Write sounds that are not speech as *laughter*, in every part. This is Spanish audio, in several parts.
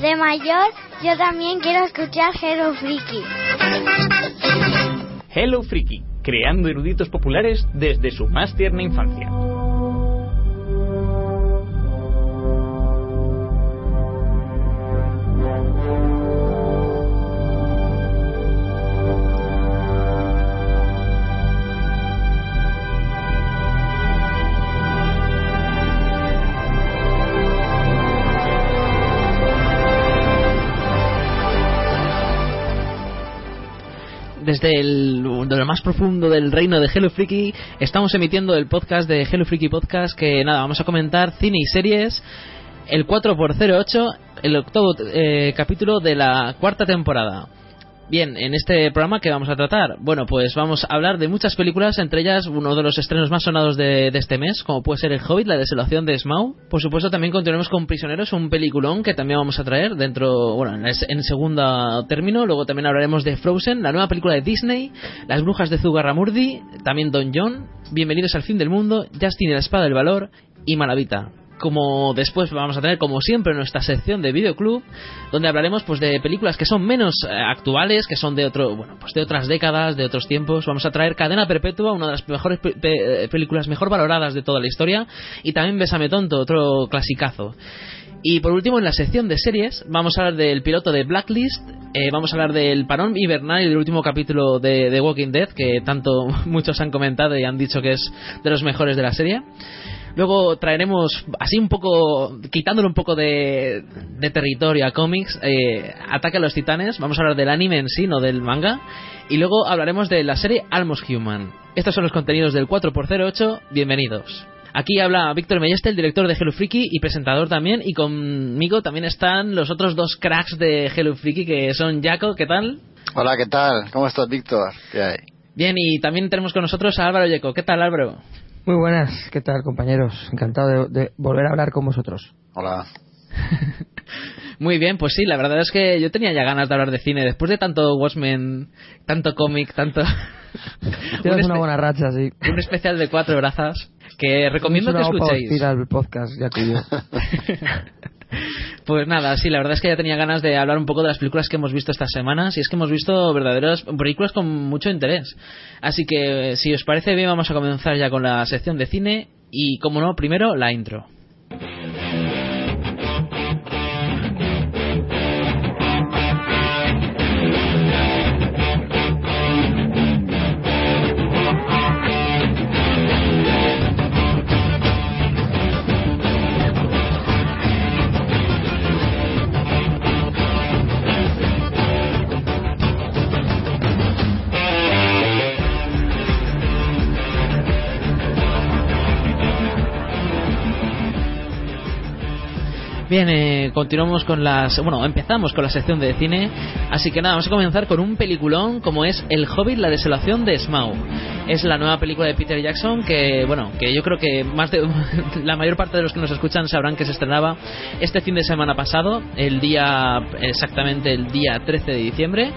de mayor, yo también quiero escuchar Hello Freaky. Hello Freaky, creando eruditos populares desde su más tierna infancia. Desde el, de lo más profundo del reino de Hello Freaky estamos emitiendo el podcast de Hello Freaky Podcast que nada, vamos a comentar cine y series el 4x08 el octavo eh, capítulo de la cuarta temporada Bien, en este programa que vamos a tratar, bueno, pues vamos a hablar de muchas películas, entre ellas uno de los estrenos más sonados de, este mes, como puede ser El Hobbit, la desolación de Smaug. Por supuesto, también continuaremos con Prisioneros, un peliculón que también vamos a traer dentro, bueno, en, en segundo término. Luego también hablaremos de Frozen, la nueva película de Disney, Las brujas de Zugarramurdi, también Don John, Bienvenidos al fin del mundo, Justin y la espada del valor y Malavita como después vamos a tener como siempre nuestra sección de videoclub donde hablaremos pues de películas que son menos eh, actuales que son de otro bueno pues de otras décadas de otros tiempos vamos a traer Cadena Perpetua una de las mejores pe eh, películas mejor valoradas de toda la historia y también Besame tonto otro clasicazo y por último, en la sección de series, vamos a hablar del piloto de Blacklist, eh, vamos a hablar del parón hibernal y del último capítulo de The Walking Dead, que tanto *laughs* muchos han comentado y han dicho que es de los mejores de la serie. Luego traeremos, así un poco, quitándole un poco de, de territorio a cómics, eh, Ataque a los Titanes. Vamos a hablar del anime en sí, no del manga. Y luego hablaremos de la serie Almost Human. Estos son los contenidos del 4x08. Bienvenidos. Aquí habla Víctor Melleste, el director de Hello Freaky y presentador también. Y conmigo también están los otros dos cracks de Hello Freaky, que son Jaco, ¿qué tal? Hola, ¿qué tal? ¿Cómo estás, Víctor? ¿Qué hay? Bien, y también tenemos con nosotros a Álvaro Yeco. ¿Qué tal, Álvaro? Muy buenas, ¿qué tal compañeros? Encantado de, de volver a hablar con vosotros. Hola. *laughs* Muy bien, pues sí, la verdad es que yo tenía ya ganas de hablar de cine. Después de tanto Watchmen, tanto cómic, tanto... *laughs* Tienes una buena racha, sí. Un especial de cuatro brazas que recomiendo que escuchéis. Al podcast, ya que yo. *laughs* Pues nada, sí, la verdad es que ya tenía ganas de hablar un poco de las películas que hemos visto estas semanas y es que hemos visto verdaderas películas con mucho interés. Así que si os parece bien vamos a comenzar ya con la sección de cine y como no, primero la intro. Bien, eh, continuamos con las. Bueno, empezamos con la sección de cine. Así que nada, vamos a comenzar con un peliculón como es El Hobbit, la desolación de Smaug. Es la nueva película de Peter Jackson que, bueno, que yo creo que más de *laughs* la mayor parte de los que nos escuchan sabrán que se estrenaba este fin de semana pasado, el día. exactamente el día 13 de diciembre.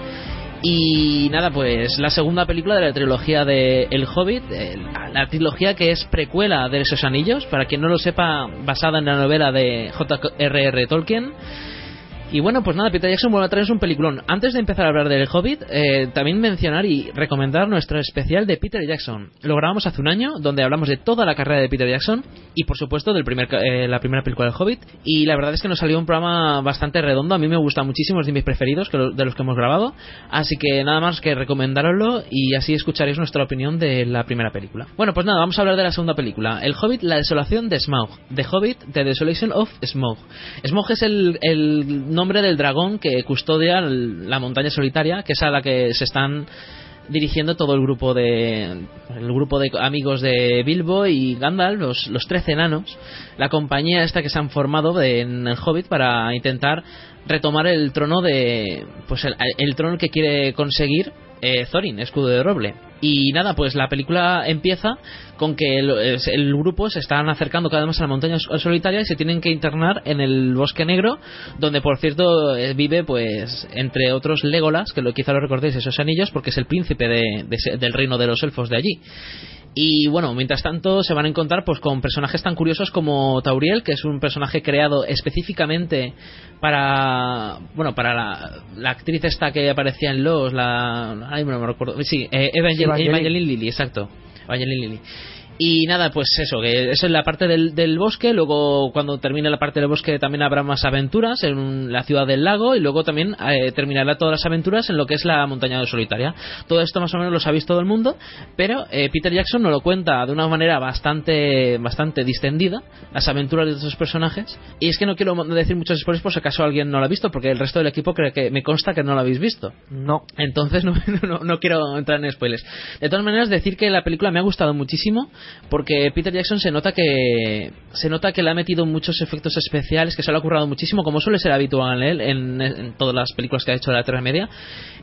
Y nada, pues la segunda película de la trilogía de El Hobbit, eh, la, trilogía que es precuela de esos anillos, para quien no lo sepa, basada en la novela de J.R.R. Tolkien. Y bueno, pues nada, Peter Jackson vuelve a traernos un peliculón. Antes de empezar a hablar del Hobbit, eh, también mencionar y recomendar nuestro especial de Peter Jackson. Lo grabamos hace un año, donde hablamos de toda la carrera de Peter Jackson y, por supuesto, de primer, eh, la primera película del Hobbit. Y la verdad es que nos salió un programa bastante redondo. A mí me gusta muchísimo, es de mis preferidos que lo- de los que hemos grabado. Así que nada más que recomendároslo y así escucharéis nuestra opinión de la primera película. Bueno, pues nada, vamos a hablar de la segunda película. El Hobbit, la desolación de Smaug. The Hobbit, The Desolation of Smaug. Smaug es el, el nombre del dragón que custodia la montaña solitaria, que es a la que se están dirigiendo todo el grupo de el grupo de amigos de Bilbo y Gandalf, los, los trece enanos, la compañía esta que se han formado de- en el Hobbit para intentar retomar el trono de pues el, el trono que quiere conseguir eh, Thorin, escudo de roble. Y nada, pues la película empieza con que el, el grupo se están acercando cada vez más a la montaña sol- solitaria y se tienen que internar en el bosque negro, donde por cierto eh, vive, pues, entre otros Legolas, que lo, quizá lo recordéis, esos anillos, porque es el príncipe de- del reino de los elfos de allí. Y bueno, mientras tanto se van a encontrar pues con personajes tan curiosos como Tauriel, que es un personaje creado específicamente para bueno para la, la actriz esta que aparecía en Los, la ay, no me recuerdo, sí, eh, Evangel- Evangeline. Evangeline Lilly, exacto. Evangeline Lilly. Y nada, pues eso, que eso es la parte del, del bosque, luego cuando termine la parte del bosque también habrá más aventuras en la ciudad del lago y luego también eh, terminará todas las aventuras en lo que es la montaña solitaria. Todo esto más o menos lo sabéis todo el mundo, pero eh, Peter Jackson nos lo cuenta de una manera bastante bastante distendida, las aventuras de estos personajes. Y es que no quiero decir muchos spoilers por si acaso alguien no lo ha visto, porque el resto del equipo cree que me consta que no lo habéis visto. No. Entonces *laughs* no, no, no quiero entrar en spoilers. De todas maneras, decir que la película me ha gustado muchísimo porque Peter Jackson se nota que se nota que le ha metido muchos efectos especiales, que se lo ha currado muchísimo, como suele ser habitual en él en, todas las películas que ha hecho de la Tierra Media.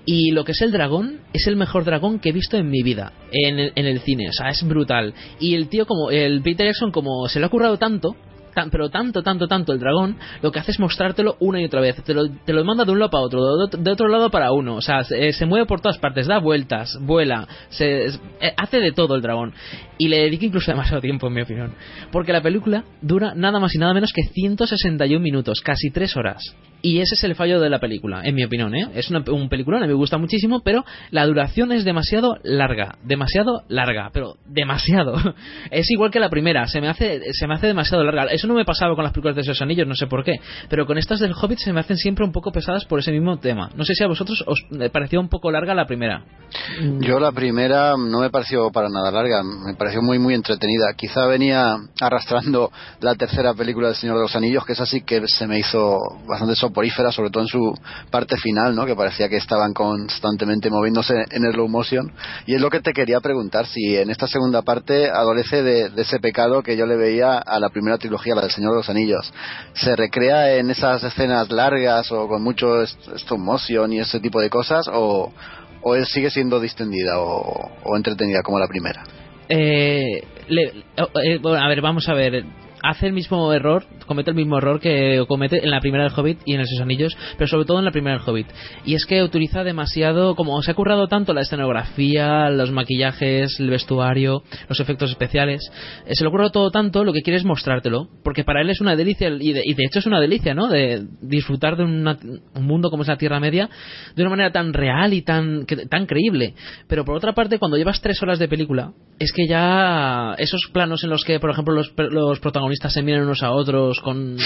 Y lo que es el dragón es el mejor dragón que he visto en mi vida en en el cine. O sea, es brutal. Y el tío, como el Peter Jackson, como se lo ha currado tanto, tan- pero tanto, tanto, tanto el dragón, lo que hace es mostrártelo una y otra vez. Te lo, te lo manda de un lado para otro, de, de otro lado para uno. O sea, se, se mueve por todas partes, da vueltas, vuela, se, eh, hace de todo el dragón. Y le dedica incluso demasiado tiempo, en mi opinión. Porque la película dura nada más y nada menos que 161 minutos, casi 3 horas. Y ese es el fallo de la película, en mi opinión, ¿eh? Es una, un peliculón, me gusta muchísimo, pero la duración es demasiado larga, demasiado larga, pero demasiado. *laughs* Es igual que la primera, se me hace se me hace demasiado larga. Eso no me pasaba con las películas de esos anillos, no sé por qué, pero con estas del Hobbit se me hacen siempre un poco pesadas por ese mismo tema. No sé si a vosotros os eh, pareció un poco larga la primera. Yo la primera no me pareció para nada larga, me pareció muy muy entretenida. Quizá venía arrastrando la tercera película del Señor de los Anillos, que es así que se me hizo bastante soporífera, sobre todo en su parte final, ¿no? Que parecía que estaban constantemente moviéndose en el slow motion. Y es lo que te quería preguntar, si en esta segunda parte adolece de, ese pecado que yo le veía a la primera trilogía, la del Señor de los Anillos. ¿Se recrea en esas escenas largas o con mucho stop motion y ese tipo de cosas? ¿O, o sigue siendo distendida o entretenida como la primera? Eh, le- eh, bueno, a ver, vamos a ver. Hace el mismo error, comete el mismo error que comete en la primera del Hobbit y en esos anillos, pero sobre todo en la primera del Hobbit. Y es que utiliza demasiado, como se ha currado tanto la escenografía, los maquillajes, el vestuario, los efectos especiales, eh, se lo ocurre todo tanto, lo que quiere es mostrártelo, porque para él es una delicia, y de, y de hecho es una delicia, ¿no? De disfrutar de una- un mundo como es la Tierra Media de una manera tan real y tan, que- tan creíble. Pero por otra parte, cuando llevas tres horas de película, es que ya esos planos en los que, por ejemplo, los, los protagonistas se miran unos a otros con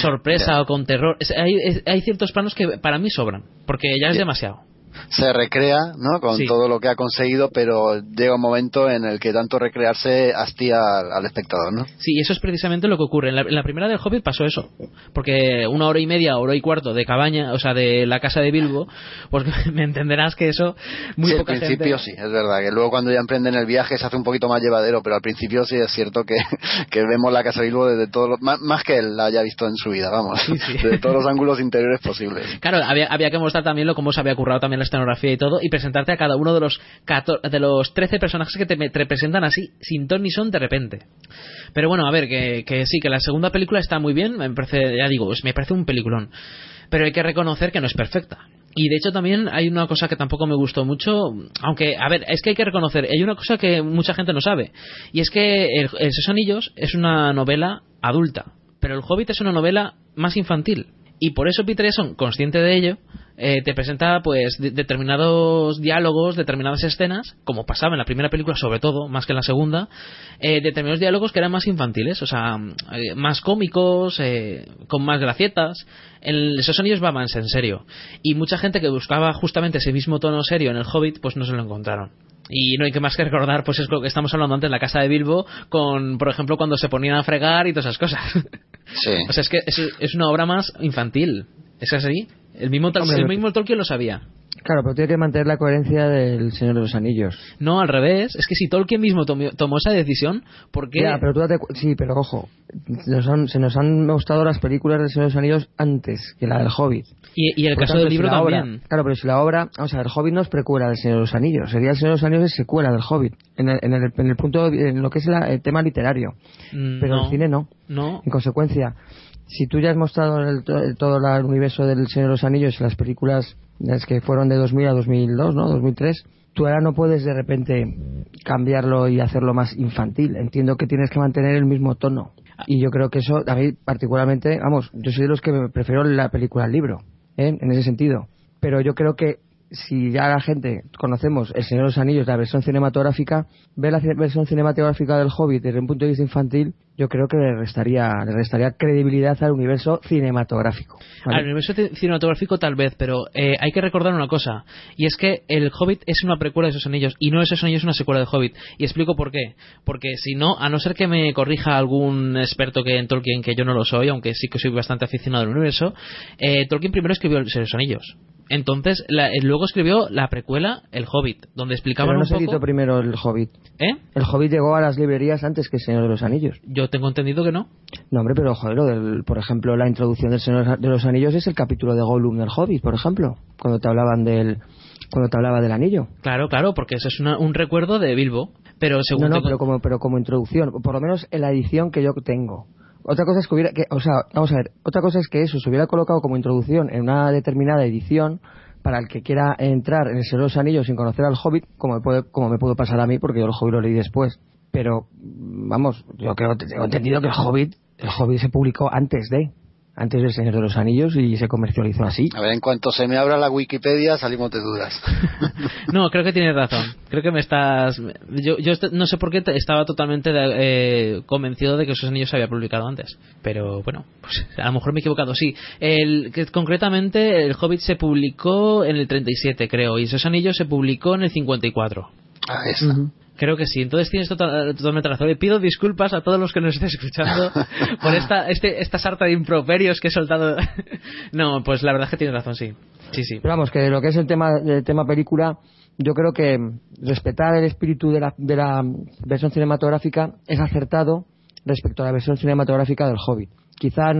sorpresa o con terror, es- hay, es- hay ciertos planos que para mí sobran, porque ya es demasiado. Se recrea, ¿no? Con Sí. todo lo que ha conseguido, pero llega un momento en el que tanto recrearse hastía al, al espectador, ¿no? Sí, eso es precisamente lo que ocurre. En la, en la primera del Hobbit pasó eso. Porque una hora y media, hora y cuarto de cabaña, o sea, de la casa de Bilbo, pues *laughs* me entenderás que eso muy sí, al poca principio gente... sí, es verdad, que luego cuando ya emprenden el viaje se hace un poquito más llevadero, pero al principio sí es cierto que, *laughs* que vemos la casa de Bilbo desde todos los, más, más que él la haya visto en su vida, vamos, Sí, desde *laughs* todos los ángulos interiores posibles. Claro, había, había que mostrar también lo cómo se había currado también la escenografía y todo, y presentarte a cada uno de los 14 de los 13 personajes que te, te presentan así, sin ton ni son de repente. Pero bueno, a ver, que, que sí, que la segunda película está muy bien, me parece, ya digo, me parece un peliculón. Pero hay que reconocer que no es perfecta. Y de hecho también hay una cosa que tampoco me gustó mucho, aunque, a ver, es que hay que reconocer, hay una cosa que mucha gente no sabe, y es que el, Esos Anillos es una novela adulta, pero El Hobbit es una novela más infantil. Y por eso Peter Jackson, consciente de ello, eh, te presenta pues de- determinados diálogos, determinadas escenas, como pasaba en la primera película sobre todo, más que en la segunda, eh, determinados diálogos que eran más infantiles, o sea, eh, más cómicos, eh, con más gracietas. En esos va más en serio. Y mucha gente que buscaba justamente ese mismo tono serio en el Hobbit, pues no se lo encontraron. Y no hay que más que recordar, pues es lo que estamos hablando antes en la casa de Bilbo, con, por ejemplo, cuando se ponían a fregar y todas esas cosas. Sí. *laughs* o sea, es que es, es una obra más infantil. ¿Es así? El mismo, el mismo Tolkien lo sabía. Claro, pero tiene que mantener la coherencia del Señor de los Anillos. No, al revés. Es que si Tolkien mismo tomó, tomó esa decisión, ¿por qué? Ya, pero tú date sí, pero ojo, nos han- se nos han gustado las películas del Señor de los Anillos antes que la del Hobbit. y, y el Por caso tanto, del si libro obra- también. claro, pero si la obra, vamos a ver, el Hobbit no es precuela del Señor de los Anillos, sería el Señor de los Anillos es secuela del Hobbit, en el, en el, en el punto, en lo que es la- el tema literario, Mm, pero no, el cine no. No. En consecuencia, si tú ya has mostrado el, to- el- todo el universo del Señor de los Anillos y las películas las que fueron de 2000 a 2002, ¿no? 2003, tú ahora no puedes de repente cambiarlo y hacerlo más infantil. Entiendo que tienes que mantener el mismo tono. Y yo creo que eso, a mí particularmente, vamos, yo soy de los que prefiero la película al libro, ¿eh? en ese sentido. Pero yo creo que si ya la gente conocemos El Señor de los Anillos, la versión cinematográfica, ver la versión cinematográfica del Hobbit desde un punto de vista infantil, yo creo que le restaría, le restaría credibilidad al universo cinematográfico. ¿vale? Al universo ci- cinematográfico tal vez, pero eh, hay que recordar una cosa, y es que el Hobbit es una precuela de esos anillos, y no esos anillos es una secuela de Hobbit. Y explico por qué. Porque si no, a no ser que me corrija algún experto que en Tolkien, que yo no lo soy, aunque sí que soy bastante aficionado al universo, eh, Tolkien primero escribió El Señor de los Anillos. Entonces, la- eh, luego escribió la precuela, El Hobbit, donde explicaban Pero no un se poco... editó primero el Hobbit. ¿Eh? El Hobbit llegó a las librerías antes que el Señor de los Anillos. Yo tengo entendido que no. No, hombre, pero joder, por ejemplo, la introducción del Señor de los Anillos es el capítulo de Gollum del Hobbit, por ejemplo, cuando te hablaban del cuando te hablaba del anillo. Claro, claro, porque eso es una- un recuerdo de Bilbo. Pero según No, no, pero como pero como introducción, por lo menos en la edición que yo tengo. Otra cosa es que hubiera que, o sea, vamos a ver, otra cosa es que eso se hubiera colocado como introducción en una determinada edición para el que quiera entrar en el Señor de los Anillos sin conocer al Hobbit, como me puede, como me pudo pasar a mí, porque yo el Hobbit lo leí después. Pero, vamos, yo creo, tengo entendido que el Hobbit, el Hobbit se publicó antes de, antes del Señor de los Anillos y se comercializó así. A ver, en cuanto se me abra la Wikipedia, salimos de dudas. *laughs* No, creo que tienes razón. Creo que me estás. Yo, yo no sé por qué te- estaba totalmente eh, convencido de que esos anillos se había publicado antes. Pero bueno, pues a lo mejor me he equivocado. Sí, el, que concretamente el Hobbit se publicó en el 37, creo, y esos anillos se publicó en el 54. Ahí está. Creo que sí, entonces tienes total- totalmente razón. Y pido disculpas a todos los que nos estén escuchando *laughs* por esta, este, esta sarta de improperios que he soltado. *laughs* no, pues la verdad es que tienes razón, sí. Sí, sí. Pero vamos, que de lo que es el tema, el tema película, yo creo que respetar el espíritu de la, de la versión cinematográfica es acertado respecto a la versión cinematográfica del Hobbit. Quizá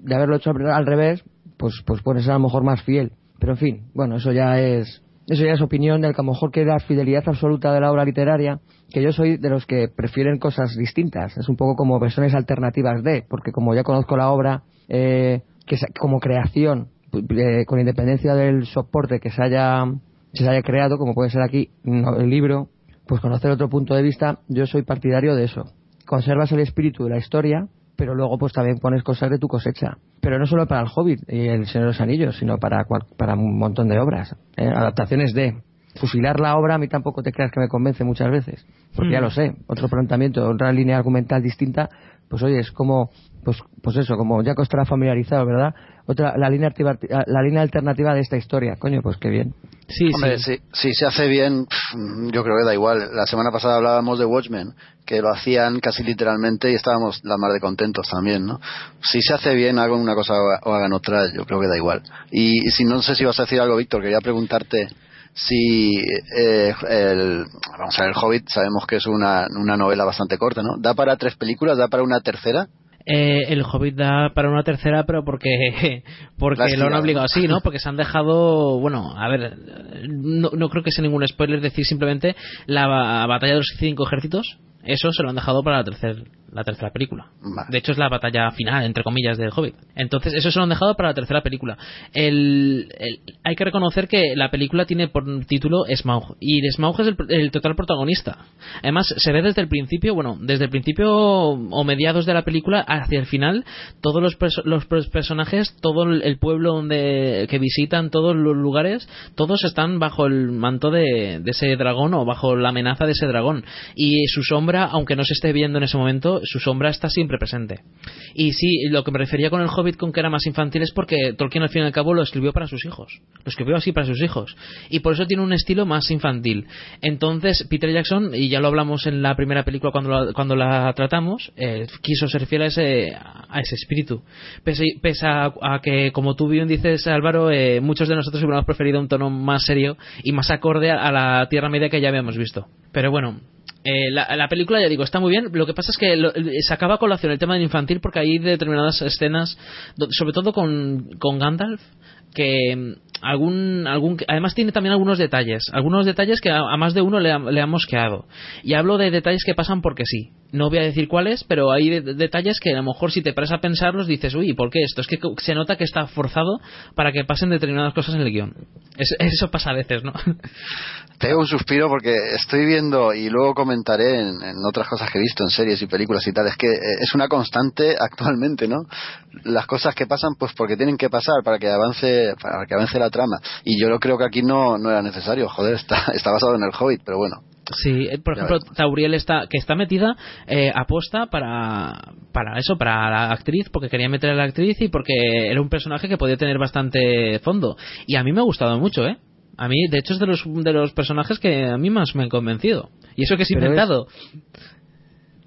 de haberlo hecho al al revés, pues, pues puede ser a lo mejor más fiel. Pero en fin, bueno, eso ya es, eso ya es opinión del que a lo mejor queda fidelidad absoluta de la obra literaria, que yo soy de los que prefieren cosas distintas. Es un poco como versiones alternativas de, porque como ya conozco la obra, eh, que como creación, eh, con independencia del soporte que se haya, que se haya creado, como puede ser aquí no, el libro, pues conocer otro punto de vista, yo soy partidario de eso. Conservas el espíritu de la historia, pero luego pues también pones cosas de tu cosecha. Pero no solo para el Hobbit y el Señor de los Anillos, sino para, para un montón de obras. ¿eh? Adaptaciones de... Fusilar la obra a mí tampoco te creas que me convence muchas veces, porque ya Mm. lo sé, otro planteamiento, otra línea argumental distinta, pues oye, es como, pues, pues eso, como ya que estará familiarizado, ¿verdad? Otra, la línea, alternativa- la línea alternativa de esta historia, coño, pues qué bien. Sí, Hombre, sí. si, si se hace bien, yo creo que da igual. La semana pasada hablábamos de Watchmen, que lo hacían casi literalmente y estábamos la mar de contentos también, ¿no? Si se hace bien, hagan una cosa o hagan otra, yo creo que da igual. Y, y si no sé si vas a decir algo, Víctor, quería preguntarte si eh, el, vamos a ver, el Hobbit sabemos que es una, una novela bastante corta, ¿no? ¿Da para tres películas? ¿Da para una tercera? Eh, el Hobbit da para una tercera, pero porque *laughs* porque lo han obligado así, ¿no? Porque se han dejado, bueno, a ver, no, no creo que sea ningún spoiler decir simplemente la ba- batalla de los cinco ejércitos. Eso se lo han dejado para la tercera la tercera película. Vale. De hecho, es la batalla final, entre comillas, del Hobbit. Entonces, eso se lo han dejado para la tercera película. El, el- hay que reconocer que la película tiene por título Smaug. Y Smaug es el, el total protagonista. Además, se ve desde el principio, bueno, desde el principio o mediados de la película hacia el final, todos los, perso- los pers- personajes, todo el el pueblo donde que visitan, todos los lugares, todos están bajo el manto de, de ese dragón o bajo la amenaza de ese dragón. Y su sombra, aunque no se esté viendo en ese momento, su sombra está siempre presente. Y sí, lo que me refería con el Hobbit con que era más infantil es porque Tolkien al fin y al cabo lo escribió para sus hijos. Lo escribió así para sus hijos. Y por eso tiene un estilo más infantil. Entonces, Peter Jackson, y ya lo hablamos en la primera película cuando la, cuando la tratamos, eh, quiso ser fiel a ese, a ese espíritu. Pese, a, que, como tú bien dices, Álvaro, eh, muchos de nosotros hubiéramos preferido un tono más serio y más acorde a la Tierra Media que ya habíamos visto. Pero bueno, eh, la, la película, ya digo, está muy bien. Lo que pasa es que lo- se acaba colación el tema del infantil porque hay determinadas escenas, sobre todo con, Gandalf, que mm, algún, algún además tiene también algunos detalles. Algunos detalles que a, más de uno le ha, le mosqueado. Y hablo de detalles que pasan porque sí no voy a decir cuáles pero hay de- detalles que a lo mejor si te paras a pensarlos dices uy ¿por qué esto? es que se nota que está forzado para que pasen determinadas cosas en el guion Es- *laughs* eso pasa a veces ¿no? *laughs* Tengo un suspiro porque estoy viendo y luego comentaré en, en otras cosas que he visto en series y películas y tal. Es que eh, es una constante *laughs* actualmente, ¿no? Las cosas que pasan, pues porque tienen que pasar para que avance, para que avance la trama. Y yo lo creo que aquí no, no era necesario. Joder, está, está basado en el Hobbit, pero bueno. Sí, eh, por Ya ejemplo, veremos. Tauriel está, que está metida eh, aposta para, para eso, para la actriz, porque quería meter a la actriz y porque era un personaje que podía tener bastante fondo. Y a mí me ha gustado mucho, ¿eh? A mí, de hecho, es de los, de los personajes que a mí más me han convencido. Y eso que es Pero inventado.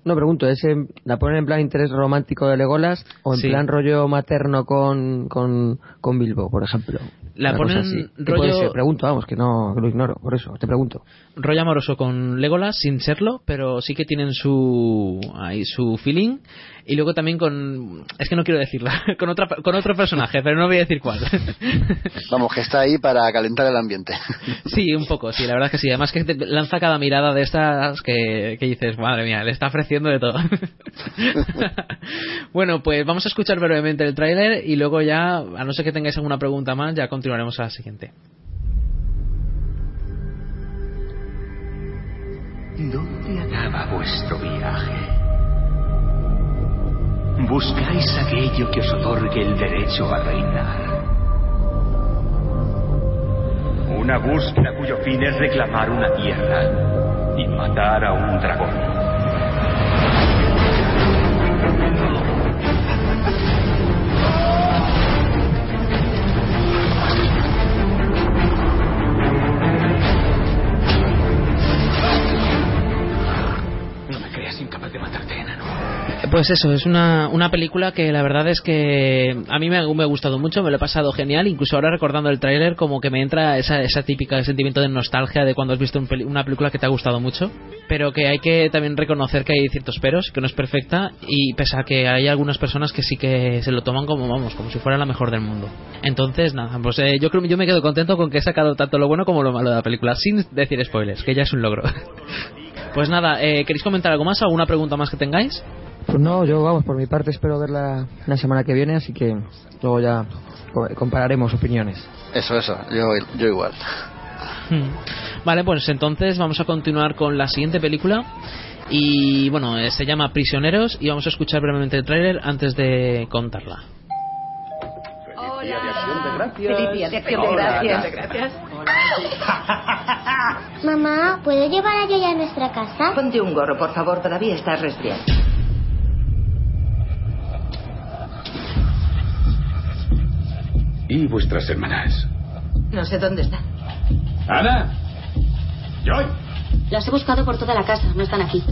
No, pregunto, ¿es en- ¿la ponen en plan interés romántico de Legolas o en Sí. plan rollo materno con, con, con Bilbo, por ejemplo? La Una ponen cosa así. ¿Qué rollo- ser? Pregunto, vamos, que no que lo ignoro, por eso, te pregunto. Rollo amoroso con Legolas sin serlo, pero sí que tienen su ahí su feeling y luego también con es que no quiero decirla, *laughs* con otra con otro personaje, pero no voy a decir cuál. *laughs* Vamos, que está ahí para calentar el ambiente. *laughs* Sí, un poco, sí, la verdad es que sí. Además que te lanza cada mirada de estas que, que dices, madre mía, le está ofreciendo de todo. bueno, pues vamos a escuchar brevemente el tráiler y luego ya, a no ser que tengáis alguna pregunta más, ya continuaremos a la siguiente. ¿Dónde acaba vuestro viaje? Buscáis aquello que os otorgue el derecho a reinar. Una búsqueda cuyo fin es reclamar una tierra y matar a un dragón. Pues eso, es una, una película que la verdad es que a mí me, me ha gustado mucho, me lo he pasado genial, incluso ahora recordando el tráiler como que me entra esa, esa típica sentimiento de nostalgia de cuando has visto un una película que te ha gustado mucho, pero que hay que también reconocer que hay ciertos peros, que no es perfecta y pese a que hay algunas personas que sí que se lo toman como, vamos, como si fuera la mejor del mundo. Entonces, nada, pues eh, yo creo yo me quedo contento con que he sacado tanto lo bueno como lo malo de la película, sin decir spoilers, que ya es un logro. *laughs* Pues nada, eh, ¿queréis comentar algo más? ¿Alguna pregunta más que tengáis? Pues no, yo vamos, por mi parte espero verla la semana que viene, así que luego ya co- compararemos opiniones. Eso, eso, yo, yo igual. Hmm. Vale, pues entonces vamos a continuar con la siguiente película. Y bueno, eh, se llama Prisioneros y vamos a escuchar brevemente el tráiler antes de contarla. Feliz día de acción de gracias. *laughs* Mamá, ¿puedo llevar a Yaya a nuestra casa? Ponte un gorro, por favor, todavía estás resfriado. ¿Y vuestras hermanas? No sé dónde está. ¡Ana! ¡Joy! Las he buscado por toda la casa, no están aquí.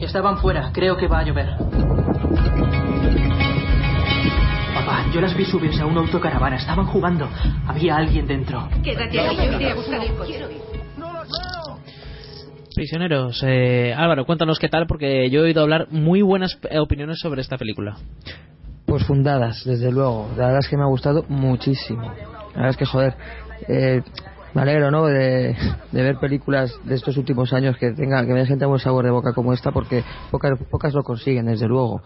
Estaban fuera, creo que va a llover. Papá, yo las vi subirse a una autocaravana, estaban jugando. Había alguien dentro. Quédate ahí, yo iré a buscar el coche. Prisioneros, eh, Álvaro, cuéntanos qué tal, porque yo he oído hablar muy buenas eh, opiniones sobre esta película. Pues fundadas, desde luego. La verdad es que me ha gustado muchísimo. La verdad es que, joder, eh, me alegro ¿no? de, de ver películas de estos últimos años que tenga que me dejen buen sabor de boca como esta porque pocas, pocas lo consiguen desde luego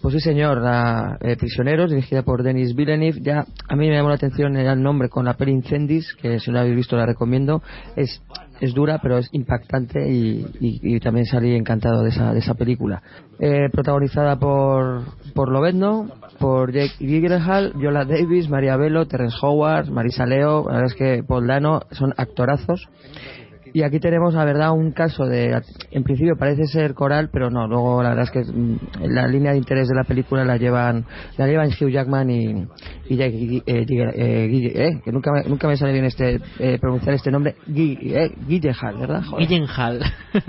pues sí señor la, eh, Prisioneros dirigida por Denis Villeneuve ya a mí me llamó la atención el nombre con la peli Incendis que si no la habéis visto la recomiendo es es dura pero es impactante y, también salí encantado de esa, de esa película Eh, protagonizada por por Lobezno por Jake Gyllenhaal, Viola Davis, María Velo, Terrence Howard, Marisa Leo, la verdad es que Paul Dano son actorazos. Y aquí tenemos, la verdad, un caso de, en principio parece ser coral, pero no, luego la verdad es que mm, la línea de interés de la película la llevan, la llevan Hugh Jackman y, y eh, eh, Guille- eh, que nunca me, nunca me sale bien este, eh, pronunciar este nombre, Guy, eh, ¿verdad? Joder. Gyllenhaal.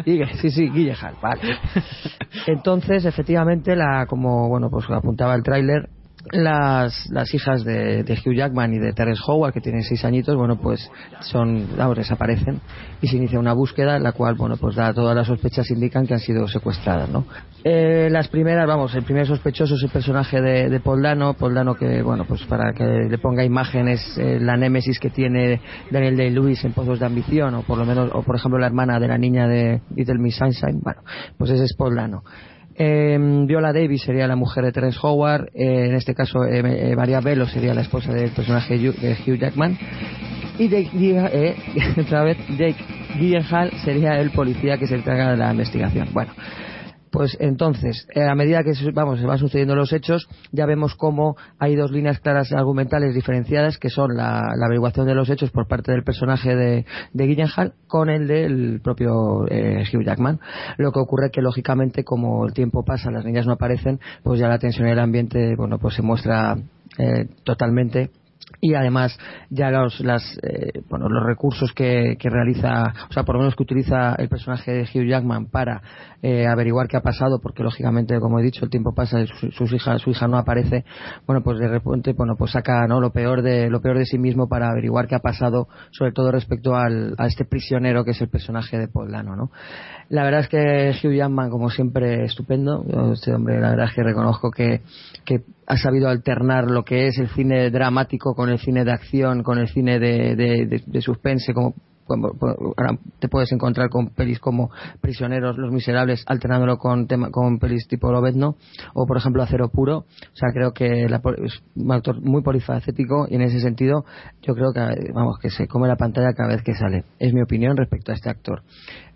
Guille- sí, sí, Gyllenhaal, vale. *laughs* Entonces, efectivamente, la, como bueno, pues apuntaba el tráiler, las, las hijas de, de Hugh Jackman y de Terence Howard, que tienen seis añitos, bueno, pues son, desaparecen y se inicia una búsqueda en la cual, bueno, pues da todas las sospechas indican que han sido secuestradas, ¿no? Eh, las primeras, vamos, el primer sospechoso es el personaje de, de Paul Dano, Paul Dano que, bueno, pues para que le ponga imágenes, eh, la némesis que tiene Daniel Day-Lewis en Pozos de Ambición, o por lo menos, o por ejemplo la hermana de la niña de Little Miss Sunshine, bueno, pues ese es Paul Dano. Eh, Viola Davis sería la mujer de Terence Howard, eh, en este caso eh, eh, María Velo sería la esposa del personaje de Hugh, Jackman y Jake, eh, *laughs* Jake Gyllenhaal sería el policía que se encarga de la investigación. Bueno, pues entonces, eh, a medida que vamos, se van sucediendo los hechos, ya vemos cómo hay dos líneas claras argumentales diferenciadas, que son la, la averiguación de los hechos por parte del personaje de, de Gyllenhaal con el del propio eh, Hugh Jackman. Lo que ocurre que, lógicamente, como el tiempo pasa, las niñas no aparecen, pues ya la tensión en el ambiente, bueno, pues se muestra eh, totalmente y además ya los las eh, bueno los recursos que, que realiza o sea por lo menos que utiliza el personaje de Hugh Jackman para eh, averiguar qué ha pasado porque lógicamente como he dicho el tiempo pasa su, sus hijas su hija no aparece. Bueno pues de repente bueno pues saca no lo peor de lo peor de sí mismo para averiguar qué ha pasado sobre todo respecto al, a este prisionero que es el personaje de Paul Dano no la verdad es que Hugh Jackman como siempre estupendo. Este hombre la verdad es que reconozco que que ha sabido alternar lo que es el cine dramático con el cine de acción, con el cine de, de, de- de suspense, como- ahora te puedes encontrar con pelis como Prisioneros, Los Miserables, alternándolo con tema, con pelis tipo Lobezno, o por ejemplo Acero Puro. O sea, creo que la es un actor muy polifacético y en ese sentido yo creo que, vamos, que se come la pantalla cada vez que sale. Es mi opinión respecto a este actor.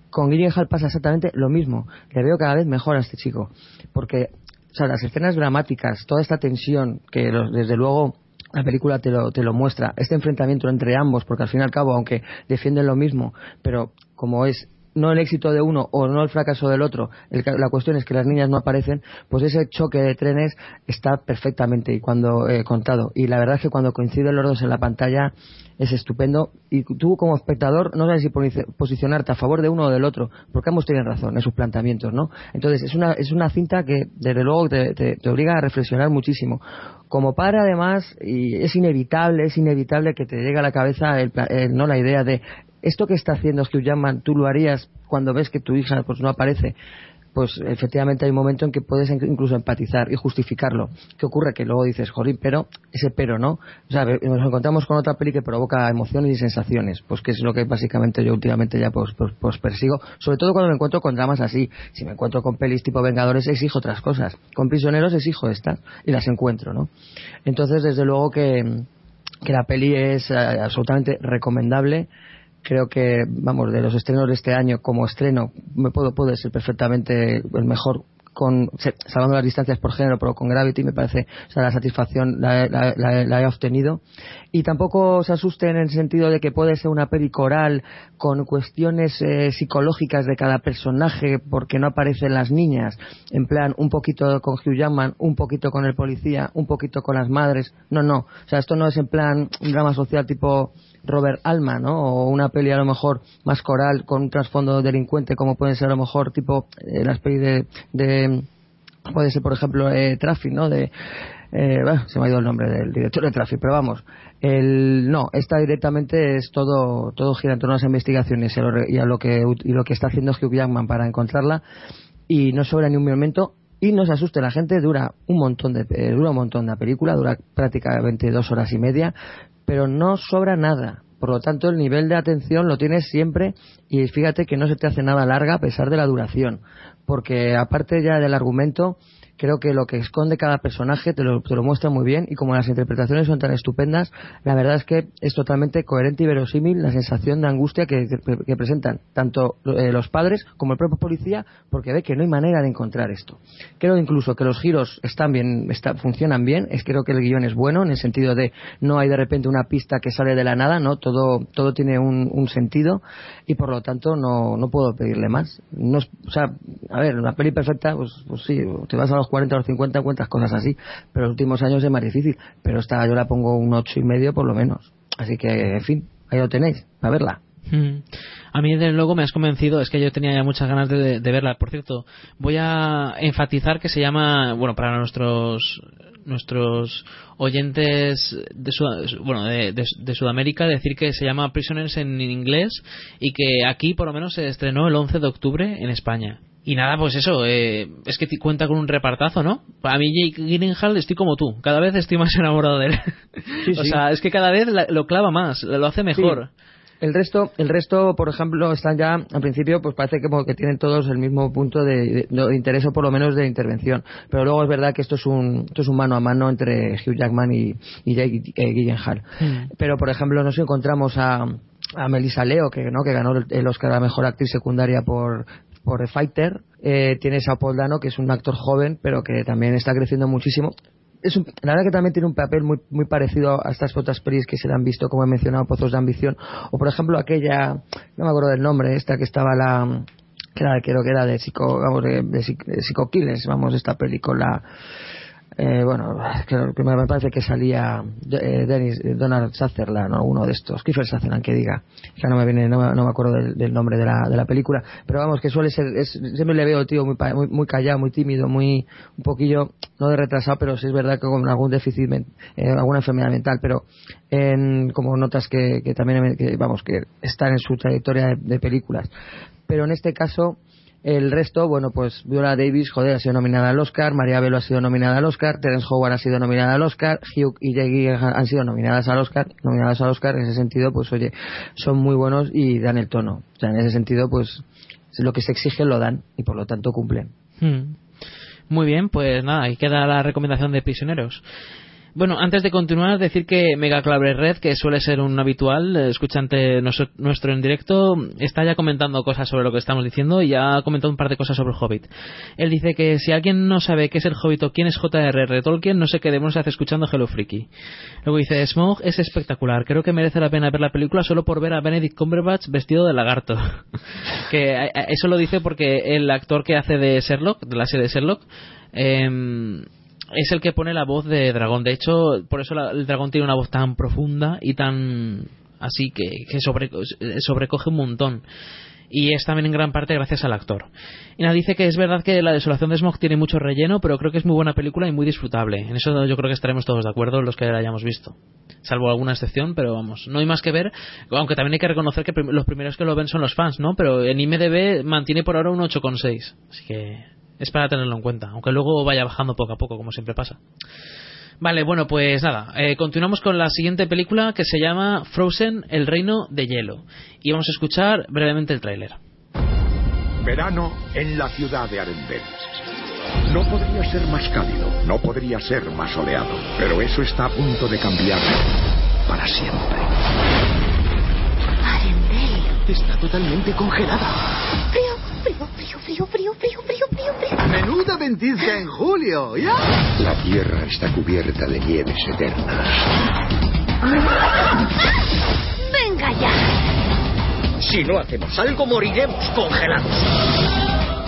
Con Gyllenhaal pasa exactamente lo mismo. Le veo cada vez mejor a este chico. Porque o sea, las escenas dramáticas, toda esta tensión que desde luego la película te lo, te lo muestra, este enfrentamiento entre ambos, porque al fin y al cabo, aunque defienden lo mismo, pero como es no el éxito de uno o no el fracaso del otro, el la cuestión es que las niñas no aparecen, pues ese choque de trenes está perfectamente y cuando eh, contado. Y la verdad es que cuando coinciden los dos en la pantalla es estupendo y tú como espectador no sabes si posicionarte a favor de uno o del otro, porque ambos tienen razón en sus planteamientos, ¿no? Entonces es una, es una cinta que desde luego te, obliga a reflexionar muchísimo. Como padre además, y es inevitable, es inevitable que te llegue a la cabeza el, el- no la idea de esto que está haciendo Hugh Jackman, tú lo harías cuando ves que tu hija pues no aparece pues efectivamente hay un momento en que puedes in- incluso empatizar y justificarlo. ¿Qué ocurre? Que luego dices, jolín, pero, ese pero, ¿no? O sea, nos encontramos con otra peli que provoca emociones y sensaciones, pues que es lo que básicamente yo últimamente ya pues, pues, pues persigo, sobre todo cuando me encuentro con dramas así. Si me encuentro con pelis tipo Vengadores, exijo otras cosas. Con Prisioneros exijo estas y las encuentro, ¿no? Entonces, desde luego que, que la peli es eh, absolutamente recomendable creo que vamos de los estrenos de este año como estreno me puedo puede ser perfectamente el mejor con salvando las distancias por género pero con Gravity me parece o sea la satisfacción la, la- la- la he obtenido. Y tampoco se asusten en el sentido de que puede ser una peli coral con cuestiones eh, psicológicas de cada personaje porque no aparecen las niñas. En plan un poquito con Hugh Jackman un poquito con el policía un poquito con las madres. No no. O sea esto no es en plan un drama social tipo Robert Alma, ¿no? O una peli a lo mejor más coral con un trasfondo delincuente como pueden ser a lo mejor tipo eh, las pelis de, de puede ser por ejemplo eh, Traffic, ¿no? De eh, bueno, se me ha ido el nombre del director de Traffic, pero vamos, el no, esta directamente es todo todo gira en torno a las investigaciones y a lo, y a lo que y lo que está haciendo Hugh Jackman para encontrarla y no sobra ni un momento y no se asuste la gente dura un montón de eh, dura un montón la película dura prácticamente dos horas y media pero no sobra nada Por lo tanto, el nivel de atención lo tienes siempre y fíjate que no se te hace nada larga a pesar de la duración. Porque aparte ya del argumento, creo que lo que esconde cada personaje te lo, te lo muestra muy bien y como las interpretaciones son tan estupendas, la verdad es que es totalmente coherente y verosímil la sensación de angustia que, presentan tanto eh, los padres como el propio policía porque ve que no hay manera de encontrar esto. Creo incluso que los giros están bien, está- funcionan bien, es creo que el guion es bueno en el sentido de no hay de repente una pista que sale de la nada, no todo todo tiene un, sentido y por lo tanto no, no puedo pedirle más. No o sea, a ver, una peli perfecta, pues, pues sí, te vas a los 40 o los 50 encuentras cosas así, pero los últimos años es más difícil, pero esta yo la pongo un ocho y medio por lo menos. Así que, en fin, ahí lo tenéis, a verla. Mm. A mí, desde luego, me has convencido. Es que yo tenía ya muchas ganas de, verla. Por cierto, voy a enfatizar que se llama, bueno, para nuestros nuestros oyentes de, bueno, de, de- de Sudamérica, decir que se llama Prisoners en inglés y que aquí, por lo menos, se estrenó el 11 de octubre en España. Y nada, pues eso, eh, es que cuenta con un repartazo, ¿no? A mí Jake Gyllenhaal estoy como tú, cada vez estoy más *laughs* enamorado de él. o sí. sea, es que cada vez la- lo clava más, lo hace mejor. El resto, el resto, por ejemplo, están ya, al principio, pues parece que, como que tienen todos el mismo punto de, de- de interés o por lo menos de intervención. Pero luego es verdad que esto es un, esto es un mano a mano entre Hugh Jackman y, y Jake eh, Gyllenhaal. Pero, por ejemplo, nos encontramos a, a Melissa Leo, que, ¿no? que ganó el- el Oscar a Mejor Actriz Secundaria por, por The Fighter. Eh, tienes a Paul Dano, que es un actor joven, pero que también está creciendo muchísimo. Es un- la verdad que también tiene un papel muy, muy parecido a estas otras pelis que se le han visto, como he mencionado, Pozos de Ambición. O, por ejemplo, aquella, no me acuerdo del nombre, esta que estaba la... Que era, creo que era de Psycho, vamos, de, de, de vamos, esta película eh, bueno, creo que me parece que salía eh, Dennis, eh, Donald Sutherland o uno de estos, Kiefer Sutherland que diga, ya no me viene, no, me- acuerdo del, nombre de la, de la película, pero vamos, que suele ser, es, siempre le veo tío muy, muy, muy callado, muy tímido, muy, un poquillo, no de retrasado, pero sí es verdad que con algún déficit, eh, alguna enfermedad mental, pero en, como notas que, que también, que, vamos, que están en su trayectoria de películas. Pero en este caso, el resto, bueno, pues Viola Davis, joder, ha sido nominada al Oscar, María Velo ha sido nominada al Oscar, Terence Howard ha sido nominada al Oscar, Hugh y Gyllenhaal han sido nominadas al Oscar, nominadas al Oscar, en ese sentido, pues oye, son muy buenos y dan el tono. O sea, en ese sentido, pues lo que se exige lo dan y por lo tanto cumplen. Hmm. Muy bien, pues nada, ahí queda la recomendación de prisioneros. Bueno, antes de continuar, decir que Mega Clave Red, que suele ser un habitual eh, escuchante nuestro, en directo, está ya comentando cosas sobre lo que estamos diciendo y ya ha comentado un par de cosas sobre Hobbit. Él dice que si alguien no sabe qué es el Hobbit o quién es J.R.R. Tolkien, no sé qué demonios hace escuchando Hello Freaky. Luego dice, Smog es espectacular, creo que merece la pena ver la película solo por ver a Benedict Cumberbatch vestido de lagarto. *laughs* que a- a- eso lo dice porque el actor que hace de Sherlock, de la serie de Sherlock, em, es el que pone la voz de dragón. De hecho, por eso la- el dragón tiene una voz tan profunda y tan así que, que sobre- sobrecoge un montón. Y es también en gran parte gracias al actor. Y nada, dice que es verdad que La desolación de Smog tiene mucho relleno, pero creo que es muy buena película y muy disfrutable. En eso yo creo que estaremos todos de acuerdo los que la hayamos visto. Salvo alguna excepción, pero vamos, no hay más que ver. Aunque también hay que reconocer que los primeros que lo ven son los fans, ¿no? Pero en IMDB mantiene por ahora un 8,6. Así que es para tenerlo en cuenta. Aunque luego vaya bajando poco a poco, como siempre pasa. Vale, bueno, pues nada, eh, continuamos con la siguiente película que se llama Frozen, el reino de hielo. Y vamos a escuchar brevemente el tráiler. Verano en la ciudad de Arendelle. No podría ser más cálido, no podría ser más soleado, pero eso está a punto de cambiar para siempre. Está totalmente congelada. Frío, frío, frío, frío, frío, frío, frío, frío. Menuda ventisca en julio, ¿ya? La tierra está cubierta de nieves eternas. Venga ya. Si no hacemos algo, moriremos congelados.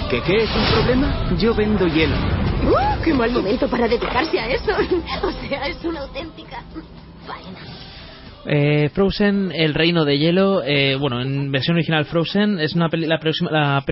¿Qué, qué es un problema? Yo vendo hielo. Uh, qué mal momento para dedicarse a eso. *laughs* O sea, es una auténtica faena. Eh, Frozen, el reino de hielo, eh, bueno, en versión original Frozen, es una peli, la próxima, la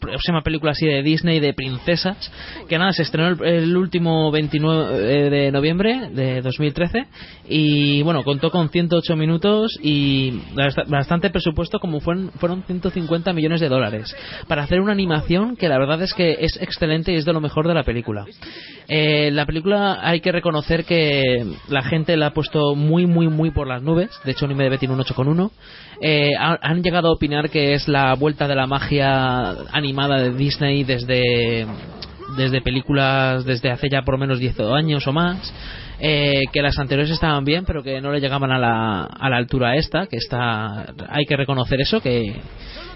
próxima película así de Disney de princesas, que nada, se estrenó el, el último 29 de noviembre de 2013 y bueno, contó con 108 minutos y bast- bastante presupuesto como fueron, fueron 150 millones de dólares para hacer una animación que la verdad es que es excelente y es de lo mejor de la película. Eh, la película hay que reconocer que la gente la ha puesto muy, muy, muy por las nubes. De hecho, un IMDb tiene un 8,1. Eh, ha- han llegado a opinar que es la vuelta de la magia animada de Disney desde, desde películas desde hace ya por lo menos 10 años o más. Eh, que las anteriores estaban bien, pero que no le llegaban a la, a la altura esta. Que está, hay que reconocer eso, que,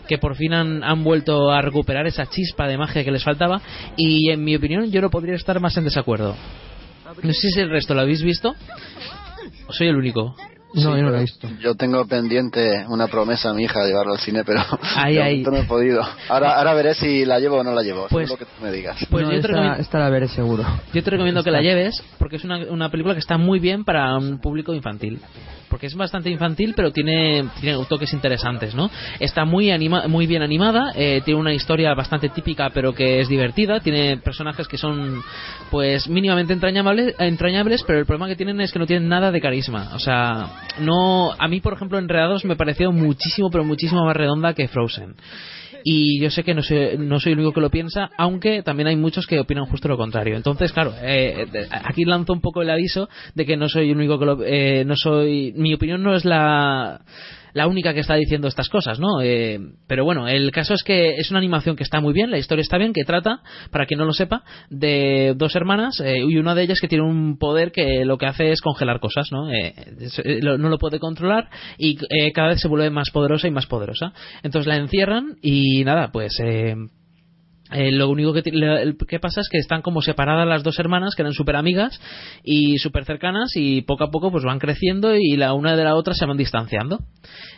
que por fin han, han vuelto a recuperar esa chispa de magia que les faltaba. Y en mi opinión, yo no podría estar más en desacuerdo. No sé si el resto lo habéis visto. ¿O soy el único? No, yo no la he visto. Yo tengo pendiente una promesa a mi hija de llevarlo al cine, pero Ahí, ahí. no he podido. Ahora, ahora veré si la llevo o no la llevo, Pues- lo que tú me digas. Pues No, yo, te esta la veré seguro. yo te recomiendo que la lleves porque es una, una película que está muy bien para un público infantil. Porque es bastante infantil, pero tiene, tiene toques interesantes, ¿no? Está muy anima, muy bien animada, eh, tiene una historia bastante típica, pero que es divertida. Tiene personajes que son, pues, mínimamente entrañables, entrañables, pero el problema que tienen es que no tienen nada de carisma. O sea, no, a mí, por ejemplo, Enredados me pareció muchísimo, pero muchísimo más redonda que Frozen. Y yo sé que no soy, no soy el único que lo piensa, aunque también hay muchos que opinan justo lo contrario. Entonces, claro, eh, aquí lanzo un poco el aviso de que no soy el único que lo, eh, no soy, mi opinión no es la, la única que está diciendo estas cosas, ¿no? Eh, pero bueno, el caso es que es una animación que está muy bien, la historia está bien, que trata, para quien no lo sepa, de dos hermanas eh, y una de ellas que tiene un poder que lo que hace es congelar cosas, ¿no? Eh, eh, no lo puede controlar y eh, cada vez se vuelve más poderosa y más poderosa. Entonces la encierran y nada, pues... eh, lo único que pasa es que están como separadas las dos hermanas que eran súper amigas y súper cercanas y poco a poco pues van creciendo y la una de la otra se van distanciando.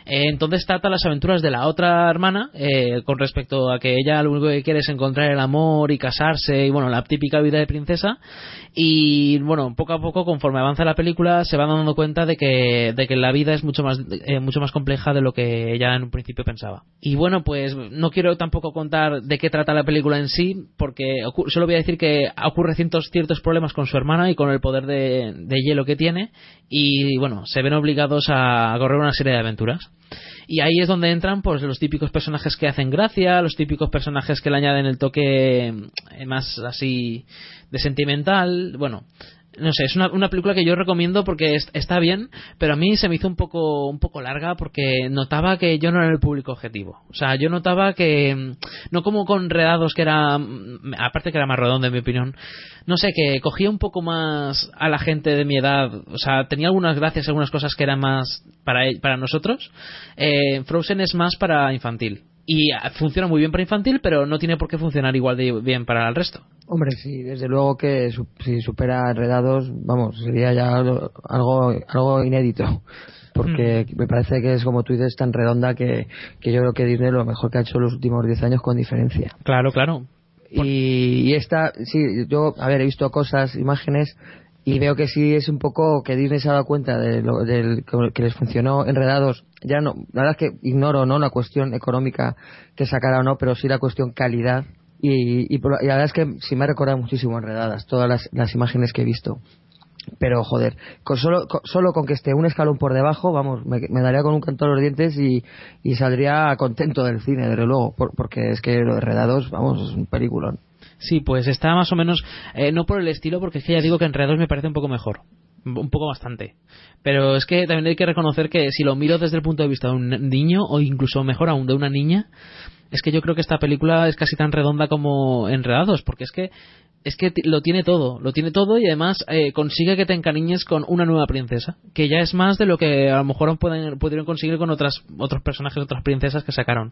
Eh, entonces trata las aventuras de la otra hermana eh, con respecto a que ella lo único que quiere es encontrar el amor y casarse y bueno la típica vida de princesa y bueno poco a poco conforme avanza la película se van dando cuenta de que, de que la vida es mucho más eh, mucho más compleja de lo que ella en un principio pensaba. Y bueno pues no quiero tampoco contar de qué trata la película en sí porque solo voy a decir que ocurre ciertos ciertos problemas con su hermana y con el poder de, de hielo que tiene y bueno se ven obligados a correr una serie de aventuras y ahí es donde entran pues los típicos personajes que hacen gracia, los típicos personajes que le añaden el toque eh, más así de sentimental, bueno, no sé, es una, una película que yo recomiendo porque es- está bien, pero a mí se me hizo un poco un poco larga porque notaba que yo no era el público objetivo. O sea, yo notaba que mm, no como con Redados que era mm, aparte que era más redondo en mi opinión, no sé, que cogía un poco más a la gente de mi edad, o sea, tenía algunas gracias, algunas cosas que eran más para e- para nosotros. Eh, Frozen es más para infantil. Y ah, funciona muy bien para infantil, pero no tiene por qué funcionar igual de bien para el resto. Hombre, sí, desde luego que su- si supera Enredados, vamos, sería ya algo, algo inédito. *laughs* Porque me parece que es, como tú dices, tan redonda que, que yo creo que Disney lo mejor que ha hecho en los últimos 10 años con diferencia. Claro, claro. Y, y esta, sí, yo, a ver, he visto cosas, imágenes, y veo que sí es un poco que Disney se ha dado cuenta de lo del, que les funcionó enredados. Ya no, la verdad es que ignoro no la cuestión económica que sacará o no, pero sí la cuestión calidad. Y, y, y la verdad es que sí me ha recordado muchísimo enredadas, todas las, las imágenes que he visto. Pero joder, con solo, con, solo con que esté un escalón por debajo, vamos, me, daría con un canto a los dientes y, y saldría contento del cine, desde luego, por- porque es que lo de enredados, vamos, es un peliculón. Sí, pues está más o menos, eh, no por el estilo, porque es que ya digo que Enredados me parece un poco mejor. Un poco bastante. Pero es que también hay que reconocer que si lo miro desde el punto de vista de un niño, o incluso mejor aún de una niña, es que yo creo que esta película es casi tan redonda como Enredados, porque es que es que lo tiene todo, lo tiene todo y además eh, consigue que te encariñes con una nueva princesa, que ya es más de lo que a lo mejor pueden, pudieron conseguir con otras otros personajes, otras princesas que sacaron,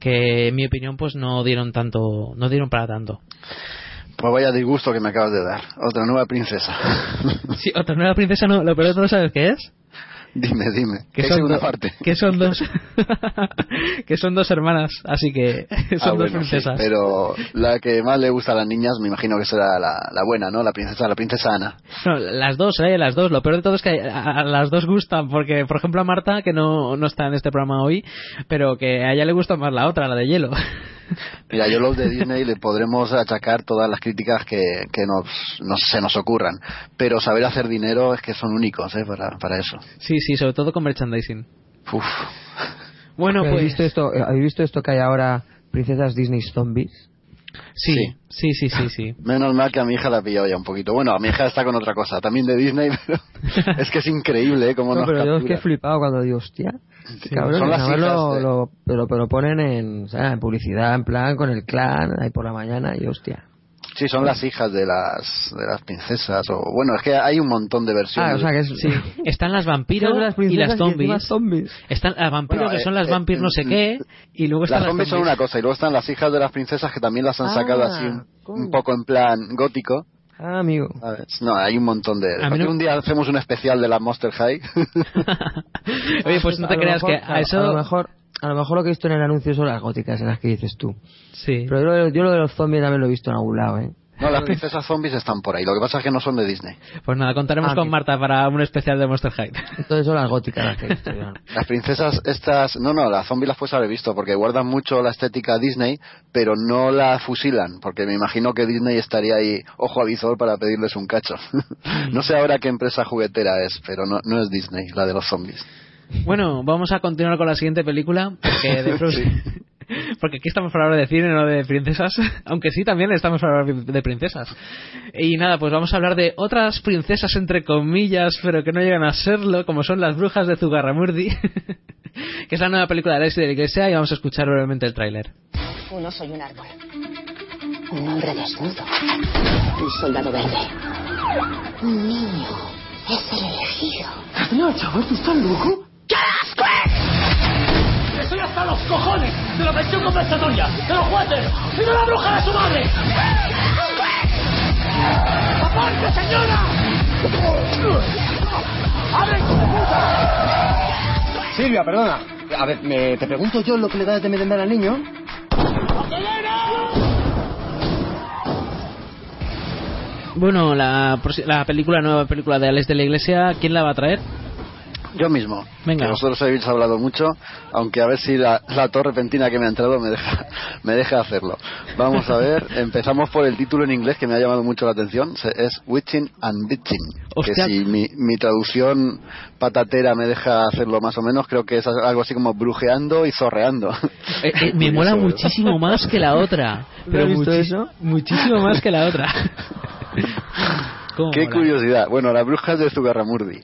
que en mi opinión pues no dieron tanto, no dieron para tanto. Pues vaya disgusto que me acabas de dar. Otra nueva princesa. Sí, otra nueva princesa no, lo peor de todo sabes qué es, dime, dime. que ¿Qué son, segunda do- parte? que son dos, *laughs* *laughs* que son dos hermanas, así que *laughs* son Ah, dos bueno, sí, princesas. pero la que más le gusta a las niñas, me imagino que será la, la buena, ¿no? La princesa, la princesa Ana. No, las dos, eh, las dos. Lo peor de todo es que a, a las dos gustan, porque, por ejemplo, a Marta, que no, no está en este programa hoy, pero que a ella le gusta más la otra, la de hielo. *laughs* Mira, yo los de Disney le podremos achacar todas las críticas que, que nos, nos- se nos ocurran, pero saber hacer dinero es que son únicos ¿eh? para, para eso. Sí, sí, sobre todo con merchandising. Uf. Bueno, ¿Habéis pues... visto esto, ¿Habéis visto esto que hay ahora, princesas Disney zombies? Sí, sí, sí, sí, sí. *laughs* Menos mal que a mi hija la ha pillado ya un poquito. Bueno, a mi hija está con otra cosa, también de Disney, *laughs* pero es que es increíble ¿eh? cómo No, nos pero yo es que he captura. flipado cuando digo, hostia, Sí, cabrón, son las lo, de- lo- pero, pero ponen en, o sea, en publicidad, en plan, con el clan, ahí por la mañana, y hostia. Sí, son las hijas de las, de las princesas, o bueno, es que hay un montón de versiones. Ah, o sea que es... Sí, están las vampiros Son las y las y encima zombies. zombies. Están las vampiros Bueno, que son eh, las eh, vampiros no sé qué y luego están Las las zombies son una cosa y luego están las hijas de las princesas que también las han Ah, sacado así un, coño. un poco en plan gótico. Ah, amigo. ¿sabes? No, hay un montón de... A mí no- Un día hacemos un especial de la Monster High. *laughs* Oye, pues no te A lo creas mejor- que a eso... A lo mejor, a lo mejor lo que he visto en el anuncio son las góticas, en las que dices tú. Sí. Pero yo, lo- yo lo de los zombies también lo he visto en algún lado, ¿eh? No, las princesas zombies están por ahí. Lo que pasa es que no son de Disney. Pues nada, contaremos Ah, con Marta para un especial de Monster High. *laughs* Entonces son las góticas las que he visto yo. Las princesas estas... No, no, las zombies las puedes haber visto porque guardan mucho la estética Disney, pero no la fusilan, porque me imagino que Disney estaría ahí ojo a visor para pedirles un cacho. *laughs* no sé ahora qué empresa juguetera es, pero no, no es Disney, la de los zombies. Bueno, vamos a continuar con la siguiente película, porque, de *laughs* pronto- porque aquí estamos para hablar de cine, no de princesas, *laughs* aunque sí también estamos para hablar de princesas. Y nada, pues vamos a hablar de otras princesas entre comillas, pero que no llegan a serlo, como son las brujas de Zugarramurdi, *laughs* que es la nueva película de Alexis de la Iglesia, y vamos a escuchar brevemente el tráiler. Uno soy un árbol. Un hombre desnudo. Un soldado verde. Un niño. Es el elegido. No, chaval, ¿tú estás loco? ¡Qué asco es! ¡Estoy hasta los cojones de la pensión compensatoria, de los jueces y de la bruja de su madre! ¡Aparte, señora! ¡Abre, hijo de puta! Silvia, perdona. A ver, me- te pregunto yo lo que le das de merendar al niño. Bueno, la, la película, nueva película de Alex de la Iglesia, ¿quién la va a traer? Yo mismo. Venga. Que vosotros habéis hablado mucho, aunque a ver si la, la tos repentina que me ha entrado me deja, *laughs* me deja hacerlo. Vamos a ver, *laughs* empezamos por el título en inglés que me ha llamado mucho la atención. Se- Es Witching and Bitching. Que si mi, mi traducción patatera me deja hacerlo más o menos, creo que es algo así como brujeando y zorreando. *laughs* Eh, eh, me mola muchísimo más que la otra. ¿Lo Pero visto eso? muchísimo más que la otra. ¿Cómo Qué mola? curiosidad. Bueno, las brujas de Zugarramurdi.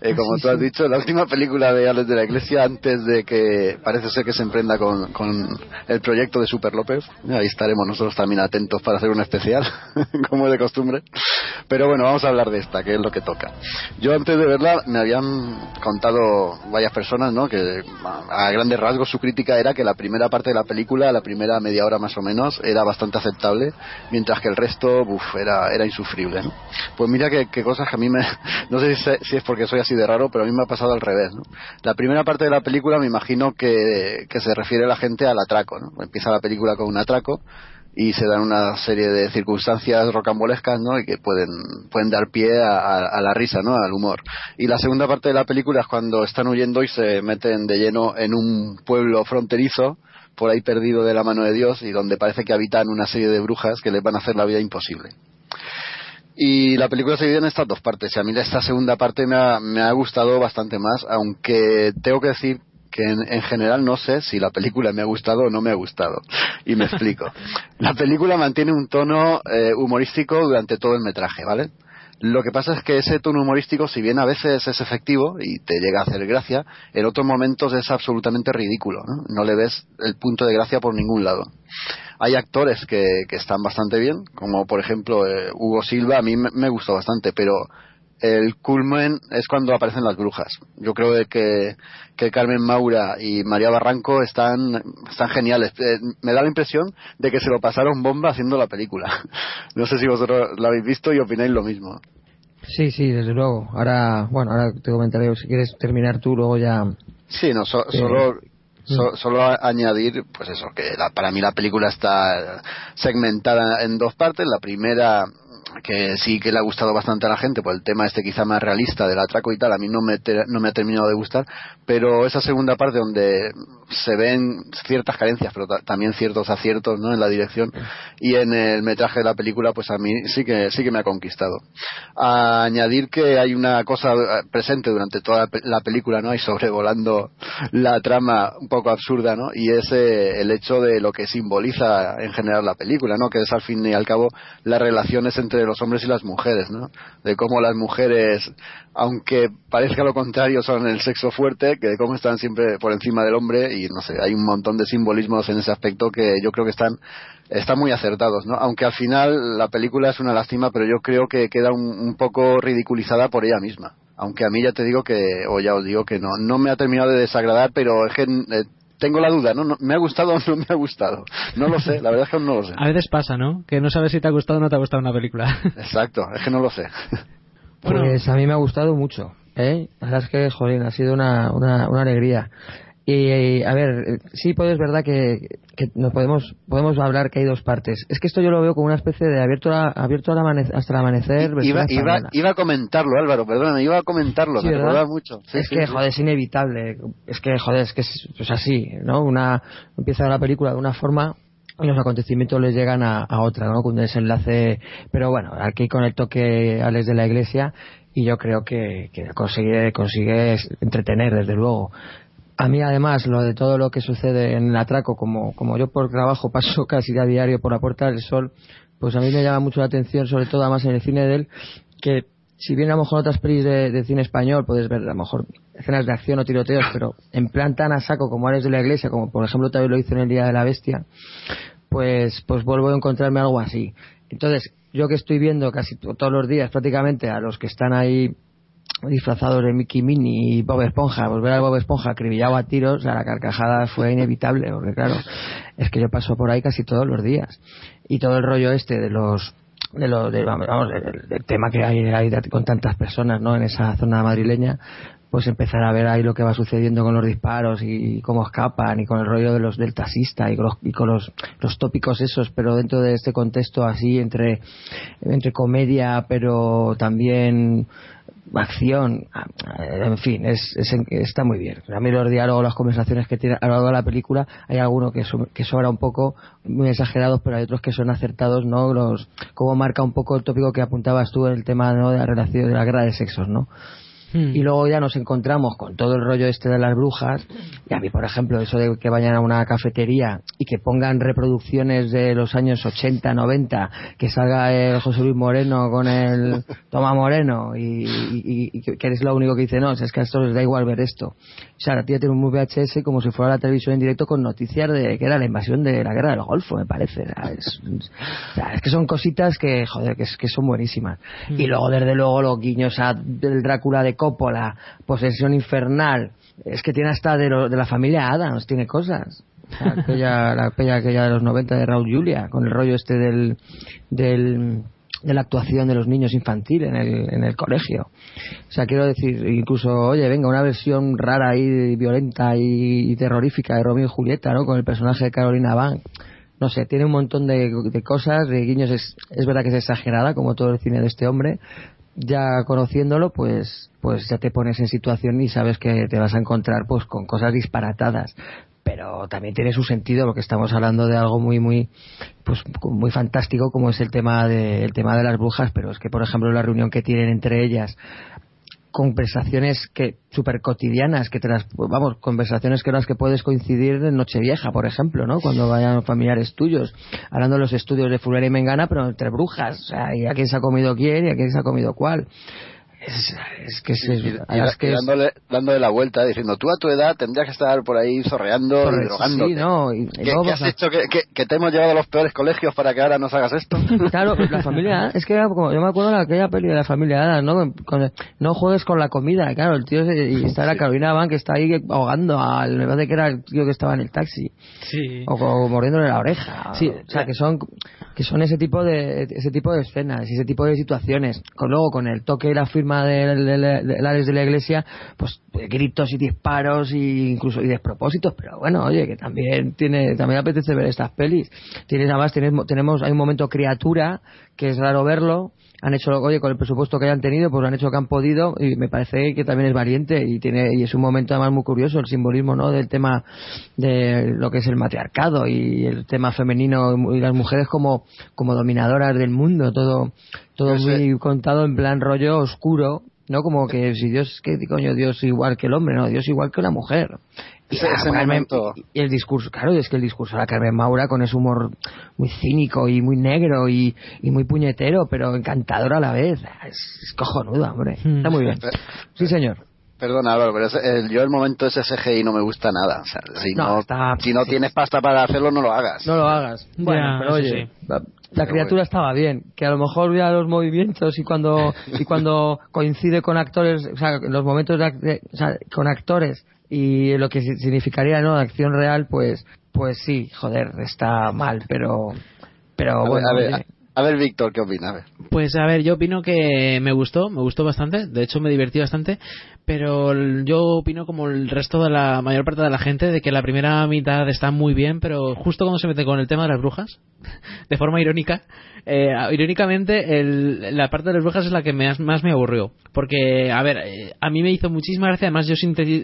Eh, como Sí, tú has sí. dicho, la última película de Alex de la Iglesia antes de que parece ser que se emprenda con, con el proyecto de Super López. Ahí estaremos nosotros también atentos para hacer un especial, *laughs* como es de costumbre. Pero bueno, vamos a hablar de esta, que es lo que toca. Yo antes de verla me habían contado varias personas, ¿no? Que a grandes rasgos su crítica era que la primera parte de la película, la primera media hora más o menos, era bastante aceptable, mientras que el resto, uf, era, era insufrible, ¿no? Pues mira que, que cosas que a mí me... *laughs* No sé si es porque soy así de raro, pero a mí me ha pasado al revés, ¿no? La primera parte de la película me imagino que, que se refiere la gente al atraco, ¿no? Empieza la película con un atraco y se dan una serie de circunstancias rocambolescas, ¿no? Y que pueden, pueden dar pie a, a- a la risa, ¿no? Al humor. Y la segunda parte de la película es cuando están huyendo y se meten de lleno en un pueblo fronterizo, por ahí perdido de la mano de Dios, y donde parece que habitan una serie de brujas que les van a hacer la vida imposible. Y la película se divide en estas dos partes. Y a mí esta segunda parte me ha, me ha gustado bastante más, aunque tengo que decir que en, en general no sé si la película me ha gustado o no me ha gustado. Y me explico. *laughs* La película mantiene un tono eh, humorístico durante todo el metraje, ¿vale? Lo que pasa es que ese tono humorístico, si bien a veces es efectivo y te llega a hacer gracia, en otros momentos es absolutamente ridículo. No, no le ves el punto de gracia por ningún lado. Hay actores que, que están bastante bien, como por ejemplo eh, Hugo Silva, a mí me, me gustó bastante, pero el culmen es cuando aparecen las brujas. Yo creo que, que Carmen Maura y María Barranco están, están geniales. Eh, me da la impresión de que se lo pasaron bomba haciendo la película. *laughs* No sé si vosotros la habéis visto y opináis lo mismo. Sí, sí, desde luego. Ahora, bueno, ahora te comentaré si quieres terminar tú, luego ya. Sí, no, so- Eh, solo, mm. So- solo añadir, pues eso, que la- para mí la película está segmentada en dos partes. La primera que sí que le ha gustado bastante a la gente, pues el tema este quizá más realista del atraco y tal, a mí no me, no me ha terminado de gustar, pero esa segunda parte donde se ven ciertas carencias, pero ta- también ciertos aciertos ¿no? en la dirección y en el metraje de la película, pues a mí sí que, sí que me ha conquistado. Añadir que hay una cosa eh, presente durante toda la película, ¿no? Y sobrevolando la trama un poco absurda, ¿no? Y es eh, el hecho de lo que simboliza en general la película, ¿no? Que es al fin y al cabo las relaciones entre los hombres y las mujeres, ¿no? De cómo las mujeres, aunque parezca lo contrario, son el sexo fuerte, que de cómo están siempre por encima del hombre y no sé, hay un montón de simbolismos en ese aspecto que yo creo que están están muy acertados, ¿no? Aunque al final la película es una lástima, pero yo creo que queda un, un poco ridiculizada por ella misma. Aunque a mí ya te digo que, o ya os digo que no, no me ha terminado de desagradar, pero es que eh, tengo la duda, ¿no? ¿no? ¿Me ha gustado o no me ha gustado? No lo sé, la verdad es que aún no lo sé. A veces pasa, ¿no? Que no sabes si te ha gustado o no te ha gustado una película. *laughs* Exacto, es que no lo sé. Pues a mí me ha gustado mucho, ¿eh? La verdad es que, joder, ha sido una, una, una alegría. Y, a ver, eh, sí, pues es verdad que, que nos podemos, podemos hablar que hay dos partes. Es que esto yo lo veo como una especie de abierto, a- abierto al amane- hasta el amanecer. Iba, iba, iba a comentarlo, Álvaro, perdóname, iba a comentarlo, Sí, me ¿verdad? mucho. Sí, es sí, que, joder, es inevitable. Es que, joder, es que es, es así, ¿no? Una, empieza la película de una forma y los acontecimientos les llegan a, a otra, ¿no? Con un desenlace. Pero bueno, aquí con el toque Alex de la Iglesia y yo creo que, que consigue, consigue entretener, desde luego. A mí, además, lo de todo lo que sucede en el atraco, como, como yo por trabajo *laughs* paso casi a diario por la Puerta del Sol, pues a mí me llama mucho la atención, sobre todo además en el cine de él, que si bien a lo mejor otras pelis de, de cine español puedes ver a lo mejor escenas de acción o tiroteos, pero en plan tan a saco como Alex de la Iglesia, como por ejemplo también lo hizo en el Día de la Bestia, pues, pues vuelvo a encontrarme algo así. Entonces, yo que estoy viendo casi to- todos los días prácticamente a los que están ahí disfrazados de Mickey Minnie y Bob Esponja, volver a Bob Esponja acribillado a tiros, a la carcajada fue inevitable, porque claro, es que yo paso por ahí casi todos los días. Y todo el rollo este de los de lo de, vamos, del, del tema que hay, hay con tantas personas ¿no? en esa zona madrileña pues empezar a ver ahí lo que va sucediendo con los disparos y cómo escapan y con el rollo de los del taxista y con los, y con los, los tópicos esos pero dentro de este contexto así entre entre comedia pero también acción, en fin, es, es- está muy bien. A mí los diálogos, las conversaciones que tiene a lo largo de la película, hay algunos que, so- que sobra un poco, muy exagerados, pero hay otros que son acertados, ¿no? Los, como marca un poco el tópico que apuntabas tú en el tema ¿no? de la relación, de la guerra de sexos, ¿no? Y luego ya nos encontramos con todo el rollo este de las brujas. Y a mí, por ejemplo, eso de que vayan a una cafetería y que pongan reproducciones de los años 80, 90, que salga el José Luis Moreno con el *laughs* Toma Moreno y, y- y que eres lo único que dice, no, es que a esto les da igual ver esto. O sea, la tía tiene un VHS como si fuera la televisión en directo con noticias de que era la invasión de la guerra del Golfo, me parece. Es, *laughs* es que son cositas que, joder, que, es- que son buenísimas. Y luego, desde luego, los guiños a del Drácula de Coppola, Posesión Infernal, es que tiene hasta de, lo- de la familia Adams, tiene cosas. *laughs* Aquella, la pella aquella de los 90 de Raúl Julia, con el rollo este del, del, de la actuación de los niños infantil en el, en el colegio. O sea, quiero decir, incluso, oye, venga, una versión rara y violenta y, y terrorífica de Romeo y Julieta, ¿no? Con el personaje de Carolina Van. No sé, tiene un montón de, de cosas, de guiños. Es, es verdad que es exagerada, como todo el cine de este hombre. Ya conociéndolo, pues, pues ya te pones en situación y sabes que te vas a encontrar, pues, con cosas disparatadas. Pero también tiene su sentido porque estamos hablando de algo muy muy pues muy fantástico como es el tema de el tema de las brujas pero es que por ejemplo la reunión que tienen entre ellas conversaciones que súper cotidianas que te las vamos conversaciones que las que puedes coincidir en Nochevieja por ejemplo no cuando vayan familiares tuyos. Hablando de los estudios de Fulera y Mengana pero entre brujas o sea y a quién se ha comido quién y a quién se ha comido cuál es, es que es, Y, y que es- dándole, dándole la vuelta, diciendo, tú a tu edad tendrías que estar por ahí zorreando y drogándote. sí, no, y- ¿Qué, has hecho? ¿Que, que, que te hemos llevado a los peores colegios para que ahora nos hagas esto? *laughs* Claro, la familia, es que era como, yo me acuerdo de aquella peli de la familia Adams, ¿no? Con- no juegues con la comida, claro, el tío, se- y está la Carolina Van que está ahí ahogando al, me parece que era el tío que estaba en el taxi, Sí. o, o mordiéndole la oreja, Sí, o sea, que son, que son ese tipo de, ese tipo de escenas, y ese tipo de situaciones, con luego con el toque y la firma de, de, la iglesia, pues gritos y disparos y incluso y despropósitos, pero bueno, oye, que también tiene también apetece ver estas pelis. Tienes además tenemos hay un momento criatura que es raro verlo, han hecho oye con el presupuesto que hayan tenido pues han hecho lo que han podido y me parece que también es valiente y tiene y es un momento además muy curioso el simbolismo no del tema de lo que es el matriarcado y el tema femenino y las mujeres como como dominadoras del mundo todo todo muy contado en plan rollo oscuro no como que si Dios que coño Dios igual que el hombre no Dios igual que la mujer y, Ese- ese Carmen- momento. y el discurso, claro, es que el discurso de la Carmen Maura con ese humor muy cínico y muy negro y, y muy puñetero, pero encantador a la vez. Es, es cojonudo, hombre. Hmm. Está muy bien. Sí, señor. Perdona, Álvaro, pero ese- el- yo el momento ese CGI no me gusta nada. O sea, si No, no, está- si no tienes pasta para hacerlo, no lo hagas. No lo hagas. Bueno, Ya, pero oye, sí. La, criatura estaba bien. Que a lo mejor vea los movimientos y cuando y cuando *laughs* coincide con actores, o sea, los momentos de, o sea, con actores y lo que si- significaría, ¿no? Acción real, pues pues sí, joder, está mal, pero pero a, ver, bueno. a, ver, a ver, Víctor, ¿qué opina? A ver. Pues a ver, yo opino que me gustó, me gustó bastante, de hecho me divertí bastante, pero yo opino como el resto de la mayor parte de la gente de que la primera mitad está muy bien, pero justo cuando se mete con el tema de las brujas, *laughs* de forma irónica, eh, irónicamente el- la parte de las brujas es la que me, más me aburrió, porque a ver, eh, a mí me hizo muchísima gracia, además yo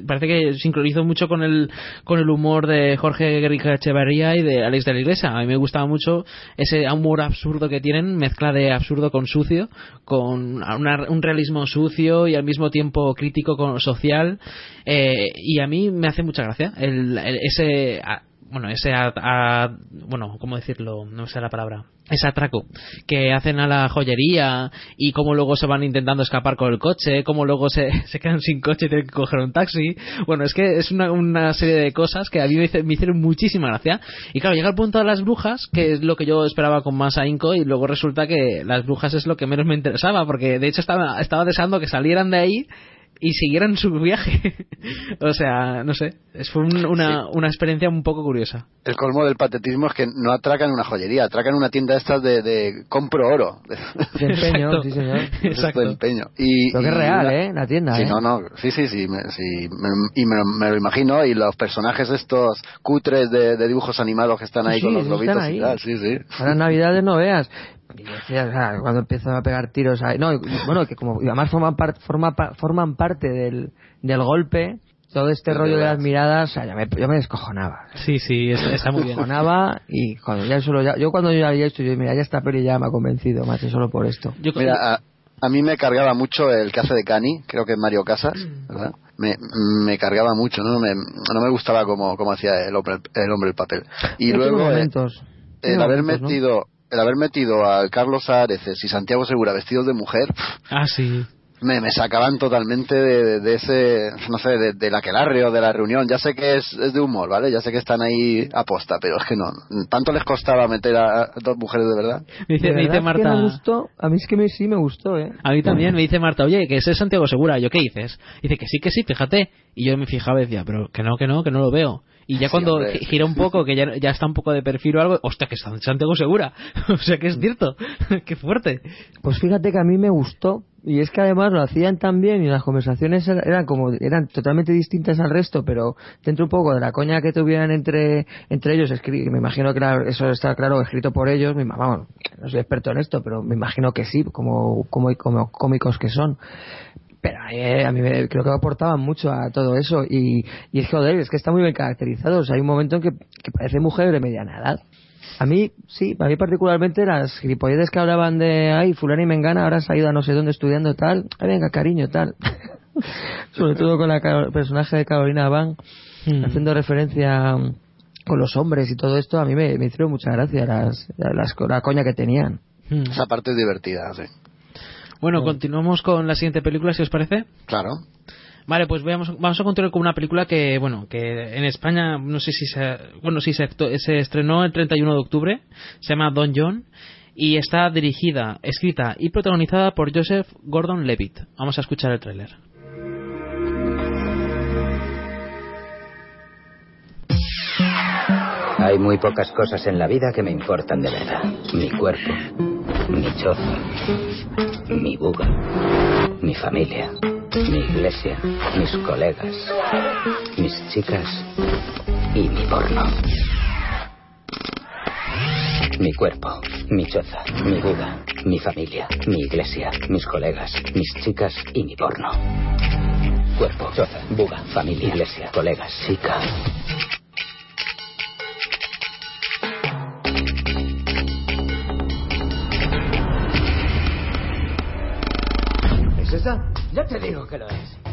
parece que sincronizo mucho con el con el humor de Jorge Guerrica Echevarría y de Alex de la Iglesia, a mí me gustaba mucho ese humor absurdo que tienen, mezcla de absurdo con sucio, con una- un realismo sucio y al mismo tiempo crítico con social, eh, y a mí me hace mucha gracia el, ese bueno ese a- a- bueno cómo decirlo no sé la palabra ese atraco que hacen a la joyería y cómo luego se van intentando escapar con el coche, cómo luego se, *laughs* se quedan sin coche y tienen que coger un taxi. Bueno, es que es una, una serie de cosas que a mí me, me hicieron muchísima gracia. Y claro, llega el punto de las brujas, que es lo que yo esperaba con más ahínco, y luego resulta que las brujas es lo que menos me interesaba, porque de hecho estaba deseando que salieran de ahí y siguieran su viaje. *laughs* o sea, no sé, es fue un- una, una experiencia un poco curiosa. El colmo del patetismo es que no atracan una joyería, atracan una tienda estas de, de compro oro. *laughs* De empeño, sí, señor. Exacto. *laughs* De empeño. Y, Pero que es y real, una- ¿eh? La tienda, Sí, ¿eh? no, no, sí, sí, sí, me, sí, me- y me, me lo imagino, y los personajes estos cutres de, de dibujos animados que están ahí Sí, con los sí, globitos y tal, sí, sí. Ahora Navidades no veas. Y decía, o sea, cuando empiezan a pegar tiros ahí. No, y- bueno, que como y además forman, par- forma pa- forman parte del, del golpe, todo este Es rollo de las miradas, o sea, ya me, yo me descojonaba. Sí, sí, es- está muy bien. Descojonaba y cuando ya solo ya, yo cuando yo había hecho, yo mira, ya esta peli ya me ha convencido, macho, solo por esto. Mira, a, a mí me cargaba mucho el que hace de Cani, creo que es Mario Casas, ¿verdad? Me, me cargaba mucho, ¿no? Me, no me gustaba como, como hacía el hombre el, hombre el papel. Y luego eh, el haber momentos, ¿no? El haber metido al Carlos Areces y Santiago Segura vestidos de mujer Ah, sí. me, me sacaban totalmente de, de ese, no sé, de, del aquelarre o de la reunión. Ya sé que es, es de humor, ¿vale? Ya sé que están ahí aposta, pero es que no. ¿Tanto les costaba meter a, a dos mujeres de verdad? Me dice, De me dice que Marta. me gustó, a mí es que me, sí me gustó, ¿eh? A mí también me dice Marta, oye, que ese es Santiago Segura. Yo, ¿qué dices? Dice que sí, que sí, fíjate. Y yo me fijaba y decía, pero que no, que no, que no lo veo. Y ya Sí, cuando hombre. gira un poco, que ya, ya está un poco de perfil o algo, hostia, que está Santiago Segura. *laughs* o sea, que es cierto. *laughs* Qué fuerte. Pues fíjate que a mí me gustó y es que además lo hacían tan bien y las conversaciones er- eran como eran totalmente distintas al resto, pero dentro un poco de la coña que tuvieran entre entre ellos, me imagino que era- eso está claro escrito por ellos, me, vamos, no soy experto en esto, pero me imagino que sí, como como, como cómicos que son. Pero eh, a mí me, creo que aportaban mucho a todo eso y, y es que joder, es que está muy bien caracterizado, o sea, hay un momento en que, que parece mujer de mediana edad. A mí, sí, a mí particularmente las gilipolleces que hablaban de, ay, fulano y mengana ahora se ha ido a no sé dónde estudiando tal, ay, venga, cariño, tal. *laughs* Sobre todo con la el personaje de Carolina Van, haciendo referencia mm, con los hombres y todo esto, a mí me, me hicieron mucha gracia las, las, la coña que tenían. Esa parte es divertida, sí. Bueno, continuamos con la siguiente película, si os parece. Claro. Vale, pues veamos, vamos a continuar con una película que, bueno, que en España, no sé si se, bueno, sí se, se estrenó el 31 de octubre, se llama Don John y está dirigida, escrita y protagonizada por Joseph Gordon-Levitt. Vamos a escuchar el tráiler. Hay muy pocas cosas en la vida que me importan de verdad. Mi cuerpo, mi choza, mi buga, mi familia, mi iglesia, mis colegas, mis chicas y mi porno. Mi cuerpo, mi choza, mi Buda, mi familia, mi iglesia, mis colegas, mis chicas y mi porno. Cuerpo, choza, Buda, familia, iglesia, colegas, chica. Ya te digo que lo es.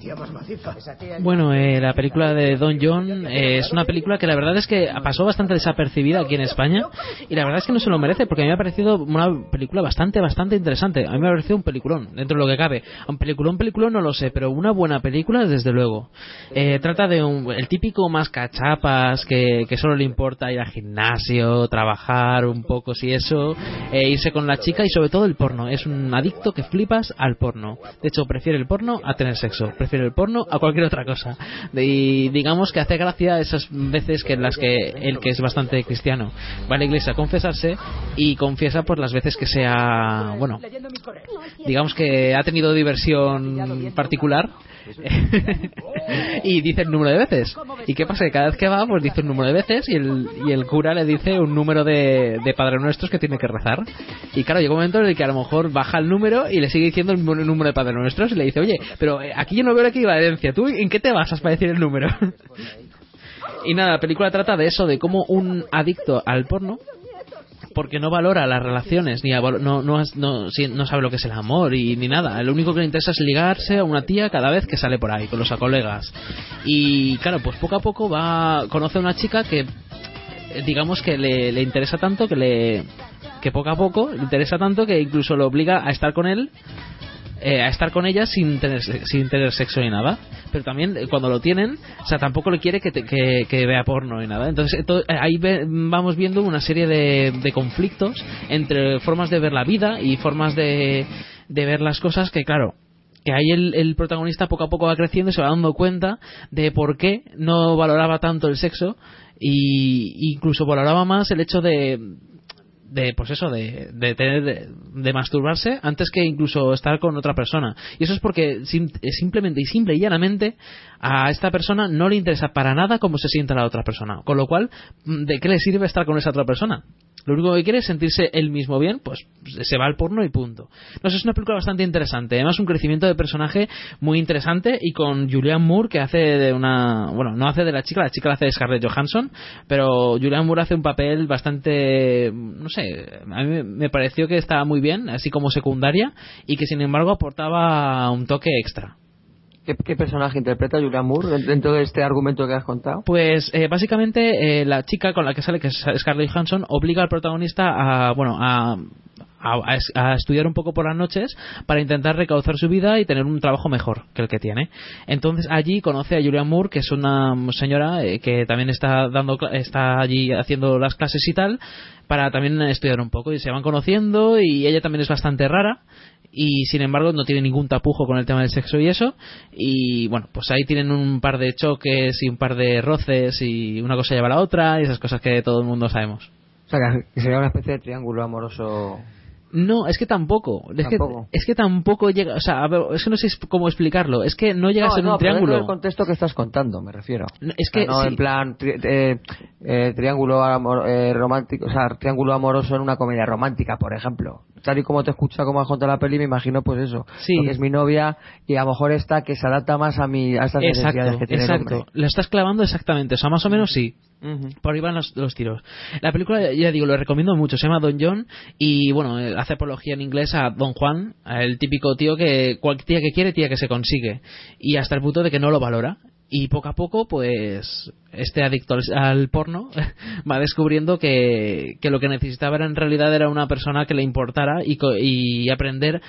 Qué tía más maciza. Esa tía... Bueno, eh, la película de Don John eh, es una película que la verdad es que pasó bastante desapercibida aquí en España y la verdad es que no se lo merece porque a mí me ha parecido una película bastante, bastante interesante. A mí me ha parecido un peliculón, dentro de lo que cabe. Un peliculón, peliculón no lo sé, pero una buena película desde luego. Eh, trata de un, el típico más cachapas que, que solo le importa ir al gimnasio, trabajar un poco, si eso, eh, irse con la chica y sobre todo el porno. Es un adicto que flipas al porno. De hecho, prefiere el porno a tener sexo. Prefiere el porno a cualquier otra cosa. Y digamos que hace gracia esas veces que en las que él, que es bastante cristiano, va a la iglesia a confesarse y confiesa por las veces que sea, bueno, digamos que ha tenido diversión particular *laughs* y dice el número de veces. ¿Y qué pasa? Que cada vez que va, pues dice un número de veces y el, y el cura le dice un número de, de Padre Nuestros que tiene que rezar. Y claro, llega un momento en el que a lo mejor baja el número y le sigue diciendo el número de Padre Nuestros y le dice, oye, pero eh, aquí yo no veo la equivalencia. ¿Tú en qué te basas para decir el número? *laughs* y nada, la película trata de eso, de cómo un adicto al porno porque no valora las relaciones ni avalo- no, no, no, no sabe lo que es el amor y ni nada. Lo único que le interesa es ligarse a una tía cada vez que sale por ahí con los colegas. Y claro pues poco a poco va conoce a una chica que eh, digamos que le, le interesa tanto que le que poco a poco le interesa tanto que incluso lo obliga a estar con él eh, a estar con ella sin tener sin tener sexo ni nada. Pero también eh, cuando lo tienen o sea tampoco le quiere que, te- que, vea porno ni nada. Entonces eh, ahí ve- vamos viendo una serie de, de conflictos entre formas de ver la vida y formas de, de ver las cosas que claro que ahí el, el protagonista poco a poco va creciendo y se va dando cuenta de por qué no valoraba tanto el sexo y incluso valoraba más el hecho de de pues eso de, de tener de, de masturbarse antes que incluso estar con otra persona. Y eso es porque sim- eh, simplemente y simple y llanamente a esta persona no le interesa para nada cómo se sienta la otra persona. Con lo cual mm, de qué le sirve estar con esa otra persona lo único que quiere es sentirse él mismo bien pues se va al porno y punto. No sé es una película bastante interesante. Además un crecimiento de personaje muy interesante y con Julianne Moore que hace de una bueno no hace de la chica la chica la hace de Scarlett Johansson pero Julianne Moore hace un papel bastante no sé a mí me pareció que estaba muy bien así como secundaria y que sin embargo aportaba un toque extra ¿Qué, personaje interpreta Julian Moore dentro de este argumento que has contado? Pues eh, básicamente eh, la chica con la que sale, que es Scarlett Johansson, obliga al protagonista a, bueno, a, a, estudiar un poco por las noches para intentar recauzar su vida y tener un trabajo mejor que el que tiene. Entonces allí conoce a Julian Moore, que es una señora eh, que también está dando, está allí haciendo las clases y tal, para también estudiar un poco y se van conociendo y ella también es bastante rara y sin embargo no tiene ningún tapujo con el tema del sexo y eso y bueno pues ahí tienen un par de choques y un par de roces y una cosa lleva a la otra y esas cosas que todo el mundo sabemos O sea, que sería una especie de triángulo amoroso. No es que tampoco es, Tampoco. Que, es que tampoco llega o sea a ver, es que no sé cómo explicarlo es que no llega a ser no, un pero triángulo del contexto que estás contando, me refiero. No, es O sea, que no sí. en plan tri- eh, eh, triángulo amor- eh, romántico, o sea, triángulo amoroso en una comedia romántica, por ejemplo. Tal y como te escucha como has contado la peli, me imagino pues eso. Sí. Porque es mi novia y a lo mejor esta que se adapta más a mi a estas necesidades que tiene el exacto lo estás clavando exactamente o sea más o menos sí Ujú. por ahí van los, los tiros. La película, ya digo, lo recomiendo mucho. Se llama Don John y, bueno, eh, hace apología en inglés a Don Juan, el típico tío que cualquier tía que quiere, tía que se consigue. Y hasta el punto de que no lo valora. Y poco a poco, pues, este adicto al, porno *laughs* va descubriendo que, que lo que necesitaba era, en realidad era una persona que le importara y, y aprender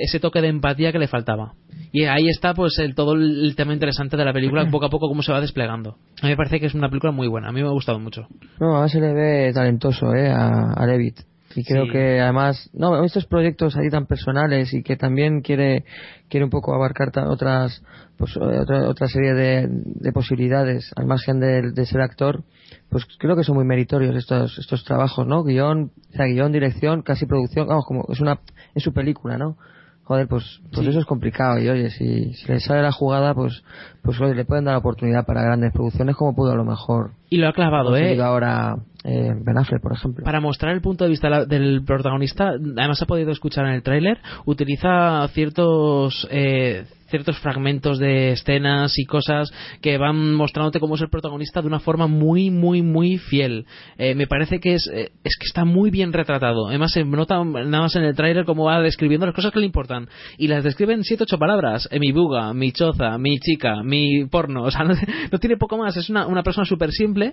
ese toque de empatía que le faltaba. Y ahí está, pues, el, todo el, tema interesante de la película, *clears throat* poco a poco cómo se va desplegando. A mí me parece que es una película muy buena. A mí me ha gustado mucho. No, a se le ve talentoso, eh, a, a Levitt. Y creo Sí. que además, no, estos proyectos ahí tan personales y que también quiere, quiere un poco abarcar otras, pues, eh, otra, otra serie de, de posibilidades al margen de, de ser actor, pues creo que son muy meritorios estos, estos trabajos, ¿no? Guión, o sea, guion, dirección, casi producción, vamos, como es una, es su película, ¿no? Joder, pues, pues eso es complicado. Y oye, si, si le sale la jugada, pues, pues oye, le pueden dar oportunidad para grandes producciones como pudo a lo mejor. Y lo ha clavado, ¿eh? ahora eh, Ben Affleck, por ejemplo. Para mostrar el punto de vista del protagonista, además ha podido escuchar en el tráiler, utiliza ciertos eh, ciertos fragmentos de escenas y cosas que van mostrándote cómo es el protagonista de una forma muy, muy, muy fiel. Eh, me parece que es, eh, es que está muy bien retratado. Además se nota nada más en el tráiler cómo va describiendo las cosas que le importan. Y las describe en siete ocho palabras. Eh, mi buga, mi choza, mi chica, mi porno. *laughs* O sea, no, no tiene poco más. Es una, una persona súper simple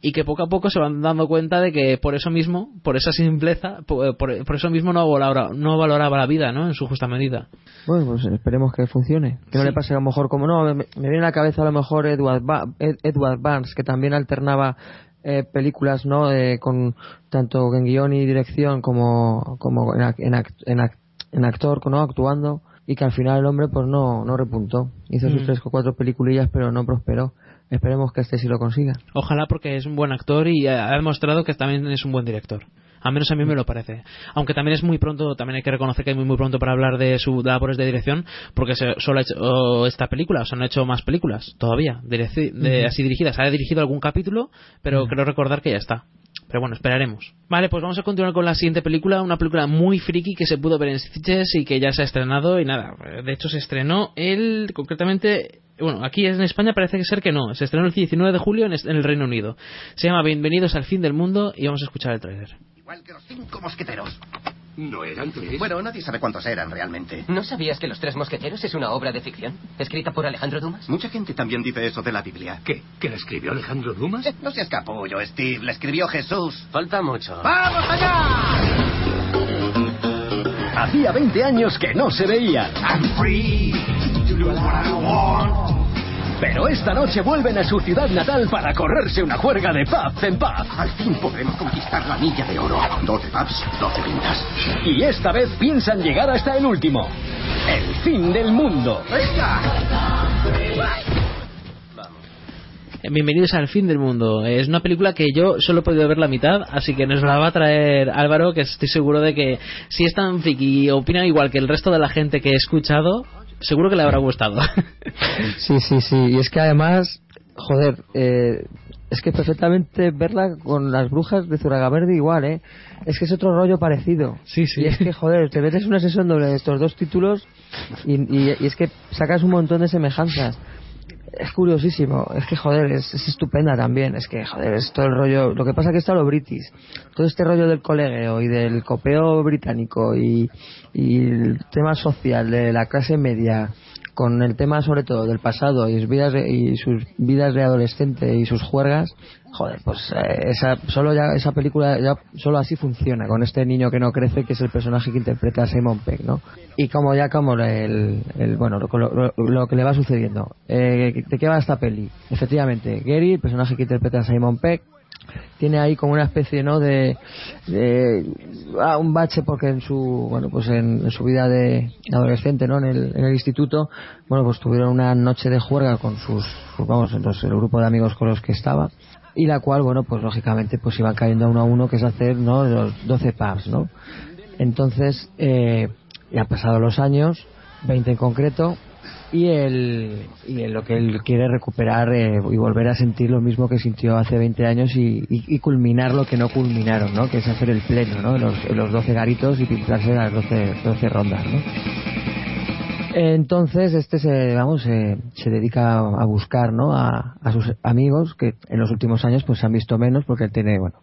y que poco a poco se van dando cuenta de que por eso mismo, por esa simpleza, por, por- por eso mismo no valora- no valoraba la vida, ¿no? En su justa medida. Bueno, pues esperemos que funcione. Que no Sí. le pase a lo mejor como no. Me, me viene a la cabeza a lo mejor Edward, Ba- Ed- Edward Barnes, que también alternaba eh, películas, ¿no? Eh, con tanto en guion y dirección como, como en, en, ac- en ac- en actor, ¿no? Actuando. Y que al final el hombre pues no, no repuntó. Hizo sus Mm. tres o cuatro peliculillas, pero no prosperó. Esperemos que este sí lo consiga. Ojalá porque es un buen actor y ha demostrado que también es un buen director. Al menos a mí me lo parece. Aunque también es muy pronto, también hay que reconocer que es muy, muy pronto para hablar de sus labores de dirección, porque se, solo ha hecho oh, esta película, o sea, no ha hecho más películas todavía, direci- de- así dirigidas. Ha dirigido algún capítulo, pero creo recordar que ya está. Pero bueno, esperaremos. Vale, pues vamos a continuar con la siguiente película, una película muy friki que se pudo ver en Stitches y que ya se ha estrenado y nada, de hecho se estrenó el, concretamente, bueno, aquí en España parece ser que no, se estrenó el 19 de julio en, el Reino Unido. Se llama Bienvenidos al fin del mundo y vamos a escuchar el tráiler. Igual que los cinco mosqueteros. ¿No eran tres? Bueno, nadie sabe cuántos eran realmente. ¿No sabías que Los Tres Mosqueteros es una obra de ficción? ¿Escrita por Alejandro Dumas? Mucha gente también dice eso de la Biblia. ¿Qué? ¿Que la escribió Alejandro Dumas? Eh, no seas capullo, Steve. La escribió Jesús. Falta mucho. ¡Vamos allá! Hacía 20 años que no se veían. Pero esta noche vuelven a su ciudad natal para correrse una juerga de pub en pub. Al fin podremos conquistar la milla de oro. 12 pubs, 12 pintas. Y esta vez piensan llegar hasta el último. El fin del mundo. Eh, Bienvenidos al fin del mundo. Es una película que yo solo he podido ver la mitad, así que nos la va a traer Álvaro, que estoy seguro de que si es tan friki y opina igual que el resto de la gente que he escuchado, seguro que le habrá gustado. *laughs* Sí, sí, sí. Y es que además, joder, eh, es que perfectamente verla con las brujas de Zuragaverde igual, ¿eh? Es que es otro rollo parecido. Sí, sí. Y es que, joder, te metes una sesión doble de estos dos títulos y, y- y es que sacas un montón de semejanzas. Es curiosísimo, es que joder, es, es estupenda también, es que joder, es todo el rollo, lo que pasa que está lo british, todo este rollo del colegueo y del copeo británico y, y el tema social de la clase media con el tema sobre todo del pasado y sus vidas de, y sus vidas de adolescente y sus juergas, joder, pues eh, esa solo ya esa película ya solo así funciona con este niño que no crece que es el personaje que interpreta a Simon Peck, ¿no? Y como ya como el, el bueno lo, lo- lo que le va sucediendo. Eh, ¿De qué va esta peli? Efectivamente, Gary, el personaje que interpreta a Simon Peck, tiene ahí como una especie no de, ah, un bache porque en su bueno pues en, su vida de adolescente no en el, instituto bueno pues tuvieron una noche de juerga con sus, sus- vamos el grupo de amigos con los que estaba y la cual bueno pues lógicamente pues iban cayendo uno a uno que es hacer no los 12 pubs no entonces eh, ya han pasado los años 20 en concreto y él, y lo que él quiere recuperar eh, y volver a sentir lo mismo que sintió hace 20 años y, y- culminar lo que no culminaron, ¿no? que es hacer el pleno, ¿no? los, los 12 garitos y pintarse las 12, 12 rondas. ¿no? Entonces este se, vamos, se, se dedica a buscar ¿no? a, a sus amigos que en los últimos años pues se han visto menos porque él tiene bueno,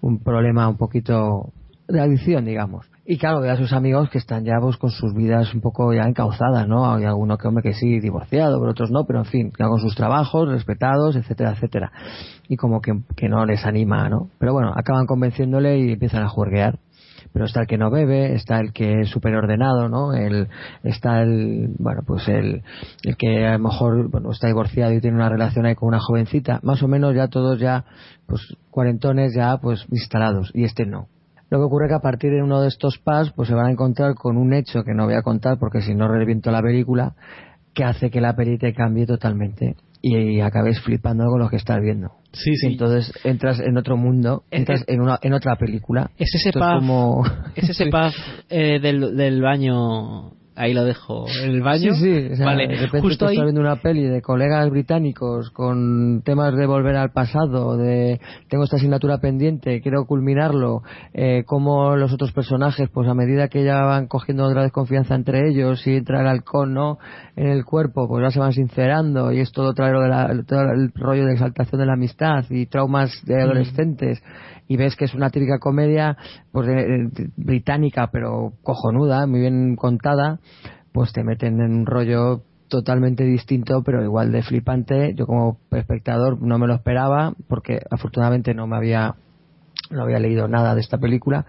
un problema un poquito de adicción, digamos. Y claro, ve a sus amigos que están ya pues, con sus vidas un poco ya encauzadas, ¿no? Hay alguno que hombre que sí, divorciado, pero otros no, pero en fin, ya con sus trabajos respetados, etcétera, etcétera. Y como que, que no les anima, ¿no? Pero bueno, acaban convenciéndole y empiezan a juerguear. Pero está el que no bebe, está el que es súper ordenado, ¿no? El, está el, bueno, pues el, el que a lo mejor, bueno, está divorciado y tiene una relación ahí con una jovencita. Más o menos ya todos ya, pues cuarentones ya, pues instalados. Y este no. Lo que ocurre que a partir de uno de estos pas pues se van a encontrar con un hecho que no voy a contar porque si no reviento la película, que hace que la peli te cambie totalmente y, acabes flipando con lo que estás viendo. Sí, sí. Entonces entras en otro mundo, entras en, una, en otra película. Es ese pub, como... es ese *laughs* pub eh, del, del baño ahí lo dejo. En el baño. Sí, sí, o sea, vale, de repente justo ahí. viendo una peli de colegas británicos con temas de volver al pasado, de tengo esta asignatura pendiente, quiero culminarlo, eh, como los otros personajes, pues a medida que ya van cogiendo otra vez confianza entre ellos y entra el halcón, ¿no? En el cuerpo, pues ya se van sincerando y es todo de la- todo el rollo de exaltación de la amistad y traumas de adolescentes y ves que es una típica comedia pues de- británica pero cojonuda, muy bien contada, pues te meten en un rollo totalmente distinto pero igual de flipante. Yo como espectador no me lo esperaba porque afortunadamente no me había no había leído nada de esta película.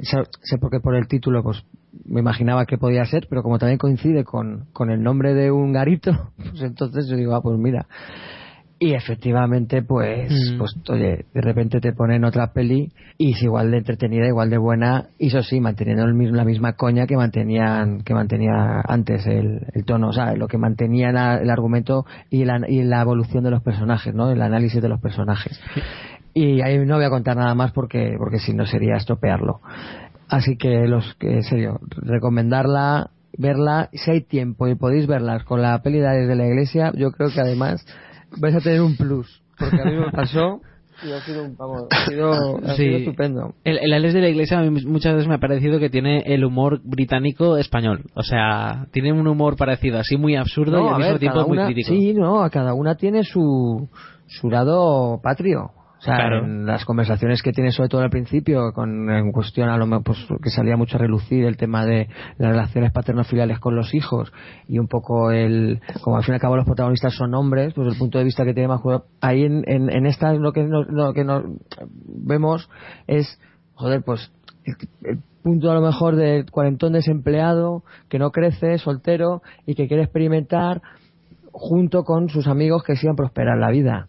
Sé, sé porque por el título pues me imaginaba que podía ser, pero como también coincide con, con el nombre de un garito, *laughs* pues entonces yo digo, ah, pues mira. Y efectivamente, pues, Mm. pues oye, de repente te ponen otra peli y es igual de entretenida, igual de buena, y eso sí, manteniendo el mismo- la misma coña que mantenían, que mantenía antes el, el tono, o sea, lo que mantenía la- el argumento y la, y la evolución de los personajes, ¿no? El análisis de los personajes. Y ahí no voy a contar nada más porque, porque si no sería estropearlo. Así que los que, en serio, recomendarla, verla, si hay tiempo y podéis verlas con la peli de de la iglesia, yo creo que además vais a tener un plus. Porque a mí me pasó *laughs* y ha sido, un- vamos, ha sido, *coughs* ha Sí. sido estupendo. El, el Alex de la Iglesia a mí muchas veces me ha parecido que tiene el humor británico español. O sea, tiene un humor parecido, así muy absurdo No, y al mismo ver, tiempo muy una- crítico. Sí, no, a cada una tiene su, su lado patrio. O sea, Claro. en las conversaciones que tiene sobre todo al principio, con en cuestión a lo mejor pues, que salía mucho a relucir el tema de las relaciones paterno-filiales con los hijos y un poco el, como al fin y al cabo los protagonistas son hombres, pues el punto de vista que tiene más ahí en, en, en esta lo que nos, lo que nos vemos es, joder, pues el, el punto a lo mejor del cuarentón desempleado que no crece, soltero y que quiere experimentar junto con sus amigos que sigan prosperar la vida.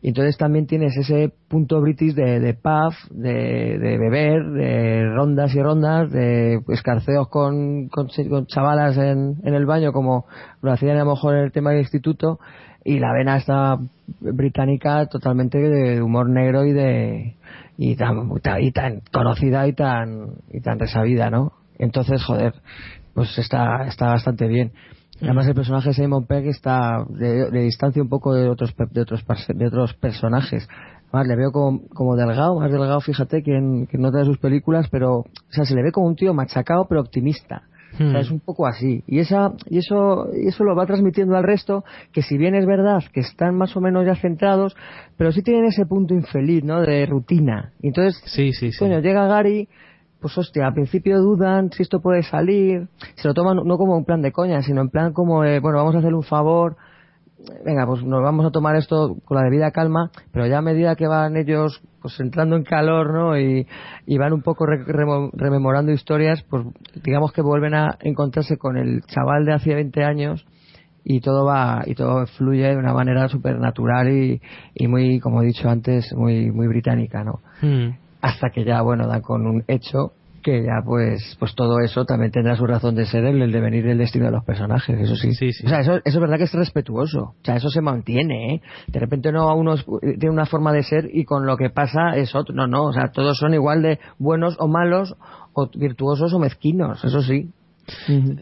Entonces también tienes ese punto british de, de pub, de, beber, de rondas y rondas, de escarceos con, con, ch- con chavalas en, en el baño, como lo hacían a lo mejor en el tema del instituto, y la vena esta británica totalmente de humor negro y de tan, y tan conocida y tan y tan resabida, ¿no? Entonces, joder, pues está está bastante bien. Además el personaje de Simon Pegg está de, de distancia un poco de otros de otros de otros personajes. Además le veo como, como delgado, más delgado, fíjate, que en, que en otra de sus películas, pero o sea, se le ve como un tío machacado pero optimista. O sea, Hmm. es un poco así. Y esa y eso y eso lo va transmitiendo al resto, que si bien es verdad que están más o menos ya centrados, pero sí tienen ese punto infeliz, ¿no? De rutina. Y entonces, Sí, sí, sí. coño, llega Gary, pues hostia, al principio dudan si esto puede salir, se lo toman no como un plan de coña, sino en plan como, de, bueno, vamos a hacerle un favor, venga, pues nos vamos a tomar esto con la debida calma, pero ya a medida que van ellos pues entrando en calor, ¿no? Y, y van un poco re- remo- rememorando historias, pues digamos que vuelven a encontrarse con el chaval de hace 20 años y todo va y todo fluye de una manera súper natural y, y muy, como he dicho antes, muy muy británica, ¿no? Hmm. Hasta que ya bueno dan con un hecho que ya pues pues todo eso también tendrá su razón de ser en el devenir del destino de los personajes eso sí, o sea eso, eso es verdad que es respetuoso. O sea eso se mantiene ¿eh? de repente no uno tiene una forma de ser y con lo que pasa es otro. No no o sea todos son igual de buenos o malos o virtuosos o mezquinos eso sí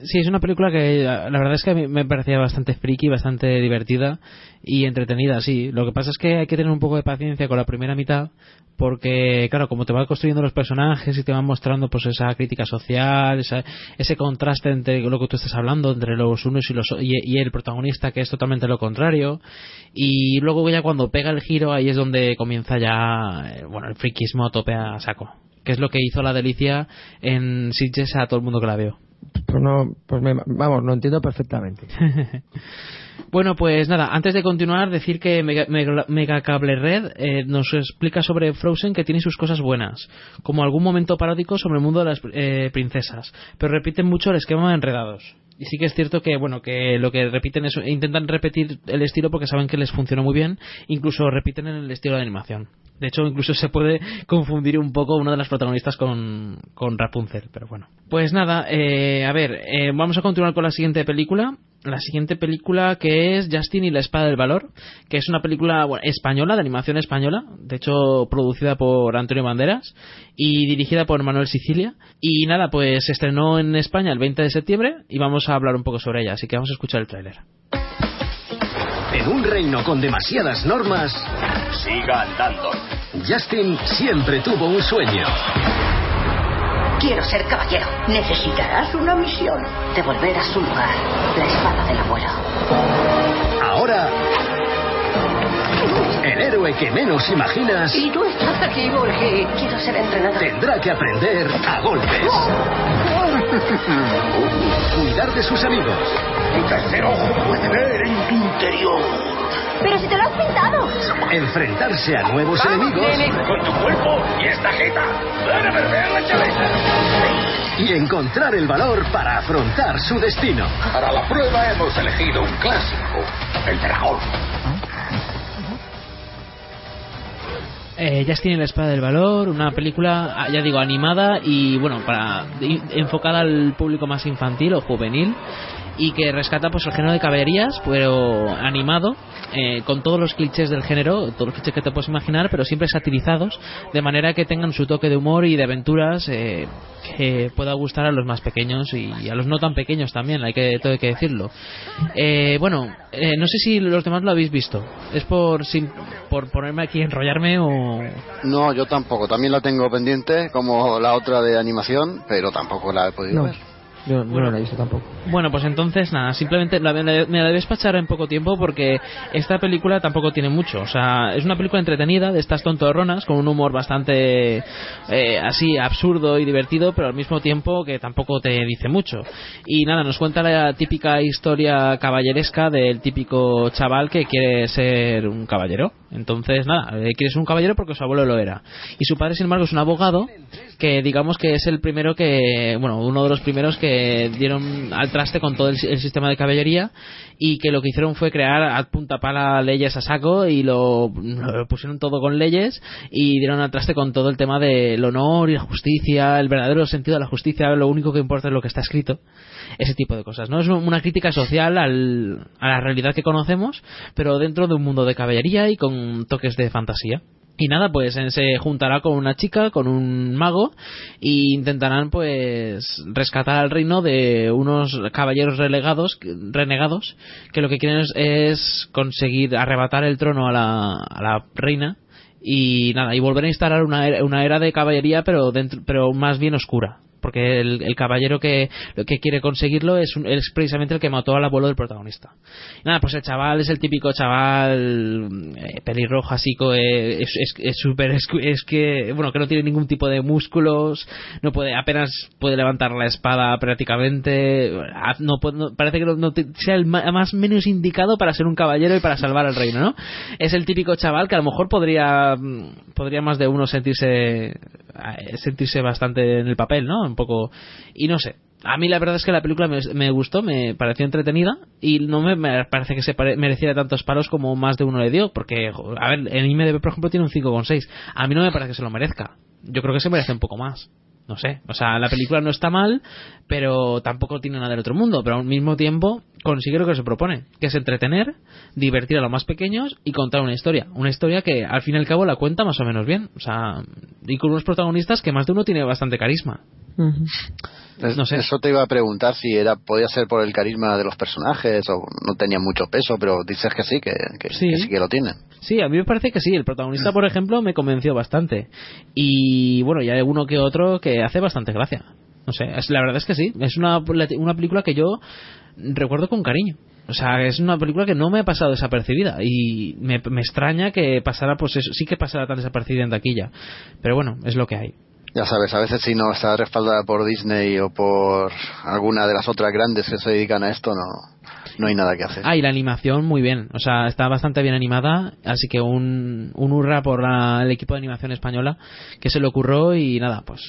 Sí, es una película que la verdad es que me parecía bastante friki, bastante divertida y entretenida, sí. Lo que pasa es que hay que tener un poco de paciencia con la primera mitad porque, claro, como te va construyendo los personajes y te van mostrando pues esa crítica social, esa- ese contraste entre lo que tú estás hablando, entre los unos y, los, y, y el protagonista que es totalmente lo contrario y luego ya cuando pega el giro ahí es donde comienza ya, eh, bueno, el frikismo a tope a saco. Que es lo que hizo la delicia en Sitges a todo el mundo que la veo. Pues no pues me- vamos lo entiendo perfectamente *laughs* Bueno, pues nada, antes de continuar, decir que Mega, Mega- Mega Cable Red eh, nos explica sobre Frozen que tiene sus cosas buenas, como algún momento paródico sobre el mundo de las eh, princesas, pero repiten mucho el esquema de enredados. Y sí que es cierto que, bueno, que lo que repiten es, intentan repetir el estilo porque saben que les funciona muy bien, incluso repiten en el estilo de animación. De hecho, incluso se puede confundir un poco una de las protagonistas con, con Rapunzel, pero bueno. Pues nada, eh, a ver, eh, vamos a continuar con la siguiente película. La siguiente película que es Justin y la Espada del Valor, que es una película española, de animación española, de hecho producida por Antonio Banderas y dirigida por Manuel Sicilia. Y nada, pues se estrenó en España el 20 de septiembre y vamos a hablar un poco sobre ella, así que vamos a escuchar el tráiler. En un reino con demasiadas normas, Siga andando. Justin siempre tuvo un sueño. Quiero ser caballero. Necesitarás una misión. Devolver a su lugar la espada del abuelo. Ahora, el héroe que menos imaginas Y tú estás aquí porque quiero ser entrenador. tendrá que aprender a golpes. Cuidar de sus amigos. Tu tercer ojo puede ver en tu interior. Pero si te lo has pintado. Enfrentarse a nuevos enemigos. Con tu cuerpo y esta jeta. Van a perder la chaveta. Y encontrar el valor para afrontar su destino. Para la prueba hemos elegido un clásico. El dragón. Eh, y la Espada del Valor, una película, ah, ya digo, animada y bueno, para enfocada al público más infantil o juvenil y que rescata pues el género de caballerías, pero animado, eh, con todos los clichés del género, todos los clichés que te puedes imaginar, pero siempre satirizados, de manera que tengan su toque de humor y de aventuras eh, que pueda gustar a los más pequeños y a los no tan pequeños también, hay que, todo hay que decirlo. Eh, bueno, eh, no sé si los demás lo habéis visto. ¿Es por, sin- por ponerme aquí enrollarme o...? No, yo tampoco. También la tengo pendiente, como la otra de animación, pero tampoco la he podido No, ver. Yo no la he visto tampoco. Bueno, pues entonces nada, simplemente la, me la debes pachar en poco tiempo porque esta película tampoco tiene mucho. O sea, es una película entretenida de estas tontorronas con un humor bastante eh, así absurdo y divertido, pero al mismo tiempo que tampoco te dice mucho. Y nada, nos cuenta la típica historia caballeresca del típico chaval que quiere ser un caballero. Entonces, nada, eh, quiere ser un caballero porque su abuelo lo era. Y su padre, sin embargo, es un abogado que digamos que es el primero que, bueno, uno de los primeros que dieron al traste con todo el, sistema de caballería y que lo que hicieron fue crear a punta pala leyes a saco y lo, lo pusieron todo con leyes y dieron al traste con todo el tema del honor y la justicia, el verdadero sentido de la justicia, lo único que importa es lo que está escrito ese tipo de cosas. No es una crítica social al, a la realidad que conocemos, pero dentro de un mundo de caballería y con toques de fantasía. Y nada, pues se juntará con una chica, con un mago, e intentarán pues rescatar al reino de unos caballeros relegados, renegados, que lo que quieren es, conseguir arrebatar el trono a la, reina y nada, y volver a instalar una era, una era de caballería, pero dentro, pero más bien oscura porque el, el, caballero que, que quiere conseguirlo es, un, es, precisamente el que mató al abuelo del protagonista. Nada, pues el chaval es el típico chaval eh, pelirrojo, así, eh, es súper, es, es, es, que, bueno, que no tiene ningún tipo de músculos, no puede, apenas puede levantar la espada prácticamente, no, no parece que no, sea el más menos indicado para ser un caballero y para salvar al reino, ¿no? Es el típico chaval que a lo mejor podría, podría más de uno sentirse, sentirse bastante en el papel, ¿no? Un poco, y no sé, a mí la verdad es que la película me, gustó, me pareció entretenida y no me, me parece que se pare, mereciera tantos palos como más de uno le dio, porque, a ver, en IMDb por ejemplo tiene un 5,6. A mí no me parece que se lo merezca. Yo creo que se merece un poco más. No sé, o sea, la película no está mal, pero tampoco tiene nada del otro mundo, pero al mismo tiempo consigue lo que se propone, que es entretener, divertir a los más pequeños y contar una historia. Una historia que al fin y al cabo la cuenta más o menos bien, o sea, y con unos protagonistas que más de uno tiene bastante carisma. Uh -huh. No sé. Eso te iba a preguntar si era podía ser por el carisma de los personajes o no tenía mucho peso, pero dices que sí, que, que, sí. que sí que lo tienen. Sí, a mí me parece que sí. El protagonista, por ejemplo, me convenció bastante. Y bueno, ya hay uno que otro que hace bastante gracia. No sé, es, la verdad es que sí. Es una, una película que yo recuerdo con cariño. O sea, es una película que no me ha pasado desapercibida y me, me extraña que pasara, pues eso, sí que pasara tan desapercibida en taquilla. Pero bueno, es lo que hay. Ya sabes, a veces si no está respaldada por Disney o por alguna de las otras grandes que se dedican a esto, no, no hay nada que hacer. Ah, y la animación muy bien, o sea, está bastante bien animada, así que un, un hurra por la, el equipo de animación española que se le ocurrió y nada, pues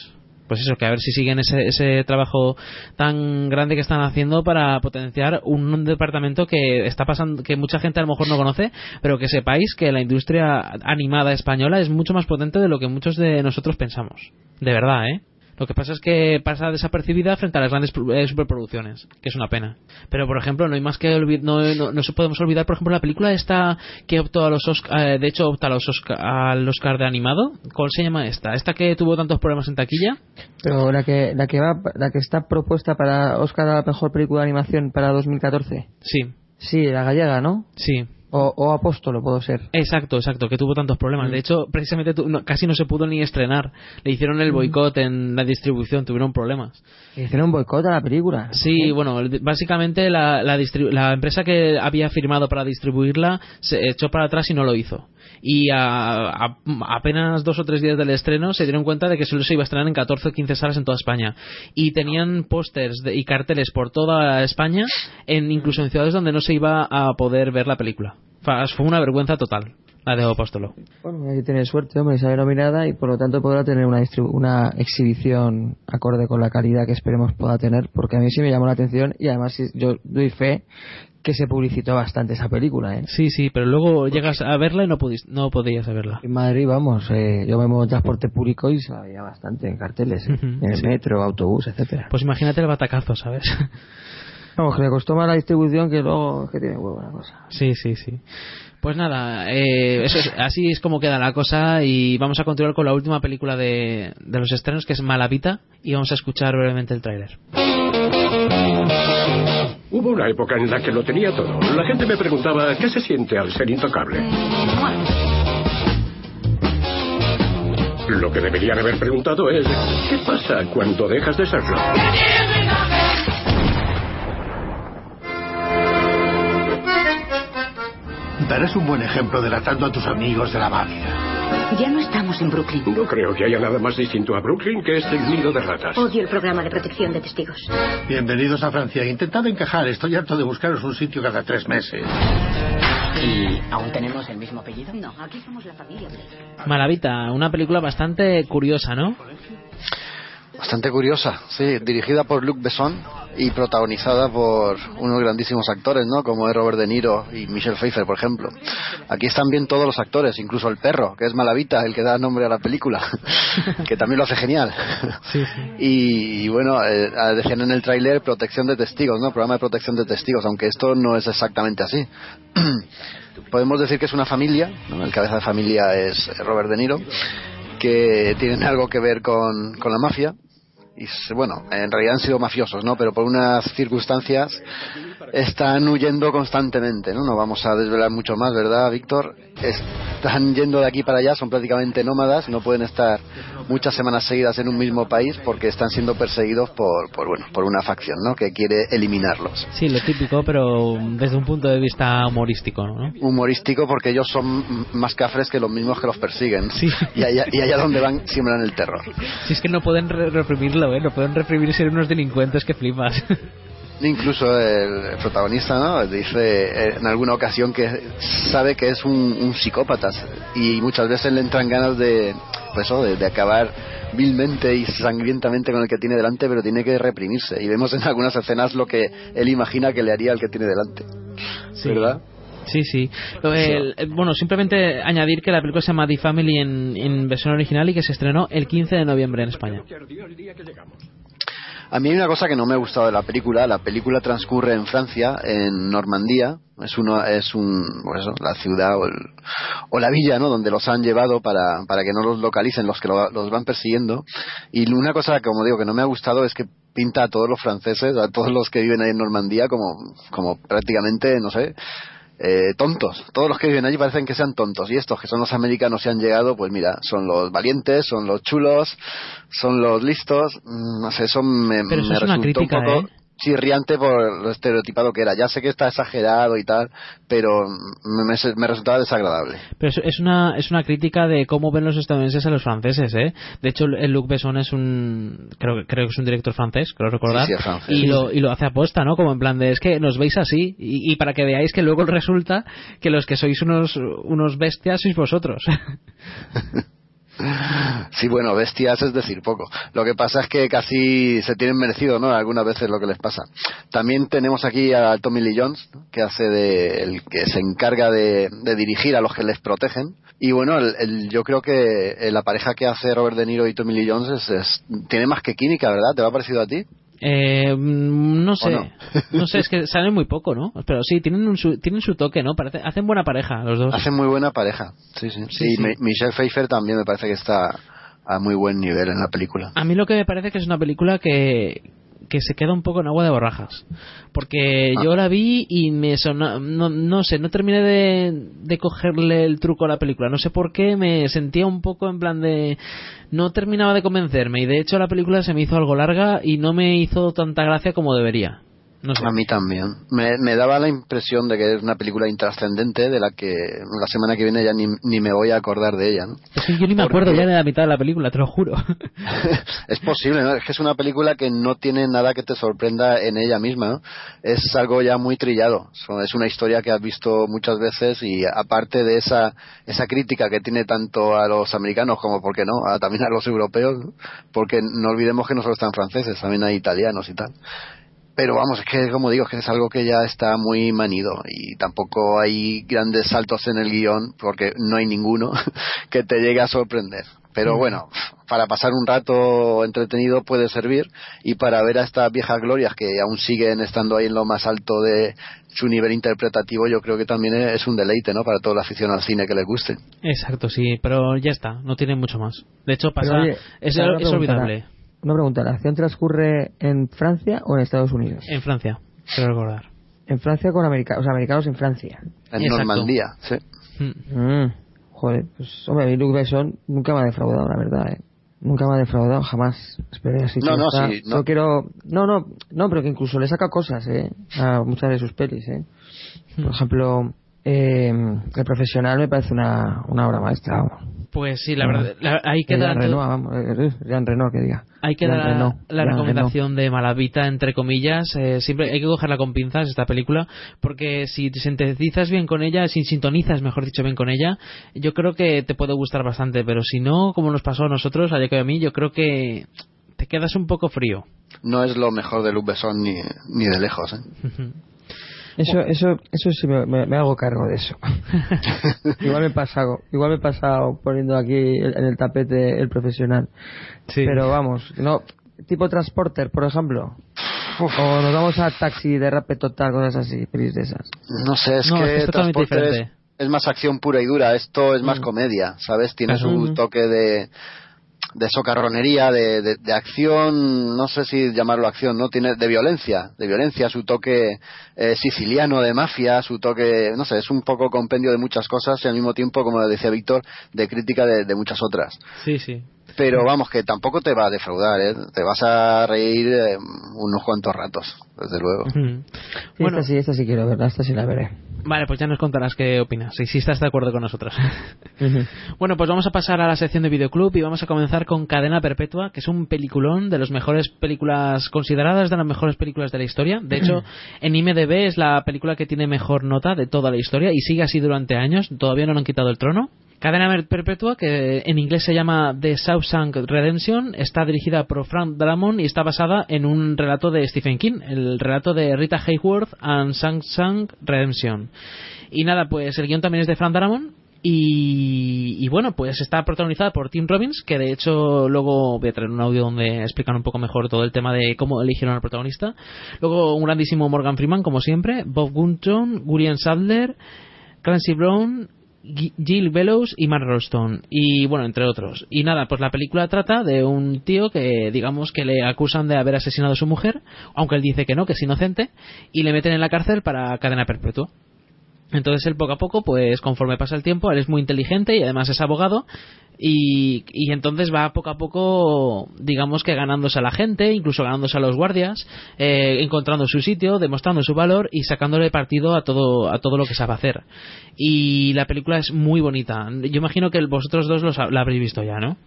pues eso, que a ver si siguen ese, ese trabajo tan grande que están haciendo para potenciar un departamento que está pasando, que mucha gente a lo mejor no conoce, pero que sepáis que la industria animada española es mucho más potente de lo que muchos de nosotros pensamos. De verdad, ¿eh? Lo que pasa es que pasa desapercibida frente a las grandes eh, superproducciones, que es una pena. Pero, por ejemplo, no hay más que no, no, no, podemos olvidar, por ejemplo, la película esta que optó a los Oscar, eh, de hecho opta a los Oscar, al Oscar de animado. ¿Cuál se llama esta? ¿Esta que tuvo tantos problemas en taquilla? Pero la que la que va, la que está propuesta para Oscar a la mejor película de animación para 2014. Sí. Sí, la gallega, ¿no? Sí. O, o Apóstolo, puedo ser. Exacto, exacto, que tuvo tantos problemas. De hecho, precisamente casi no se pudo ni estrenar. Le hicieron el boicot en la distribución, tuvieron problemas. ¿Le hicieron boicot a la película? Sí, bueno, básicamente la, la, la, empresa que había firmado para distribuirla se echó para atrás y no lo hizo. Y a, apenas dos o tres días del estreno se dieron cuenta de que solo se iba a estrenar en 14 o 15 salas en toda España. Y tenían pósters y carteles por toda España, en, incluso en ciudades donde no se iba a poder ver la película. Fue una vergüenza total la de Apóstolo. Bueno, hay que tener suerte, hombre, sale nominada y por lo tanto podrá tener una, una exhibición acorde con la calidad que esperemos pueda tener, porque a mí sí me llamó la atención y además yo doy fe que se publicitó bastante esa película, ¿eh? Sí, sí, pero luego llegas a verla y no, no podías verla. En Madrid, vamos, eh, yo me muevo en transporte público y se veía bastante en carteles, ¿eh? en el metro, autobús, etcétera. Pues imagínate el batacazo, ¿sabes? *laughs* Vamos, que le costó más la distribución que luego que tiene huevo la cosa. Sí, sí, sí. Pues nada, eh, eso es, así es como queda la cosa y vamos a continuar con la última película de, de los estrenos que es Malavita y vamos a escuchar brevemente el tráiler. Hubo una época en la que lo tenía todo. La gente me preguntaba qué se siente al ser intocable. Lo que deberían haber preguntado es ¿qué pasa cuando dejas de serlo? Darás un buen ejemplo delatando a tus amigos de la mafia. Ya no estamos en Brooklyn. No creo que haya nada más distinto a Brooklyn que este nido de ratas. Odio el programa de protección de testigos. Bienvenidos a Francia. Intentad encajar. Estoy harto de buscaros un sitio cada tres meses. ¿Y aún tenemos el mismo apellido? No, aquí somos la familia. Maravita, una película bastante curiosa, ¿no? Bastante curiosa, sí, dirigida por Luc Besson y protagonizada por unos grandísimos actores, ¿no? Como es Robert De Niro y Michelle Pfeiffer, por ejemplo. Aquí están bien todos los actores, incluso el perro, que es Malavita, el que da nombre a la película, *laughs* que también lo hace genial. Sí, sí. Y, bueno, eh, decían en el tráiler protección de testigos, ¿no? Programa de protección de testigos, aunque esto no es exactamente así. *clears throat* Podemos decir que es una familia, el cabeza de familia es Robert De Niro, que tienen algo que ver con, con la mafia y bueno, en realidad han sido mafiosos, ¿no? Pero por unas circunstancias están huyendo constantemente, ¿no? No vamos a desvelar mucho más, ¿verdad, Víctor? Están yendo de aquí para allá, son prácticamente nómadas, no pueden estar muchas semanas seguidas en un mismo país porque están siendo perseguidos por, por bueno, por una facción, ¿no? Que quiere eliminarlos. Sí, lo típico, pero desde un punto de vista humorístico, ¿no? Humorístico porque ellos son más cafres que los mismos que los persiguen. Sí. Y allá, y allá donde van siembran el terror. Si es que no pueden reprimirlo, ¿eh? No pueden reprimir ser unos delincuentes que flipas. Incluso el protagonista ¿no? dice en alguna ocasión que sabe que es un, psicópata y muchas veces le entran ganas de, pues, de, acabar vilmente y sangrientamente con el que tiene delante, pero tiene que reprimirse. Y vemos en algunas escenas lo que él imagina que le haría al que tiene delante. Sí. ¿Verdad? Sí, sí. bueno, simplemente añadir que la película se llama The Family en, en versión original y que se estrenó el 15 de noviembre en España. A mí hay una cosa que no me ha gustado de la película. La película transcurre en Francia, en Normandía. Es uno, es un, pues la ciudad o, la villa, ¿no? Donde los han llevado para, para que no los localicen los que los van persiguiendo. Y una cosa, como digo, que no me ha gustado es que pinta a todos los franceses, a todos los que viven ahí en Normandía como, como prácticamente, no sé, eh, tontos. Todos los que viven allí parecen que sean tontos. Y estos que son los americanos y han llegado, pues mira, son los valientes, son los chulos, son los listos. Mm, no sé, eso me, Pero eso es una crítica, un poco. ¿eh? Chirriante por lo estereotipado que era. Ya sé que está exagerado y tal, pero me, me resultaba desagradable. Pero es, una, es una crítica de cómo ven los estadounidenses a los franceses, ¿eh? De hecho, el Luc Besson es un. Creo, creo que es un director francés, creo recordar. y, lo, y lo hace aposta, ¿no? Como en plan de. Es que nos veis así y, y para que veáis que luego resulta que los que sois unos, unos bestias sois vosotros. *laughs* Sí, bueno, bestias es decir poco. Lo que pasa es que casi se tienen merecido, ¿no? Algunas veces lo que les pasa. También tenemos aquí a Tommy Lee Jones, que hace de, el que se encarga de, dirigir a los que les protegen. Y bueno, el, yo creo que eh, la pareja que hace Robert De Niro y Tommy Lee Jones es, es, tiene más que química, ¿verdad? ¿Te va parecido a ti? Eh, no sé, no? no? sé, es que salen muy poco, ¿no? Pero sí, tienen, un, su, tienen su toque, ¿no? Parece, hacen buena pareja los dos. Hacen muy buena pareja, sí, sí. Sí, y sí. Mi- Michelle Pfeiffer también me parece que está a muy buen nivel en la película. A mí lo que me parece que es una película que, que se queda un poco en agua de borrajas. Porque Ah. yo la vi y me sonó, no, no sé, no terminé de, de cogerle el truco a la película. No sé por qué, me sentía un poco en plan de... No terminaba de convencerme y de hecho la película se me hizo algo larga y no me hizo tanta gracia como debería. No sé. A mí también. Me, me daba la impresión de que es una película intrascendente de la que la semana que viene ya ni, ni me voy a acordar de ella. ¿no? Es que yo ni me Porque- acuerdo ya de la mitad de la película, te lo juro. *laughs* Es posible, ¿no? Es que es una película que no tiene nada que te sorprenda en ella misma, ¿no? Es algo ya muy trillado. Es una historia que has visto muchas veces y aparte de esa, esa crítica que tiene tanto a los americanos como, ¿por qué no?, a- también a los europeos, ¿no? porque no olvidemos que no solo están franceses, también hay italianos y tal. Pero vamos, es que como digo, es que es algo que ya está muy manido y tampoco hay grandes saltos en el guion porque no hay ninguno *laughs* que te llegue a sorprender. Pero Mm. bueno, para pasar un rato entretenido puede servir y para ver a estas viejas glorias que aún siguen estando ahí en lo más alto de su nivel interpretativo, yo creo que también es un deleite, ¿no? Para toda la afición al cine que le guste. Exacto, sí, pero ya está, no tiene mucho más. De hecho, pasa, Pero, oye, es, olvidable. Una pregunta, ¿la acción transcurre en Francia o en Estados Unidos? En Francia, quiero recordar. En Francia con americanos, o sea, americanos en Francia. En Exacto. Normandía, sí. Mm, joder, pues hombre, a mí Luc Besson nunca me ha defraudado, la verdad, ¿eh? Nunca me ha defraudado, jamás. Esperé así. No, no, está- sí, no. Yo quiero... No, no, no, pero que incluso le saca cosas, ¿eh? A muchas de sus pelis, ¿eh? Por ejemplo, eh, El Profesional me parece una, una obra maestra, vamos. Pues sí, la verdad, la- ahí queda Jean Reno, vamos, eh, Jean Reno, que diga. Hay que Jean dar Reno, la Jean recomendación de Malavita, entre comillas. eh, siempre hay que cogerla con pinzas esta película, porque si te sintetizas bien con ella, si sintonizas, mejor dicho, bien con ella, yo creo que te puede gustar bastante. Pero si no, como nos pasó a nosotros, a Jacob y a mí, yo creo que te quedas un poco frío. No es lo mejor de Luc Besson ni, ni de lejos, ¿eh? *laughs* Eso, eso, eso sí me, me- me hago cargo de eso. *laughs* igual me he pasado, igual me he pasado poniendo aquí el- en el tapete el profesional. Pero vamos, no, tipo transporter, por ejemplo. O nos vamos a taxi de rape total, cosas así, pelis de esas. No sé, es No, que es totalmente Transporter es, diferente. es más acción pura y dura. Esto es Mm. más comedia, ¿sabes? Tiene su toque de, de socarronería, de, de, de acción, no sé si llamarlo acción, ¿no? Tiene de violencia, de violencia, su toque eh, siciliano de mafia, su toque, no sé, es un poco compendio de muchas cosas y al mismo tiempo, como decía Víctor, de crítica de, de muchas otras. Sí, sí. Pero vamos, que tampoco te va a defraudar, ¿eh? Te vas a reír eh, unos cuantos ratos, desde luego. *laughs* Sí, esta sí, esta sí quiero verla, esta sí la veré. Vale, pues ya nos contarás qué opinas, y si estás de acuerdo con nosotros. *laughs* Bueno, pues vamos a pasar a la sección de videoclub y vamos a comenzar con Cadena Perpetua, que es un peliculón de las mejores películas consideradas de las mejores películas de la historia. De hecho, *clears throat* en IMDb es la película que tiene mejor nota de toda la historia y sigue así durante años. Todavía no le han quitado el trono. Cadena Perpetua, que en inglés se llama The Shawshank Redemption, está dirigida por Frank Dramond y está basada en un relato de Stephen King, el relato de Rita Hayworth and Shawshank Redemption. Y nada, pues el guion también es de Frank Dramond y, bueno, pues está protagonizada por Tim Robbins, que de hecho luego voy a traer un audio donde explican un poco mejor todo el tema de cómo eligieron al protagonista. Luego un grandísimo Morgan Freeman, como siempre, Bob Gunton, William Sadler, Clancy Brown, Jill Bellows y Mark Rolston y bueno entre otros. Y nada pues la película trata de un tío que digamos que le acusan de haber asesinado a su mujer aunque él dice que no que es inocente y le meten en la cárcel para cadena perpetua entonces él poco a poco, pues conforme pasa el tiempo, él es muy inteligente y además es abogado y, y entonces va poco a poco, digamos que ganándose a la gente, incluso ganándose a los guardias, eh, encontrando su sitio, demostrando su valor y sacándole partido a todo, a todo lo que sabe hacer. Y la película es muy bonita. Yo imagino que vosotros dos los la habréis visto ya, ¿no?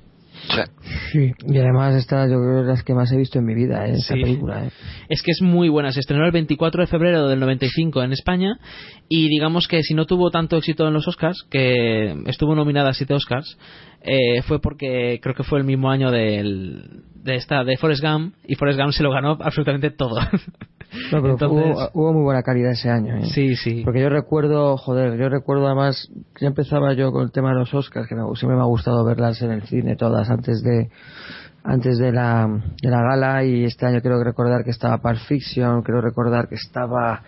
Sí, y además esta yo creo que es las que más he visto en mi vida, ¿eh? esta Sí. película. ¿eh? Es que es muy buena. Se estrenó el 24 de febrero del 95 en España y digamos que si no tuvo tanto éxito en los Oscars, que estuvo nominada a siete Oscars, eh, fue porque creo que fue el mismo año del, de esta de Forrest Gump y Forrest Gump se lo ganó absolutamente todo. *laughs* No, pero Entonces- hubo, hubo muy buena calidad ese año. ¿eh? Sí, sí. Porque yo recuerdo, joder, yo recuerdo además, ya empezaba yo con el tema de los Oscars, que me- siempre me ha gustado verlas en el cine todas antes de antes de la, de la gala y este año creo recordar que estaba Pulp Fiction, creo recordar que estaba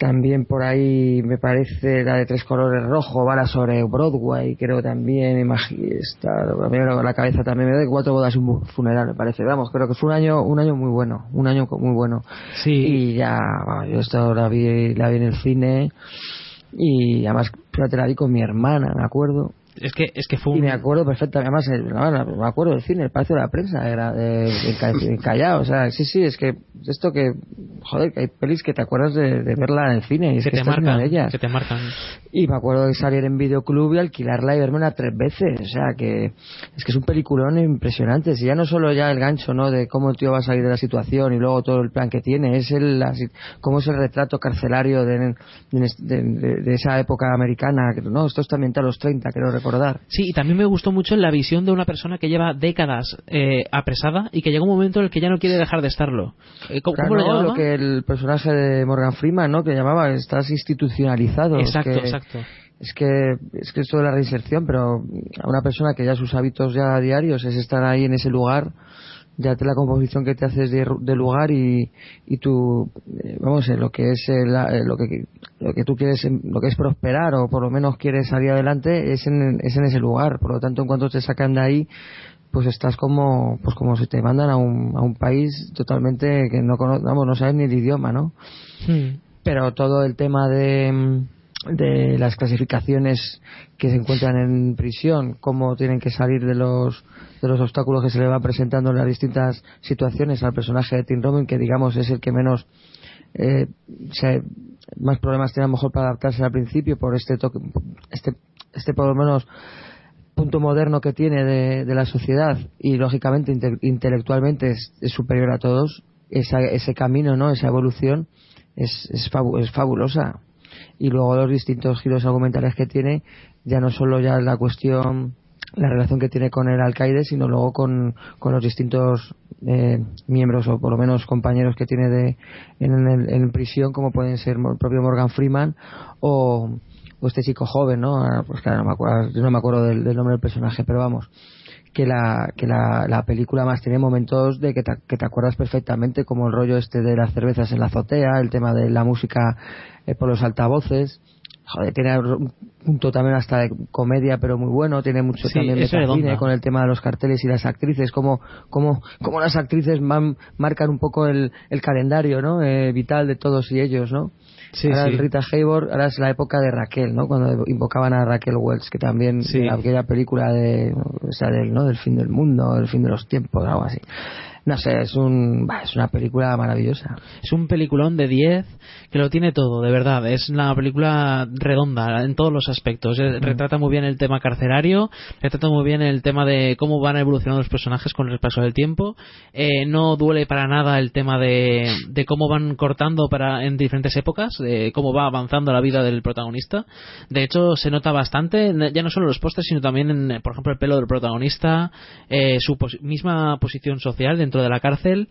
también por ahí me parece la de tres colores rojo, Bala sobre Broadway, creo también, está, la cabeza también, me da cuatro bodas y un funeral, me parece, vamos, creo que fue un año, un año muy bueno, un año muy bueno. Sí. Y ya, bueno, yo esto la vi, la vi en el cine y además, fíjate, la vi con mi hermana, me acuerdo. Es que, es que fue Y un... me acuerdo perfectamente, además, el- no, me acuerdo del cine, el Palacio de la Prensa, era Ca- de *laughs* Callao, o sea, sí, sí, es que esto que, joder, que hay pelis que te acuerdas de, de verla en el cine, y es que que, te marcan, de ellas. que te marcan. Y me acuerdo de salir en videoclub y alquilarla y vermela tres veces. O sea, que es que es un peliculón impresionante. Si ya no solo ya el gancho, ¿no? De cómo el tío va a salir de la situación y luego todo el plan que tiene, es el, la cómo es el retrato carcelario de, de, esa época americana. No, esto está ambientado a los 30, quiero recordar. Sí, y también me gustó mucho la visión de una persona que lleva décadas eh, apresada y que llega un momento en el que ya no quiere dejar de estarlo. Eh, ¿Cómo, Claro, cómo lo llamaba? que el personaje de Morgan Freeman, ¿no? Que llamaba, estás institucionalizado. Es Exacto, que- exacto. Es que, es que esto de la reinserción, pero a una persona que ya sus hábitos ya diarios es estar ahí en ese lugar, ya te la composición que te haces de, de lugar y, y tu, eh, vamos, eh, lo que es eh, la- eh, lo que lo que tú quieres, lo que es prosperar o por lo menos quieres salir adelante es en, es en ese lugar. Por lo tanto, en cuanto te sacan de ahí, pues estás como, pues como si te mandan a un, a un país totalmente que no cono- vamos, no sabes ni el idioma, ¿no? Hmm. pero todo el tema de, mm, de las clasificaciones que se encuentran en prisión, cómo tienen que salir de los de los obstáculos que se le van presentando en las distintas situaciones al personaje de Tim Robbins, que digamos es el que menos eh, se- más problemas tiene a lo mejor para adaptarse al principio por este toque, este este por lo menos punto moderno que tiene de, de la sociedad y lógicamente inte- intelectualmente es, superior a todos. Esa- ese camino no esa evolución es, es fabulosa y luego los distintos giros argumentales que tiene ya no solo ya la cuestión la relación que tiene con el alcaide sino luego con, con los distintos eh, miembros o por lo menos compañeros que tiene de en, el- en prisión como pueden ser el propio Morgan Freeman o, o este chico joven no Ah, pues claro no me acuerdo, no me acuerdo del nombre del personaje pero vamos que la que la, la película más tiene momentos de que te, que te acuerdas perfectamente como el rollo este de las cervezas en la azotea el tema de la música eh, por los altavoces. Joder tiene un punto también hasta de comedia pero muy bueno tiene mucho Sí, también metacine redonda. con el tema de los carteles y las actrices como como como las actrices man- marcan un poco el, el calendario no Eh, vital de todos y ellos no Sí, ahora sí. el Rita Hayworth ahora es la época de Raquel no cuando invocaban a Raquel Welch que también Sí. aquella película de o sea, del no del fin del mundo del fin de los tiempos algo así no sé es un es una película maravillosa Es un peliculón de 10 que lo tiene todo, de verdad. Es una película redonda en todos los aspectos. Eh, Retrata muy bien el tema carcelario, retrata muy bien el tema de cómo van evolucionando los personajes con el paso del tiempo. Eh, no duele para nada el tema de, de cómo van cortando para en diferentes épocas, de cómo va avanzando la vida del protagonista. De hecho, se nota bastante, ya no solo en los pósters, sino también en, por ejemplo, el pelo del protagonista, eh, su pos- misma posición social dentro de la cárcel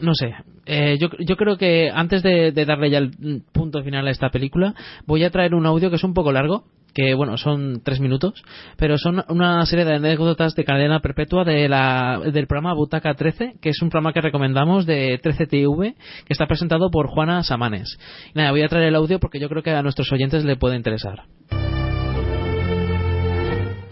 no sé, eh, yo, yo creo que antes de, de darle ya el punto final a esta película, voy a traer un audio que es un poco largo, que bueno, son tres minutos, pero son una serie de anécdotas de cadena perpetua de la, del programa Butaca 13, que es un programa que recomendamos de 13TV, que está presentado por Juana Samanes. Nada, voy a traer el audio porque yo creo que a nuestros oyentes le puede interesar.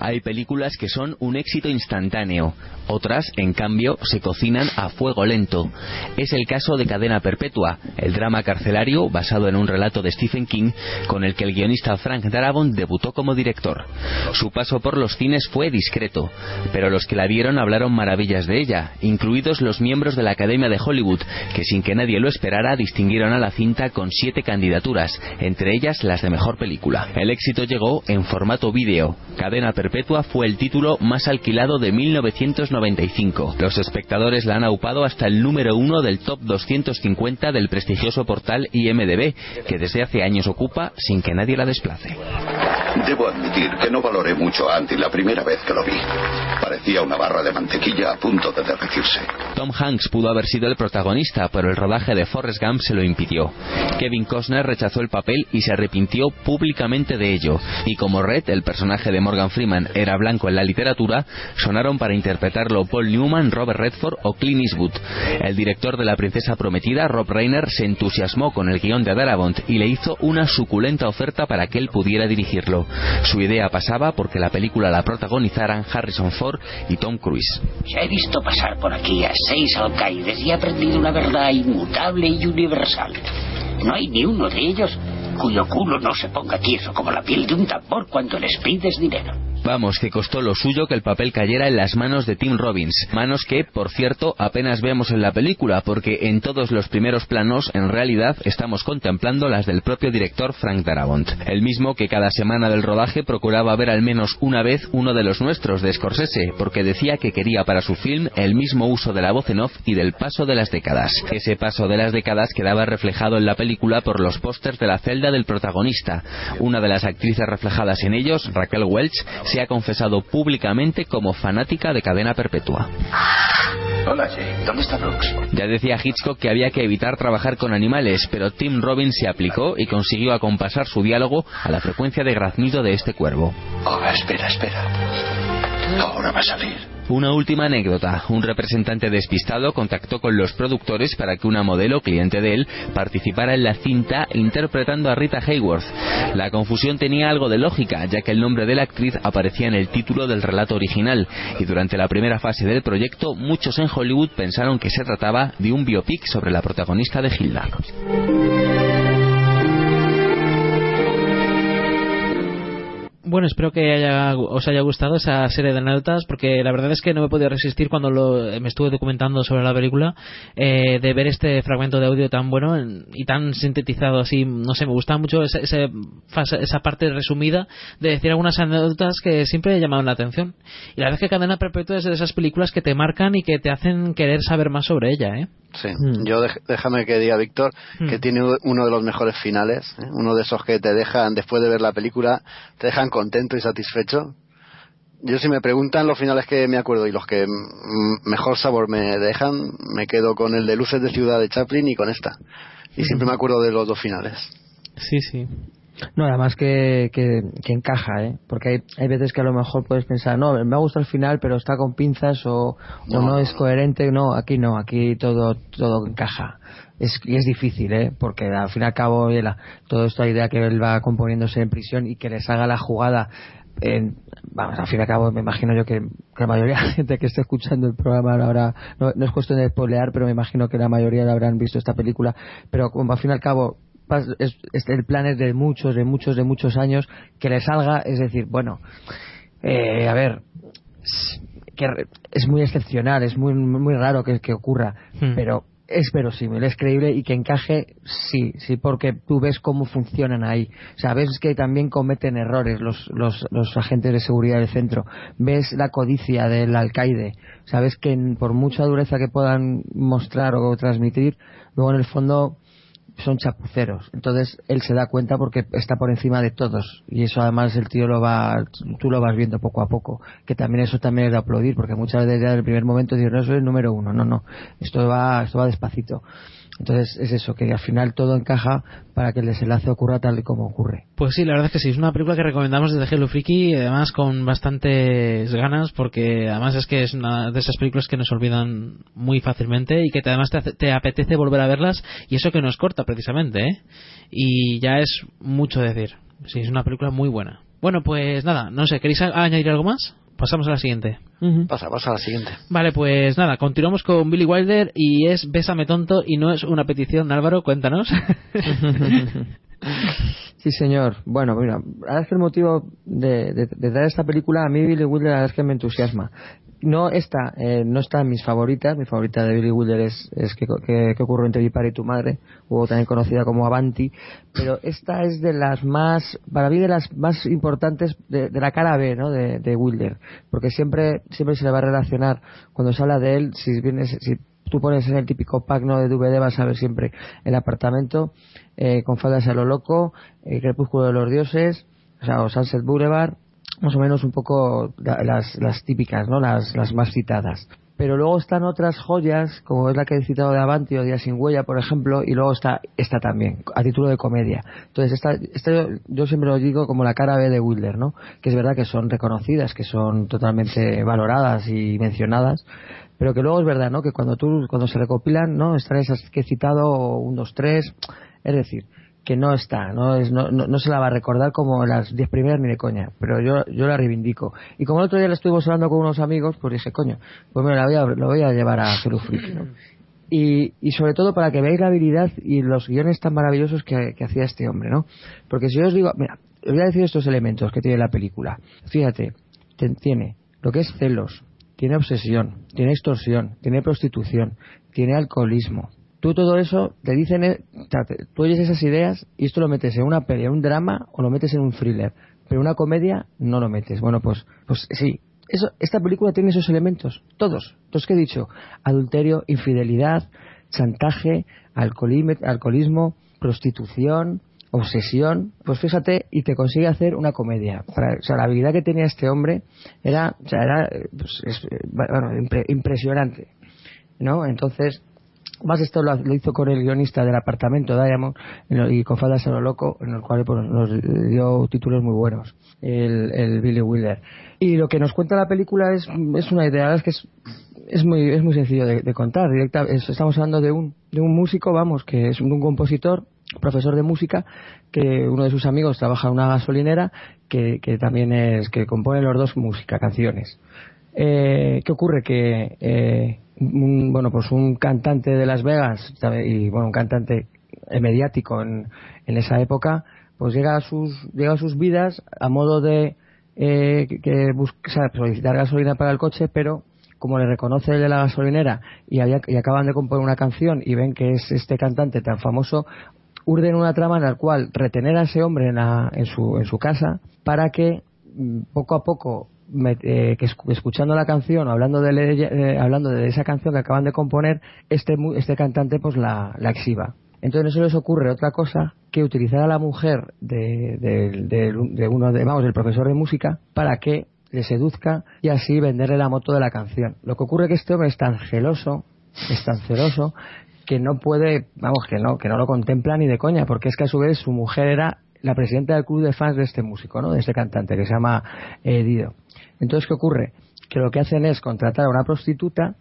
Hay películas que son un éxito instantáneo, otras, en cambio, se cocinan a fuego lento. Es el caso de Cadena Perpetua, el drama carcelario basado en un relato de Stephen King con el que el guionista Frank Darabont debutó como director. Su paso por los cines fue discreto, pero los que la vieron hablaron maravillas de ella, incluidos los miembros de la Academia de Hollywood, que sin que nadie lo esperara distinguieron a la cinta con siete candidaturas, entre ellas las de mejor película. El éxito llegó en formato vídeo. Cadena Perpetua Perpetua fue el título más alquilado de 1995. Los espectadores la han aupado hasta el número uno del top 250 del prestigioso portal IMDB, que desde hace años ocupa sin que nadie la desplace. Debo admitir que no valoré mucho a Andy la primera vez que lo vi. Parecía una barra de mantequilla a punto de derretirse. Tom Hanks pudo haber sido el protagonista, pero el rodaje de Forrest Gump se lo impidió. Kevin Costner rechazó el papel y se arrepintió públicamente de ello. Y como Red, el personaje de Morgan Freeman, era blanco en la literatura, sonaron para interpretarlo Paul Newman, Robert Redford o Clint Eastwood. El director de La Princesa Prometida, Rob Reiner, se entusiasmó con el guion de Darabont y le hizo una suculenta oferta para que él pudiera dirigirlo. Su idea pasaba porque la película la protagonizaran Harrison Ford y Tom Cruise. Ya he visto pasar por aquí a seis alcaides y he aprendido una verdad inmutable y universal. No hay ni uno de ellos cuyo culo no se ponga tieso como la piel de un tambor cuando les pides dinero. Vamos, que costó lo suyo que el papel cayera en las manos de Tim Robbins. Manos que, por cierto, apenas vemos en la película, porque en todos los primeros planos, en realidad, estamos contemplando las del propio director Frank Darabont. El mismo que cada semana del rodaje procuraba ver al menos una vez uno de los nuestros de Scorsese, porque decía que quería para su film el mismo uso de la voz en off y del paso de las décadas. Ese paso de las décadas quedaba reflejado en la película por los pósters de la celda del protagonista. Una de las actrices reflejadas en ellos, Raquel Welch, se ha confesado públicamente como fanática de cadena perpetua. Hola, Jay. ¿Dónde está Brooks? Ya decía Hitchcock que había que evitar trabajar con animales, pero Tim Robbins se aplicó y consiguió acompasar su diálogo a la frecuencia de graznido de este cuervo. Oh, espera, espera. Ahora va a salir. Una última anécdota. Un representante despistado contactó con los productores para que una modelo, cliente de él, participara en la cinta interpretando a Rita Hayworth. La confusión tenía algo de lógica, ya que el nombre de la actriz aparecía en el título del relato original, y durante la primera fase del proyecto muchos en Hollywood pensaron que se trataba de un biopic sobre la protagonista de Hilda. Bueno, espero que haya, os haya gustado esa serie de anécdotas, porque la verdad es que no me he podido resistir cuando lo, me estuve documentando sobre la película, eh, de ver este fragmento de audio tan bueno en- y tan sintetizado así. No sé, me gusta mucho esa, fase- esa parte resumida de decir algunas anécdotas que siempre llamaban la atención. Y la verdad es que Cadena Perpetua es de esas películas que te marcan y que te hacen querer saber más sobre ella, ¿eh? Sí, yo dej- déjame que diga, Víctor, que tiene uno de los mejores finales, ¿eh? uno de esos que te dejan, después de ver la película, te dejan contento y satisfecho. Yo si me preguntan los finales que me acuerdo y los que mejor sabor me dejan, me quedo con el de Luces de Ciudad de Chaplin y con esta. Y siempre me acuerdo de los dos finales. Sí, sí. No, además que, que, que encaja, ¿eh? Porque hay, hay veces que a lo mejor puedes pensar, no, me ha gustado el final, pero está con pinzas o o No, no, no, es coherente. No, aquí no, aquí todo todo encaja. Es, y es difícil, ¿eh? Porque al fin y al cabo, oye, la- toda esta idea que él va componiéndose en prisión y que les haga la jugada en- vamos, al fin y al cabo me imagino yo que, que la mayoría de la gente que está escuchando el programa ahora, no, no es cuestión de spoilear, pero me imagino que la mayoría la habrán visto esta película, pero como al fin y al cabo es, es- el plan es de muchos, de muchos, de muchos años, que le salga, es decir, bueno, eh, a ver, que es muy excepcional, es muy, muy raro que, que ocurra, Hmm. pero es verosímil, es creíble y que encaje, sí, sí, porque tú ves cómo funcionan ahí. O sea, ves que también cometen errores los, los, los agentes de seguridad del centro. Ves la codicia del alcaide. Sabes que por mucha dureza que puedan mostrar o transmitir, luego en el fondo son chapuceros. Entonces él se da cuenta porque está por encima de todos y eso además el tío lo va, tú lo vas viendo poco a poco. Que también eso también es de aplaudir porque muchas veces ya en el primer momento dices no es el número uno, no no, esto va, esto va despacito. Entonces es eso que al final todo encaja para que el desenlace ocurra tal y como ocurre. Pues sí, la verdad es que sí, es una película que recomendamos desde Hello Freaky, y además con bastantes ganas, porque además es que es una de esas películas que nos olvidan muy fácilmente y que te- además te, te apetece volver a verlas, y eso que no es corta precisamente, ¿eh? Y ya es mucho decir. Sí, es una película muy buena. Bueno, pues nada, no sé, ¿queréis añadir algo más? Pasamos a la siguiente. Pasa, pasa a la siguiente. Vale, pues nada, continuamos con Billy Wilder y es Bésame tonto y no es una petición, Álvaro, cuéntanos. *laughs* Sí, señor. Bueno, mira, la verdad es que el motivo de, de- de dar esta película a mí Billy Wilder la verdad es que me entusiasma. No esta eh, no está en mis favoritas mi favorita de Billy Wilder es, es que, que, que ocurre entre mi padre y tu madre o también conocida como Avanti pero esta es de las más para mí de las más importantes de, de la cara B ¿no? de, de Wilder porque siempre siempre se le va a relacionar cuando se habla de él si vienes si tú pones en el típico pack ¿no? de DVD vas a ver siempre el apartamento eh, con faldas a lo loco el crepúsculo de los dioses o sea o Sunset Boulevard más o menos un poco las, las típicas, ¿no? Las, más citadas. Pero luego están otras joyas, como es la que he citado de Avanti o Día sin huella, por ejemplo, y luego está esta también, a título de comedia. Entonces, esta, esta yo, yo siempre lo digo como la cara B de Wilder, ¿no? Que es verdad que son reconocidas, que son totalmente valoradas y mencionadas, pero que luego es verdad, ¿no? Que cuando tú, cuando se recopilan, ¿no? Están esas que he citado, un, dos, tres, es decir, que no está, no, es, no, no, no, se la va a recordar como las diez primeras ni de coña, pero yo, yo la reivindico. Y como el otro día la estuvimos hablando con unos amigos, pues dije, coño, pues me la voy a, lo voy a llevar a Freak, ¿no? *clears throat* Y, y sobre todo para que veáis la habilidad y los guiones tan maravillosos que, que hacía este hombre, ¿no? Porque si yo os digo, mira, os voy a decir estos elementos que tiene la película. Fíjate, tiene lo que es celos, tiene obsesión, tiene extorsión, tiene prostitución, tiene alcoholismo, tú todo eso te dicen, eh, tú oyes esas ideas y esto lo metes en una peli, en un drama o lo metes en un thriller, pero una comedia no lo metes. Bueno, pues, pues sí, eso, esta película tiene esos elementos, todos. Entonces, ¿qué he dicho? Adulterio, infidelidad, chantaje, alcoholismo, prostitución, obsesión, pues fíjate, y te consigue hacer una comedia. O sea, la habilidad que tenía este hombre era, o sea, era pues, es, bueno, impre, impresionante. ¿No? Entonces, más esto lo, hizo con el guionista del apartamento Diamond y con Faldas a lo loco en el cual pues, nos dio títulos muy buenos el, el, Billy Wilder. Y lo que nos cuenta la película es, es una idea es que es, es muy es muy sencillo de, contar. Directa es, estamos hablando de un de un músico vamos que es un, un compositor profesor de música que uno de sus amigos trabaja en una gasolinera que, que también es que compone los dos música canciones eh, ¿qué ocurre? que eh, un, bueno, pues un cantante de Las Vegas y bueno, un cantante mediático en, en esa época, pues llega a sus, llega a sus vidas a modo de eh, que sea, solicitar gasolina para el coche, pero como le reconoce el de la gasolinera y, había, y acaban de componer una canción y ven que es este cantante tan famoso, urden una trama en la cual retener a ese hombre en, la, en, su, en su casa para que poco a poco me, eh, que escuchando la canción hablando de, eh, hablando de esa canción que acaban de componer este este cantante pues la, la exhiba entonces no se les ocurre otra cosa que utilizar a la mujer de, de, de, de uno de vamos del profesor de música para que le seduzca y así venderle la moto de la canción lo que ocurre es que este hombre es tan celoso es tan celoso que no puede vamos que no que no lo contempla ni de coña porque es que a su vez su mujer era la presidenta del club de fans de este músico, ¿no? De este cantante que se llama eh, Dido. Entonces, ¿qué ocurre? Que lo que hacen es contratar a una prostituta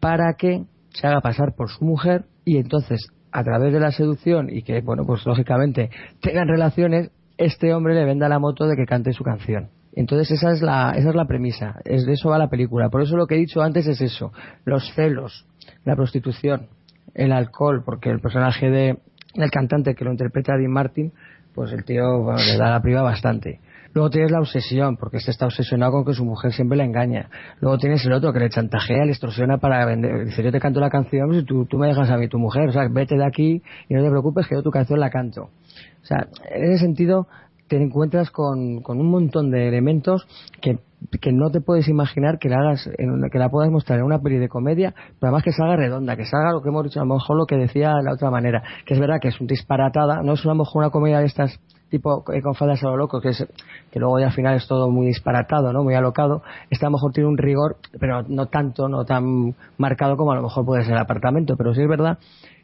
para que se haga pasar por su mujer y entonces, a través de la seducción y que, bueno, pues lógicamente tengan relaciones, este hombre le venda la moto de que cante su canción. Entonces esa es la, esa es la premisa, es de eso va la película. Por eso lo que he dicho antes es eso, los celos, la prostitución, el alcohol, porque el personaje de, del cantante que lo interpreta Dean Martin, pues el tío bueno, le da la priva bastante. Luego tienes la obsesión, porque este está obsesionado con que su mujer siempre le engaña. Luego tienes el otro que le chantajea, le extorsiona para vender. Dice, yo te canto la canción, si tú, tú me dejas a mí, tu mujer, o sea, vete de aquí y no te preocupes que yo tu canción la canto. O sea, en ese sentido te encuentras con, con un montón de elementos que, que no te puedes imaginar que la hagas en una, que la puedas mostrar en una peli de comedia, pero además que salga redonda, que salga lo que hemos dicho, a lo mejor lo que decía la otra manera, que es verdad que es un disparatada, no es a lo mejor una comedia de estas tipo eh, con faldas a lo loco, que es que luego ya al final es todo muy disparatado, ¿no? Muy alocado, este a lo mejor tiene un rigor, pero no tanto, no tan marcado como a lo mejor puede ser el apartamento, pero sí es verdad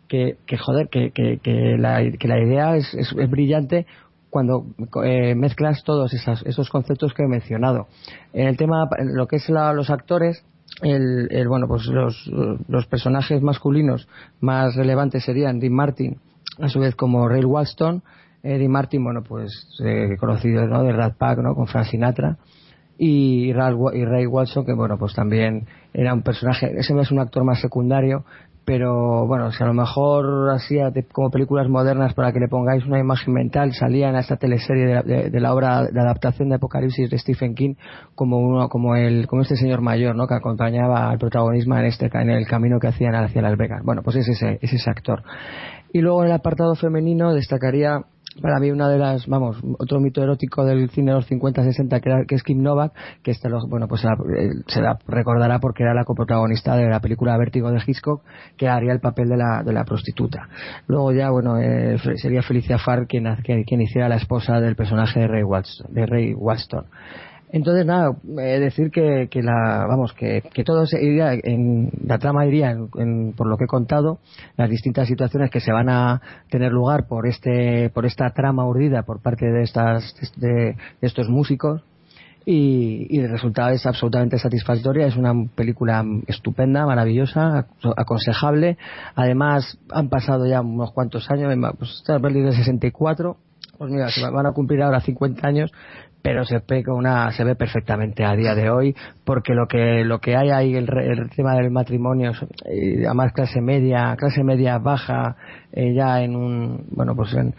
que, que joder, que, que, la, que la idea es, es, brillante cuando eh, mezclas todos esas, esos conceptos que he mencionado. En el tema, lo que es la, los actores, el, el, bueno, pues los, los, personajes masculinos más relevantes serían Dean Martin, a su vez como Ray Walston, Eddie Martin, bueno, pues eh, conocido ¿no? de Rat Pack, ¿no? Con Frank Sinatra. y, y Ray Watson, que bueno, pues también era un personaje, ese es un actor más secundario, pero bueno, si a lo mejor hacía como películas modernas para que le pongáis una imagen mental, salía en esta teleserie de, la obra de adaptación de Apocalipsis de Stephen King como uno, como el, como este señor mayor, ¿no? que acompañaba al protagonismo en este, en el camino que hacían hacia Las Vegas. Bueno, pues es ese, es ese actor. Y luego en el apartado femenino destacaría para mí una de las, vamos, otro mito erótico del cine de los 50-60 que, que es Kim Novak, que este bueno, pues eh, se la recordará porque era la coprotagonista de la película Vértigo de Hitchcock, que haría el papel de la, de la prostituta. Luego ya, bueno, eh, sería Felicia Farr quien, quien, hiciera la esposa del personaje de Ray Watson. De Ray Watson. Entonces, nada, eh, decir que, que, la, vamos, que, que todo iría en, la trama iría en, por lo que he contado, las distintas situaciones que se van a tener lugar por este, por esta trama urdida por parte de estas, de, estos músicos, y, y, el resultado es absolutamente satisfactoria. Es una película estupenda, maravillosa, aconsejable. Además, han pasado ya unos cuantos años, pues esta película de 64, pues mira, se van a cumplir ahora 50 años, pero se ve una se ve perfectamente a día de hoy porque lo que lo que hay ahí el, el tema del matrimonio eh, además clase media clase media baja eh, ya en un bueno pues en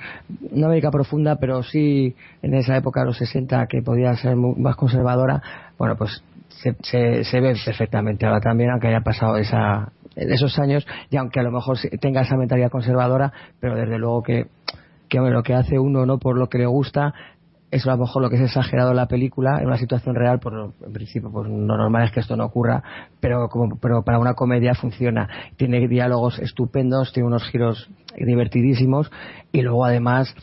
una América profunda pero sí en esa época de los 60 que podía ser más conservadora bueno pues se, se, ve perfectamente. Ahora también aunque haya pasado esa esos años y aunque a lo mejor tenga esa mentalidad conservadora pero desde luego que que lo que hace uno no por lo que le gusta es a lo mejor lo que es exagerado en la película, en una situación real, pues en principio pues lo normal es que esto no ocurra, pero como pero para una comedia funciona. Tiene diálogos estupendos, tiene unos giros divertidísimos y luego además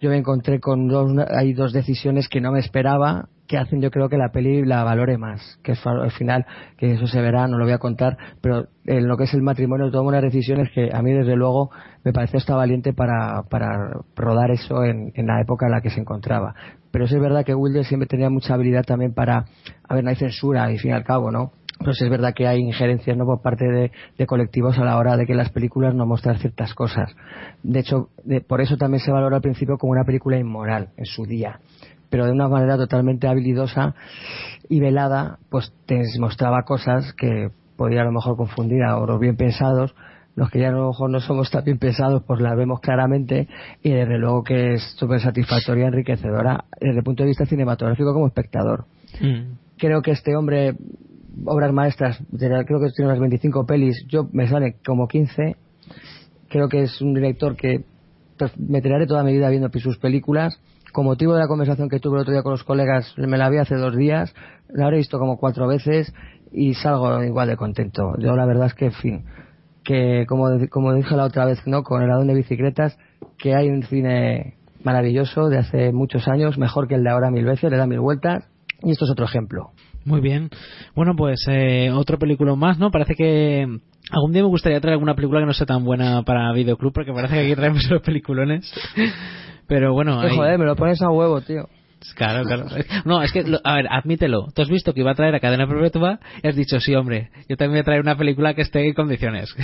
yo me encontré con dos, hay dos decisiones que no me esperaba que hacen yo creo que la peli la valore más, que es al final, que eso se verá, no lo voy a contar, pero en lo que es el matrimonio toma unas decisiones que a mí desde luego me parece hasta valiente para, para rodar eso en, la época en la que se encontraba. Pero es verdad que Wilder siempre tenía mucha habilidad también para, a ver, no hay censura, y fin y al cabo, ¿no? Pero es verdad que hay injerencias ¿no? por parte de, colectivos a la hora de que las películas no muestran ciertas cosas. De hecho, por eso también se valora al principio como una película inmoral en su día pero de una manera totalmente habilidosa y velada, pues te mostraba cosas que podía a lo mejor confundir a los bien pensados. Los que ya a lo mejor no somos tan bien pensados, pues las vemos claramente y desde luego que es súper satisfactoria, enriquecedora desde el punto de vista cinematográfico como espectador. Mm. Creo que este hombre, obras maestras, creo que tiene unas 25 pelis, yo me sale como 15. Creo que es un director que pues, me tiraré toda mi vida viendo sus películas con motivo de la conversación que tuve el otro día con los colegas, me la vi hace dos días, la habré visto como cuatro veces y salgo igual de contento. Yo la verdad es que, en fin, que como, como dije la otra vez, ¿no? Con el ladrón de bicicletas, que hay un cine maravilloso de hace muchos años, mejor que el de ahora mil veces, le da mil vueltas, y esto es otro ejemplo. Muy bien. Bueno, pues eh, otro película más, ¿no? Parece que algún día me gustaría traer alguna película que no sea tan buena para videoclub, porque parece que aquí traemos *laughs* los peliculones. Pero bueno. Joder, me lo pones a huevo, tío. Claro, claro. No, es que, a ver, admítelo. Tú has visto que iba a traer a Cadena Perpetua y has dicho, sí, hombre, yo también voy a traer una película que esté en condiciones.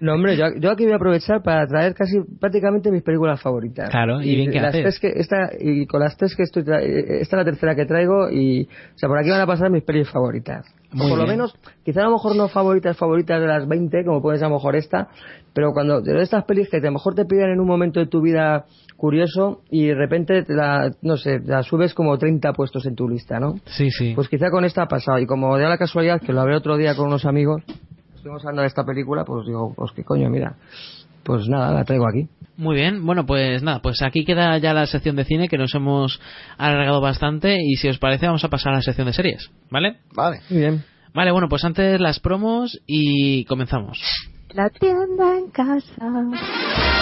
No, hombre, yo, aquí voy a aprovechar para traer casi prácticamente mis películas favoritas. Claro, y, bien que haces. que esta, y con las tres que estoy esta es la tercera que traigo y, o sea, por aquí van a pasar mis películas favoritas. por lo menos, quizá a lo mejor no favoritas favoritas de las 20, como puedes a lo mejor esta, pero cuando de estas pelis que a lo mejor te piden en un momento de tu vida curioso y de repente la, no sé, la subes como 30 puestos en tu lista, ¿no? Sí, sí. Pues quizá con esta ha pasado y como de la casualidad que lo hablé otro día con unos amigos, estuvimos hablando de esta película, pues digo, pues qué coño, mira, pues nada, la traigo aquí. Muy bien, bueno, pues nada, pues aquí queda ya la sección de cine que nos hemos alargado bastante y si os parece vamos a pasar a la sección de series, ¿vale? Vale, muy bien. Vale, bueno, pues antes las promos y comenzamos. La tienda en casa.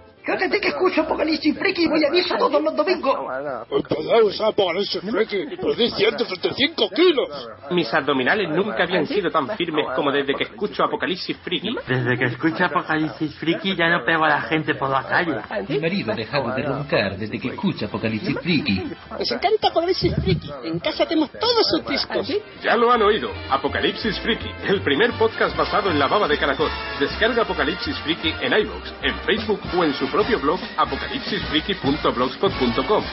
Fíjate que escucho Apocalipsis Friki voy a misa todos los domingos. Empezamos a Apocalipsis Friki, perdí 135 kilos. Mis abdominales nunca habían sido tan firmes como desde que escucho Apocalipsis Friki. Desde que escucho Apocalipsis Friki ya no pego a la gente por la calle. Mi marido ha dejado de roncar desde que escucha Apocalipsis Friki. Encanta Apocalipsis Friki. En casa tenemos todos sus discos. Ya lo han oído. Apocalipsis Friki, el primer podcast basado en la baba de caracol. Descarga Apocalipsis Friki en iVoox, en Facebook o en su propio blog apocalipsisfriki.blogspot.com.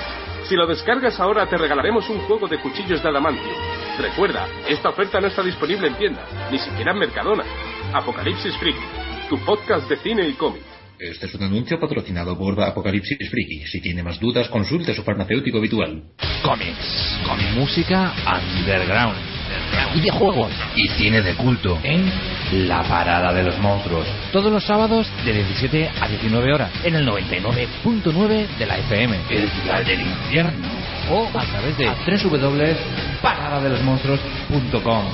Si lo descargas ahora te regalaremos un juego de cuchillos de adamantio. Recuerda, esta oferta no está disponible en tiendas, ni siquiera en Mercadona. Apocalipsis Friki, tu podcast de cine y cómic. Este es un anuncio patrocinado por Apocalipsis Friki. Si tiene más dudas, consulte a su farmacéutico habitual. Cómics, con música underground, videojuegos y cine de culto en La Parada de los Monstruos. Todos los sábados de 17 a 19 horas en el 99.9 de la FM. El dial del infierno. O a través de www.paradadelosmonstruos.com.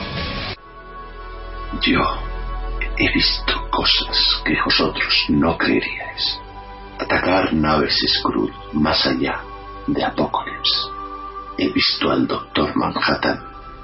Yo he visto cosas que vosotros no creeríais. Atacar naves Skrull más allá de Apocalypse. He visto al Doctor Manhattan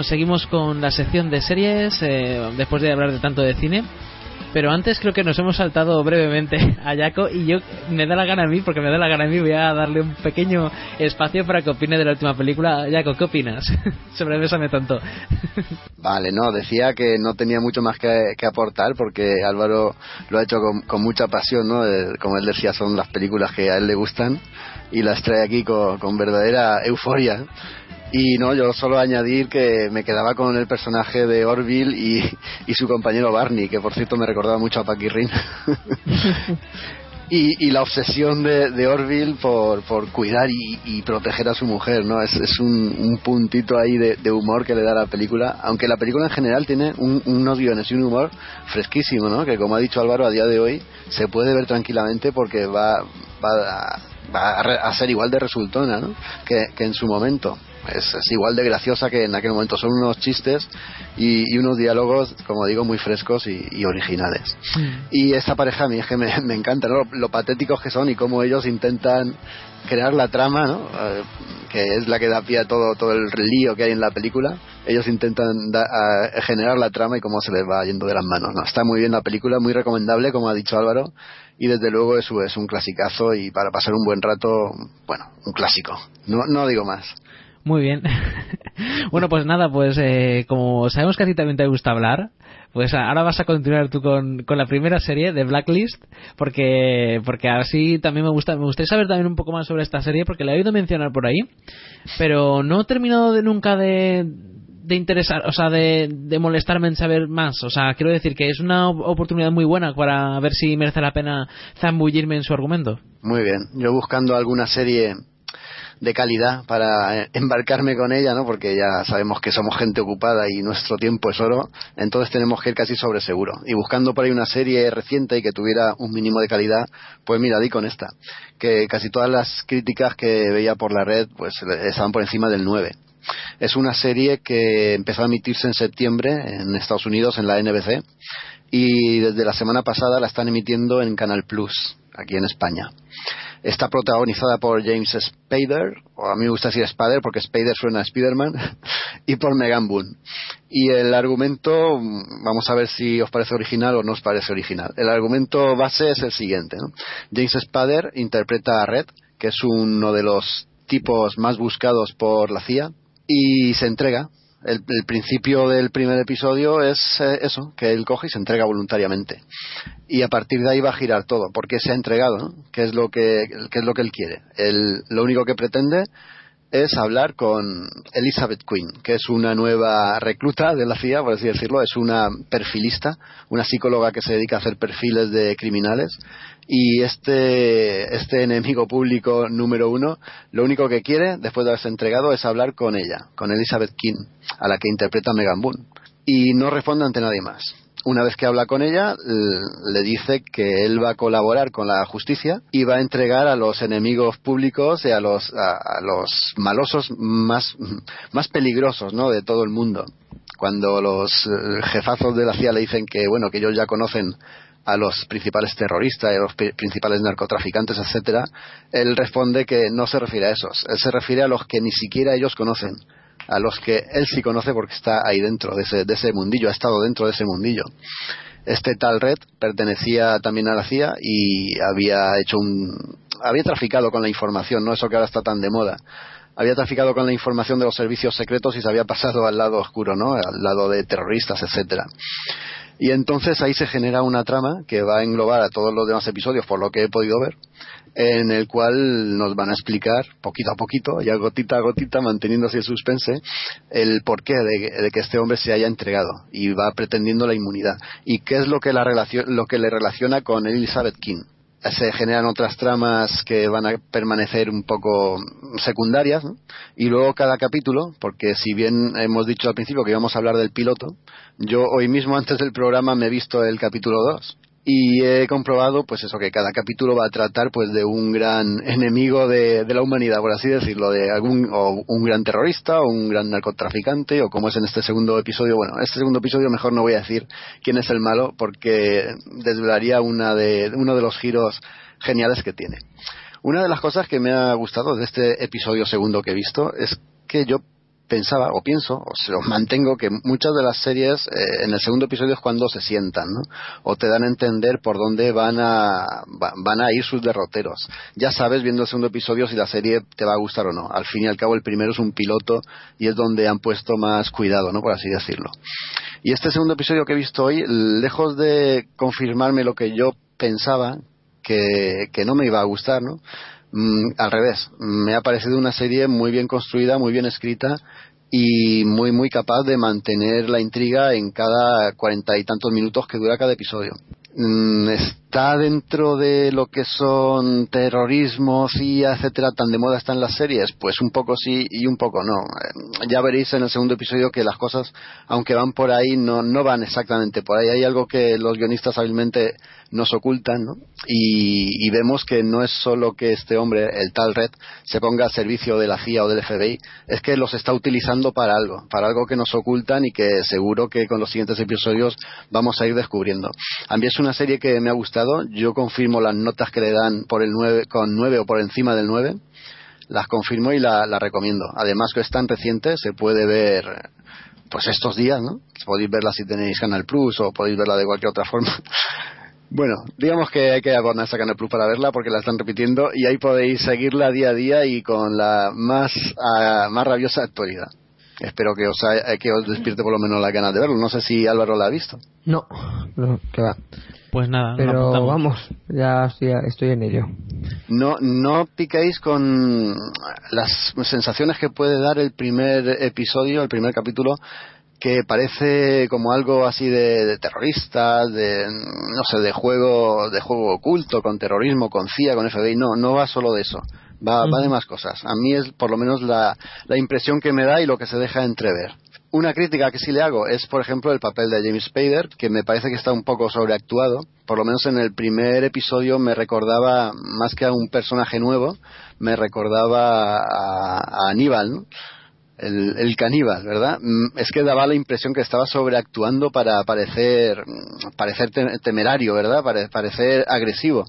Bueno, seguimos con la sección de series, eh, después de hablar de tanto de cine. Pero antes creo que nos hemos saltado brevemente *laughs* a Jaco y yo me da la gana a mí, porque me da la gana a mí, voy a darle un pequeño espacio para que opine de la última película. Jaco, ¿qué opinas *laughs* sobre Bésame tanto? *laughs* Vale, no, decía que no tenía mucho más que, aportar porque Álvaro lo ha hecho con, mucha pasión, ¿no? Eh, como él decía, son las películas que a él le gustan y las trae aquí con verdadera euforia. Y no, yo solo añadir que me quedaba con el personaje de Orville y, y su compañero Barney, que por cierto me recordaba mucho a Paquirrin. *laughs* y, y la obsesión de, de Orville por, por cuidar y, y proteger a su mujer, ¿no? Es, es un, un puntito ahí de, de humor que le da la película, aunque la película en general tiene un- unos guiones y un humor fresquísimo, ¿no? Que como ha dicho Álvaro, a día de hoy se puede ver tranquilamente porque va, va, a, va a ser igual de resultona, ¿no? Que, que en su momento. Es, es igual de graciosa que en aquel momento. Son unos chistes y, y unos diálogos, como digo, muy frescos y, y originales. Y esta pareja a mí es que me, *laughs* me encanta, ¿no? Lo, lo patéticos que son y cómo ellos intentan crear la trama, ¿no? Eh, que es la que da pie a todo, todo el lío que hay en la película. Ellos intentan da- a- generar la trama y cómo se les va yendo de las manos, ¿no? Está muy bien la película, muy recomendable, como ha dicho Álvaro, y desde luego eso es un clasicazo y para pasar un buen rato, bueno, un clásico. No, no digo más. Muy bien. *laughs* bueno, pues nada, pues eh, como sabemos que a ti también te gusta hablar, pues ahora vas a continuar tú con, con la primera serie de Blacklist, porque porque así también me gusta me gustaría saber también un poco más sobre esta serie, porque la he oído mencionar por ahí, pero no he terminado de nunca de de interesar, o sea, de, de molestarme en saber más. O sea, quiero decir que es una op- oportunidad muy buena para ver si merece la pena zambullirme en su argumento. Muy bien. Yo buscando alguna serie de calidad para eh, *laughs* embarcarme con ella, ¿no? Porque ya sabemos que somos gente ocupada y nuestro tiempo es oro, entonces tenemos que ir casi sobre seguro. Y buscando por ahí una serie reciente y que tuviera un mínimo de calidad, pues mira, di con esta, que casi todas las críticas que veía por la red, pues estaban por encima del 9. Es una serie que empezó a emitirse en septiembre en Estados Unidos en la NBC y desde la semana pasada la están emitiendo en Canal Plus aquí en España. Está protagonizada por James Spader, o a mí me gusta decir Spader porque Spader suena a Spiderman, *laughs* y por Megan Boone. Y el argumento, vamos a ver si os parece original o no os parece original. El argumento base es el siguiente. ¿no? James Spader interpreta a Red, que es uno de los tipos más buscados por la CIA, y se entrega. El, el principio del primer episodio es eh, eso, que él coge y se entrega voluntariamente. Y a partir de ahí va a girar todo, porque se ha entregado, ¿no? ¿Qué es lo que, qué es lo que él quiere? Él, lo único que pretende es hablar con Elizabeth Quinn, que es una nueva recluta de la CIA, por así decirlo, es una perfilista, una psicóloga que se dedica a hacer perfiles de criminales. Y este, este enemigo público número uno, lo único que quiere, después de haberse entregado, es hablar con ella, con Elizabeth Quinn, a la que interpreta Megan Boone. Y no responde ante nadie más. Una vez que habla con ella, le dice que él va a colaborar con la justicia y va a entregar a los enemigos públicos y a los, a, a los malosos más, más peligrosos ¿no? de todo el mundo. Cuando los eh, jefazos de la CIA le dicen que, bueno, que ellos ya conocen a los principales terroristas y a los pri- principales narcotraficantes, etcétera, él responde que no se refiere a esos, él se refiere a los que ni siquiera ellos conocen, a los que él sí conoce porque está ahí dentro de ese, de ese mundillo, ha estado dentro de ese mundillo. Este tal Red pertenecía también a la CIA y había hecho un, había traficado con la información, no eso que ahora está tan de moda. Había traficado con la información de los servicios secretos y se había pasado al lado oscuro, ¿no? Al lado de terroristas, etcétera. Y entonces ahí se genera una trama que va a englobar a todos los demás episodios, por lo que he podido ver, en el cual nos van a explicar poquito a poquito, ya gotita a gotita, manteniéndose el suspense, el porqué de, de que este hombre se haya entregado y va pretendiendo la inmunidad. Y qué es lo que, la relacion- lo que le relaciona con Elizabeth King. Se generan otras tramas que van a permanecer un poco secundarias, ¿no? y luego cada capítulo, porque si bien hemos dicho al principio que íbamos a hablar del piloto, yo hoy mismo *laughs* antes del programa me he visto el capítulo 2 y he comprobado pues eso que cada capítulo va a tratar pues de un gran enemigo de, de la humanidad por así decirlo de algún o un gran terrorista o un gran narcotraficante o como es en este segundo episodio. Bueno este segundo episodio mejor no voy a decir quién es el malo porque desvelaría una de uno de los giros geniales que tiene. Una de las cosas que me ha gustado de este episodio segundo que he visto es que yo pensaba o pienso o, se, o *laughs* mantengo que muchas de las series eh, en el segundo episodio es cuando se sientan ¿no? o te dan a entender por dónde van a va- van a ir sus derroteros. Ya sabes viendo el segundo episodio si la serie te va a gustar o no. Al fin y al cabo el primero es un piloto y es donde han puesto más cuidado no por así decirlo. Y este segundo episodio que he visto hoy lejos de confirmarme lo que yo pensaba que, que no me iba a gustar no Mm, al revés, me ha parecido una serie muy bien construida, muy bien escrita y muy muy capaz de mantener la intriga en cada cuarenta y tantos minutos que dura cada episodio. Mm, Está dentro de lo que son terrorismo, CIA, etcétera, tan de moda están las series, pues un poco sí y un poco no. Eh, Ya veréis en el segundo episodio que las cosas, aunque van por ahí, no, no van exactamente por ahí. Hay algo que los guionistas hábilmente nos ocultan, ¿no? Y, vemos que no es solo que este hombre, el tal Red, se ponga al servicio de la CIA o del FBI, es que los está utilizando para algo, para algo que nos ocultan y que seguro que con los siguientes episodios vamos a ir descubriendo. A mí es una serie que me ha gustado, yo confirmo las notas que le dan por el 9, con 9 o por encima del 9, las confirmo y la, la recomiendo. Además que es tan reciente, se puede ver pues estos días, ¿no? Podéis verla si tenéis Canal Plus o podéis verla de cualquier otra forma. Bueno, digamos que hay que abonarse a Canal Plus para verla porque la están repitiendo y ahí podéis seguirla día a día y con la más, ah, más rabiosa actualidad. espero que os, ha- que os despierte por lo menos la ganas de verlo. No sé si Álvaro la ha visto. No, no, que va. Pues nada, Pero vamos, ya estoy, estoy en ello. No, no piquéis con las sensaciones que puede dar el primer episodio, el primer capítulo, que parece como algo así de, de terroristas, de no sé, de juego, de juego oculto, con terrorismo, con CIA, con FBI. No, no va solo de eso. Va, va de más cosas. A mí es por lo menos la, la impresión que me da y lo que se deja entrever. Una crítica que sí le hago es, por ejemplo, el papel de James Spader, que me parece que está un poco sobreactuado. Por lo menos en el primer episodio me recordaba, más que a un personaje nuevo, me recordaba a, a Aníbal, ¿no? El, el caníbal, ¿verdad? Mm, Es que daba la impresión que estaba sobreactuando para parecer, mm, parecer te- temerario, ¿verdad? Pare- parecer agresivo.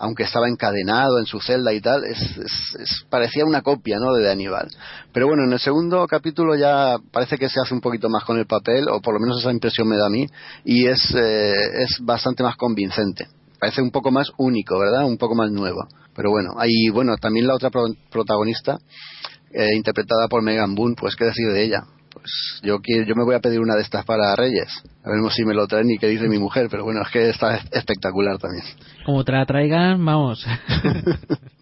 Aunque estaba encadenado en su celda y tal, es, es- es- parecía una copia, ¿no? De Aníbal. Pero bueno, en el segundo capítulo ya parece que se hace un poquito más con el papel, o por lo menos esa impresión me da a mí, y es, eh, es bastante más convincente. Parece un poco más único, ¿verdad? Un poco más nuevo. Pero bueno, hay, bueno, también la otra pro- protagonista, eh, interpretada por Megan Boone, pues qué decir de ella. Pues yo quiero, yo me voy a pedir una de estas para Reyes. A ver si me lo traen y qué dice mi mujer, pero bueno, es que está es- espectacular también. Como te la traigan, vamos. *laughs*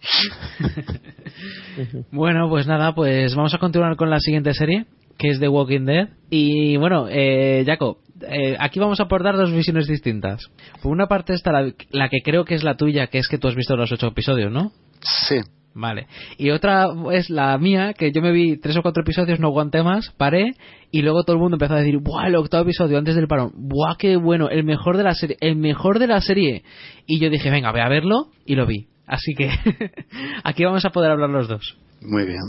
bueno, pues nada, pues vamos a continuar con la siguiente serie, que es The Walking Dead. Y bueno, eh, Jaco, eh, aquí vamos a aportar dos visiones distintas. Por una parte está la, la que creo que es la tuya, que es que tú has visto los ocho episodios, ¿no? Sí. Vale. Y otra es la mía, que yo me vi tres o cuatro episodios, no aguanté más, paré, y luego todo el mundo empezó a decir, ¡buah, el octavo episodio antes del parón! ¡buah, qué bueno! El mejor de la serie, el mejor de la serie. Y yo dije, venga, voy a verlo, y lo vi. Así que *laughs* aquí vamos a poder hablar los dos. Muy bien.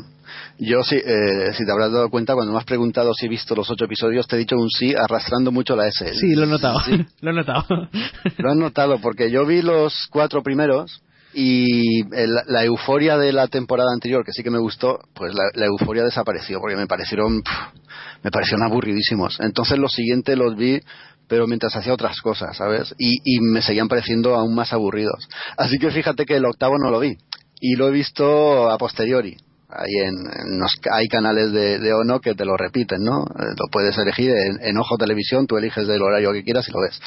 Yo, sí, eh, si te habrás dado cuenta, cuando me has preguntado si he visto los ocho episodios, te he dicho un sí arrastrando mucho la S. Sí, lo he notado. Sí. *laughs* lo he notado. Lo has notado, porque yo vi los cuatro primeros y el- la euforia de la temporada anterior, que sí que me gustó, pues la, euforia desapareció, porque me parecieron, me parecieron aburridísimos. Entonces los siguientes los vi, pero mientras hacía otras cosas, ¿sabes? Y, y me seguían pareciendo aún más aburridos. Así que fíjate que el octavo no lo vi. Y lo he visto a posteriori. Hay, en, hay canales de, de ONO que te lo repiten, ¿no? Eh, Lo puedes elegir en, en Ojo Televisión, tú eliges del horario que quieras y lo ves.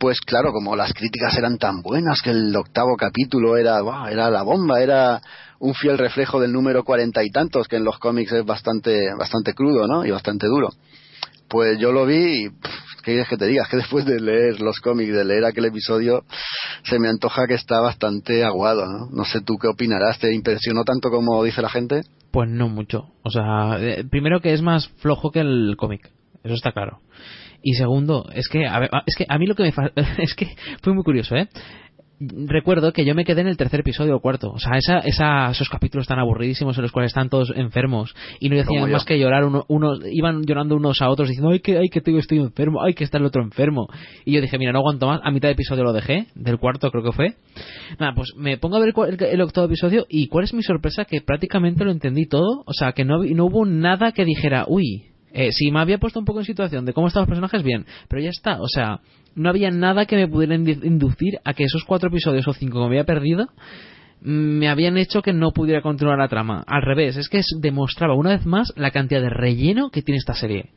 Pues claro, como las críticas eran tan buenas que el octavo capítulo era, ¡buah! era la bomba, era un fiel reflejo del número cuarenta y tantos, que en los cómics es bastante, bastante crudo, ¿no? Y bastante duro. Pues yo lo vi y, ¿qué quieres que te digas? *laughs* Que después de leer los cómics, de leer aquel episodio, se me antoja que está bastante aguado, ¿no? No sé tú qué opinarás, ¿te impresionó tanto como dice la gente? Pues no mucho. O sea, eh, primero que es más flojo que el cómic. Eso está claro. Y segundo, es que a, ver, es que a mí lo que me fa- *laughs* es que fue muy curioso, ¿eh? Recuerdo que yo me quedé en el tercer episodio o cuarto. O sea, esa, esa- esos capítulos tan aburridísimos en los cuales están todos enfermos y no decían más que llorar uno, unos, iban llorando unos a otros diciendo, ay que, ay que estoy enfermo, ay que está el otro enfermo. Y yo dije, mira, no aguanto más. A mitad de episodio lo dejé, del cuarto creo que fue. Nada, pues me pongo a ver el, el octavo episodio y cuál es mi sorpresa que prácticamente lo entendí todo. O sea, que no, no hubo nada que dijera, uy, eh, si me había puesto un poco en situación de cómo estaban los personajes, bien, pero ya está, o sea, no había nada que me pudiera inducir a que esos cuatro episodios o cinco que me había perdido mm, me habían hecho que no pudiera continuar la trama. Al revés, es que demostraba una vez más la cantidad de relleno que tiene esta serie.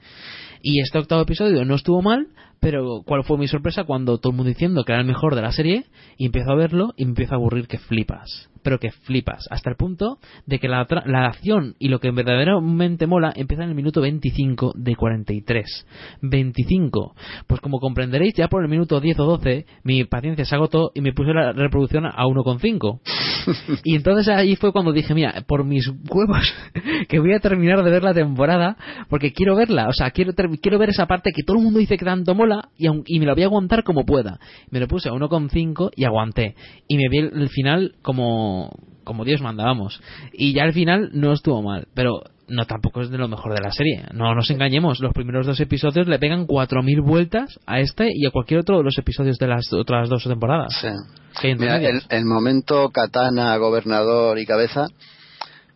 Y este octavo episodio no estuvo mal, pero ¿cuál fue mi sorpresa cuando todo el mundo diciendo que era el mejor de la serie? Y empiezo a verlo y me empiezo a aburrir que flipas. Pero que flipas. Hasta el punto de que la, la acción y lo que verdaderamente mola empieza en el minuto 25 de 43. 25. Pues como comprenderéis, ya por el minuto 10 o 12 mi paciencia se agotó y me puse la reproducción a 1,5. *laughs* Y entonces ahí fue cuando dije, mira, por mis huevos, *laughs* que voy a terminar de ver la temporada, porque quiero verla, o sea, quiero, quiero ver esa parte que todo el mundo dice que tanto mola, y, y me la voy a aguantar como pueda. Me lo puse a 1,5 y aguanté. Y me vi el, el final como, como Dios manda, vamos. Y ya el final no estuvo mal, pero no tampoco es de lo mejor de la serie. No nos engañemos, los primeros dos episodios le pegan 4.000 vueltas a este y a cualquier otro de los episodios de las otras dos temporadas. Sí. Mira, el momento katana, gobernador y cabeza,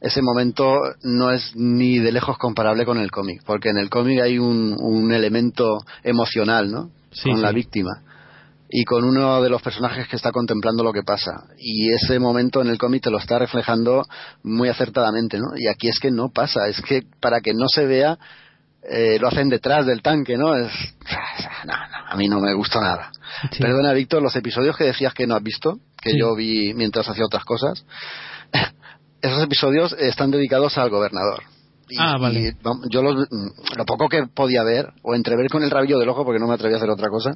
ese momento no es ni de lejos comparable con el cómic, porque en el cómic hay un, un elemento emocional, ¿no? Sí, con la sí. víctima. y con uno de los personajes que está contemplando lo que pasa. Y ese momento en el cómic te lo está reflejando muy acertadamente, ¿no? Y aquí es que no pasa, es que para que no se vea eh, lo hacen detrás del tanque, ¿no? Es, *laughs* no, no, a mí no me gusta nada. Perdona, Víctor, los episodios que decías que no has visto, que Sí. yo vi mientras hacía otras cosas, esos episodios están dedicados al gobernador. Y- Ah, vale. y, yo los- lo poco que podía ver, o entrever con el rabillo del ojo, porque no me atreví a hacer otra cosa,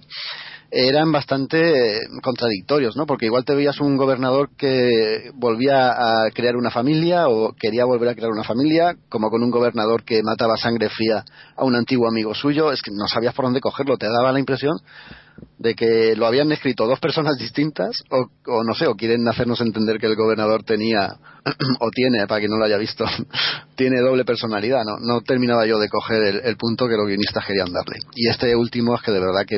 eran bastante eh, contradictorios, ¿no? Porque igual te veías un gobernador que volvía a crear una familia o quería volver a crear una familia, como con un gobernador que mataba sangre fría a un antiguo amigo suyo, es que no sabías por dónde cogerlo, te daba la impresión de que lo habían escrito dos personas distintas o, no sé, o quieren hacernos entender que el gobernador tenía *clears throat* o tiene, para quien no lo haya visto, *laughs* tiene doble personalidad, ¿no? No terminaba yo de coger el, punto que los guionistas querían darle. Y este último es que de verdad que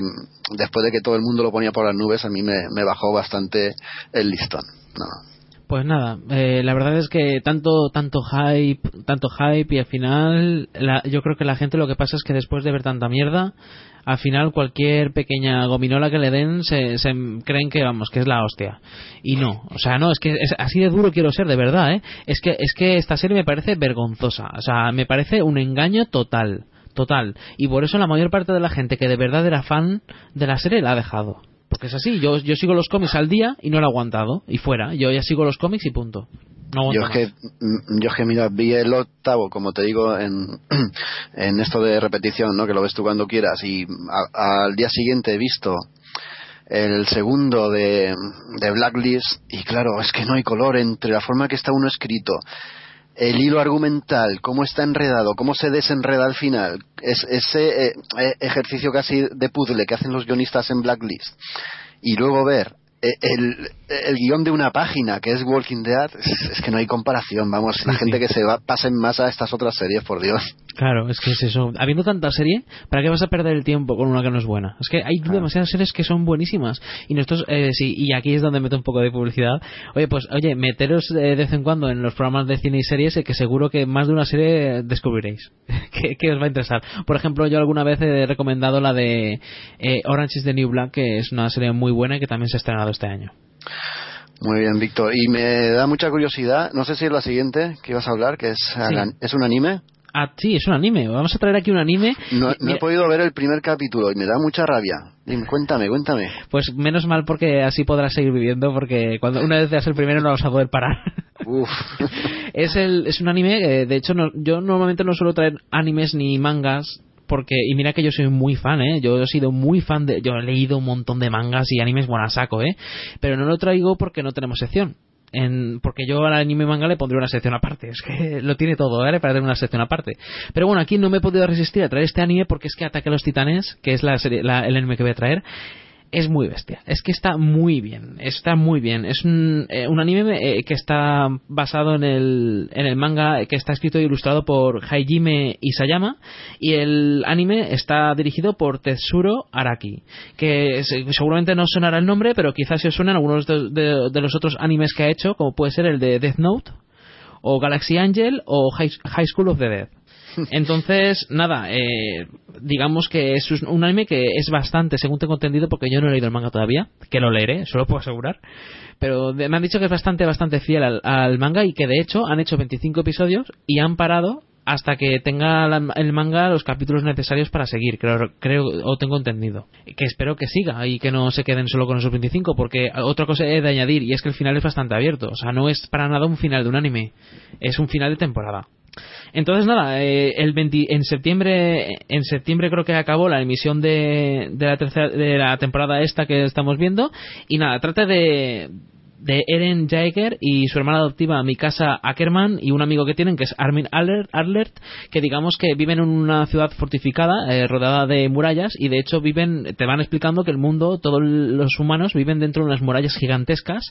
después de que todo el mundo lo ponía por las nubes, a mí me, me bajó bastante el listón. No. Pues nada, eh, la verdad es que tanto tanto hype, tanto hype y al final la- yo creo que la gente lo que pasa es que después de ver tanta mierda, al final cualquier pequeña gominola que le den se, creen que vamos que es la hostia y no, o sea no es que es, así de duro quiero ser de verdad, ¿eh? es que es que esta serie me parece vergonzosa, o sea me parece un engaño total, total y por eso la mayor parte de la gente que de verdad era fan de la serie la ha dejado. Porque es así, yo, yo sigo los cómics al día y no lo he aguantado. Y fuera, yo ya sigo los cómics y punto. No Yo es que, mm, yo es que, mira, vi el octavo, como te digo, en, *clears throat* en esto de repetición, ¿no? Que lo ves tú cuando quieras. Y a- al día siguiente he visto el segundo de, de Blacklist. Y claro, es que no hay color entre la forma que está uno escrito, el hilo argumental, cómo está enredado, cómo se desenreda al final. Es, ese eh, eh, ejercicio casi de puzzle que hacen los guionistas en Blacklist. Y luego ver eh, el, el guion de una página que es Walking Dead, es, es que no hay comparación, vamos, la gente que se va, pasa en masa a estas otras series, por Dios. Claro, es que es eso. Habiendo tanta serie, ¿para qué vas a perder el tiempo con una que no es buena? Es que hay demasiadas series que son buenísimas. Y nosotros, eh, sí, y aquí es donde meto un poco de publicidad. Oye, pues, oye, meteros eh, de vez en cuando en los programas de cine y series, eh, que seguro que más de una serie descubriréis. *laughs* que, que os va a interesar. Por ejemplo, yo alguna vez he recomendado la de eh, Orange is the New Black, que es una serie muy buena y que también se ha estrenado este año. Muy bien, Víctor. Y me da mucha curiosidad, no sé si es la siguiente que ibas a hablar, que es, es un anime. Ah, sí, es un anime. Vamos a traer aquí un anime. No, Y- no mira, he podido ver el primer capítulo y me da mucha rabia. Dime, cuéntame, cuéntame. Pues menos mal porque así podrás seguir viviendo porque cuando una vez veas el primero no vas a poder parar. Uf. *laughs* es el es un anime que de hecho no- yo normalmente no suelo traer animes ni mangas porque y mira que yo soy muy fan, ¿eh? Yo he sido muy fan de yo he leído un montón de mangas y animes buena saco, ¿eh? Pero no lo traigo porque no tenemos sección. En, porque yo al anime manga le pondré una sección aparte. Es que lo tiene todo, ¿vale? Para tener una sección aparte. Pero bueno, aquí no me he podido resistir a traer este anime porque es que Ataque a los Titanes, que es la serie, la- el anime que voy a traer, es muy bestia. Es que está muy bien. Está muy bien. Es un, eh, un anime eh, que está basado en el, en el manga eh, que está escrito e ilustrado por Hajime Isayama. Y el anime está dirigido por Tetsuro Araki. Que se- seguramente no sonará el nombre, pero quizás se os suenan algunos de los otros animes que ha hecho, como puede ser el de Death Note, o Galaxy Angel, o High, High School of the Dead. *laughs* Entonces, nada, eh, digamos que es un anime que es bastante, según tengo entendido, porque yo no he leído el manga todavía, que lo leeré, eso lo puedo asegurar. Pero me han dicho que es bastante, bastante fiel al, manga y que de hecho han hecho 25 episodios y han parado hasta que tenga el manga los capítulos necesarios para seguir, creo, creo o tengo entendido. Que espero que siga y que no se queden solo con esos 25, porque otra cosa he de añadir y es que el final es bastante abierto, o sea, no es para nada un final de un anime, es un final de temporada. Entonces nada, eh, el 20 en septiembre en septiembre creo que acabó la emisión de, de la tercera de la temporada esta que estamos viendo. Y nada, trata de de Eren Jaeger y su hermana adoptiva Mikasa Ackerman y un amigo que tienen que es Armin Adler- Adlert que digamos que viven en una ciudad fortificada eh, rodeada de murallas y de hecho viven te van explicando que el mundo todos los humanos viven dentro de unas murallas gigantescas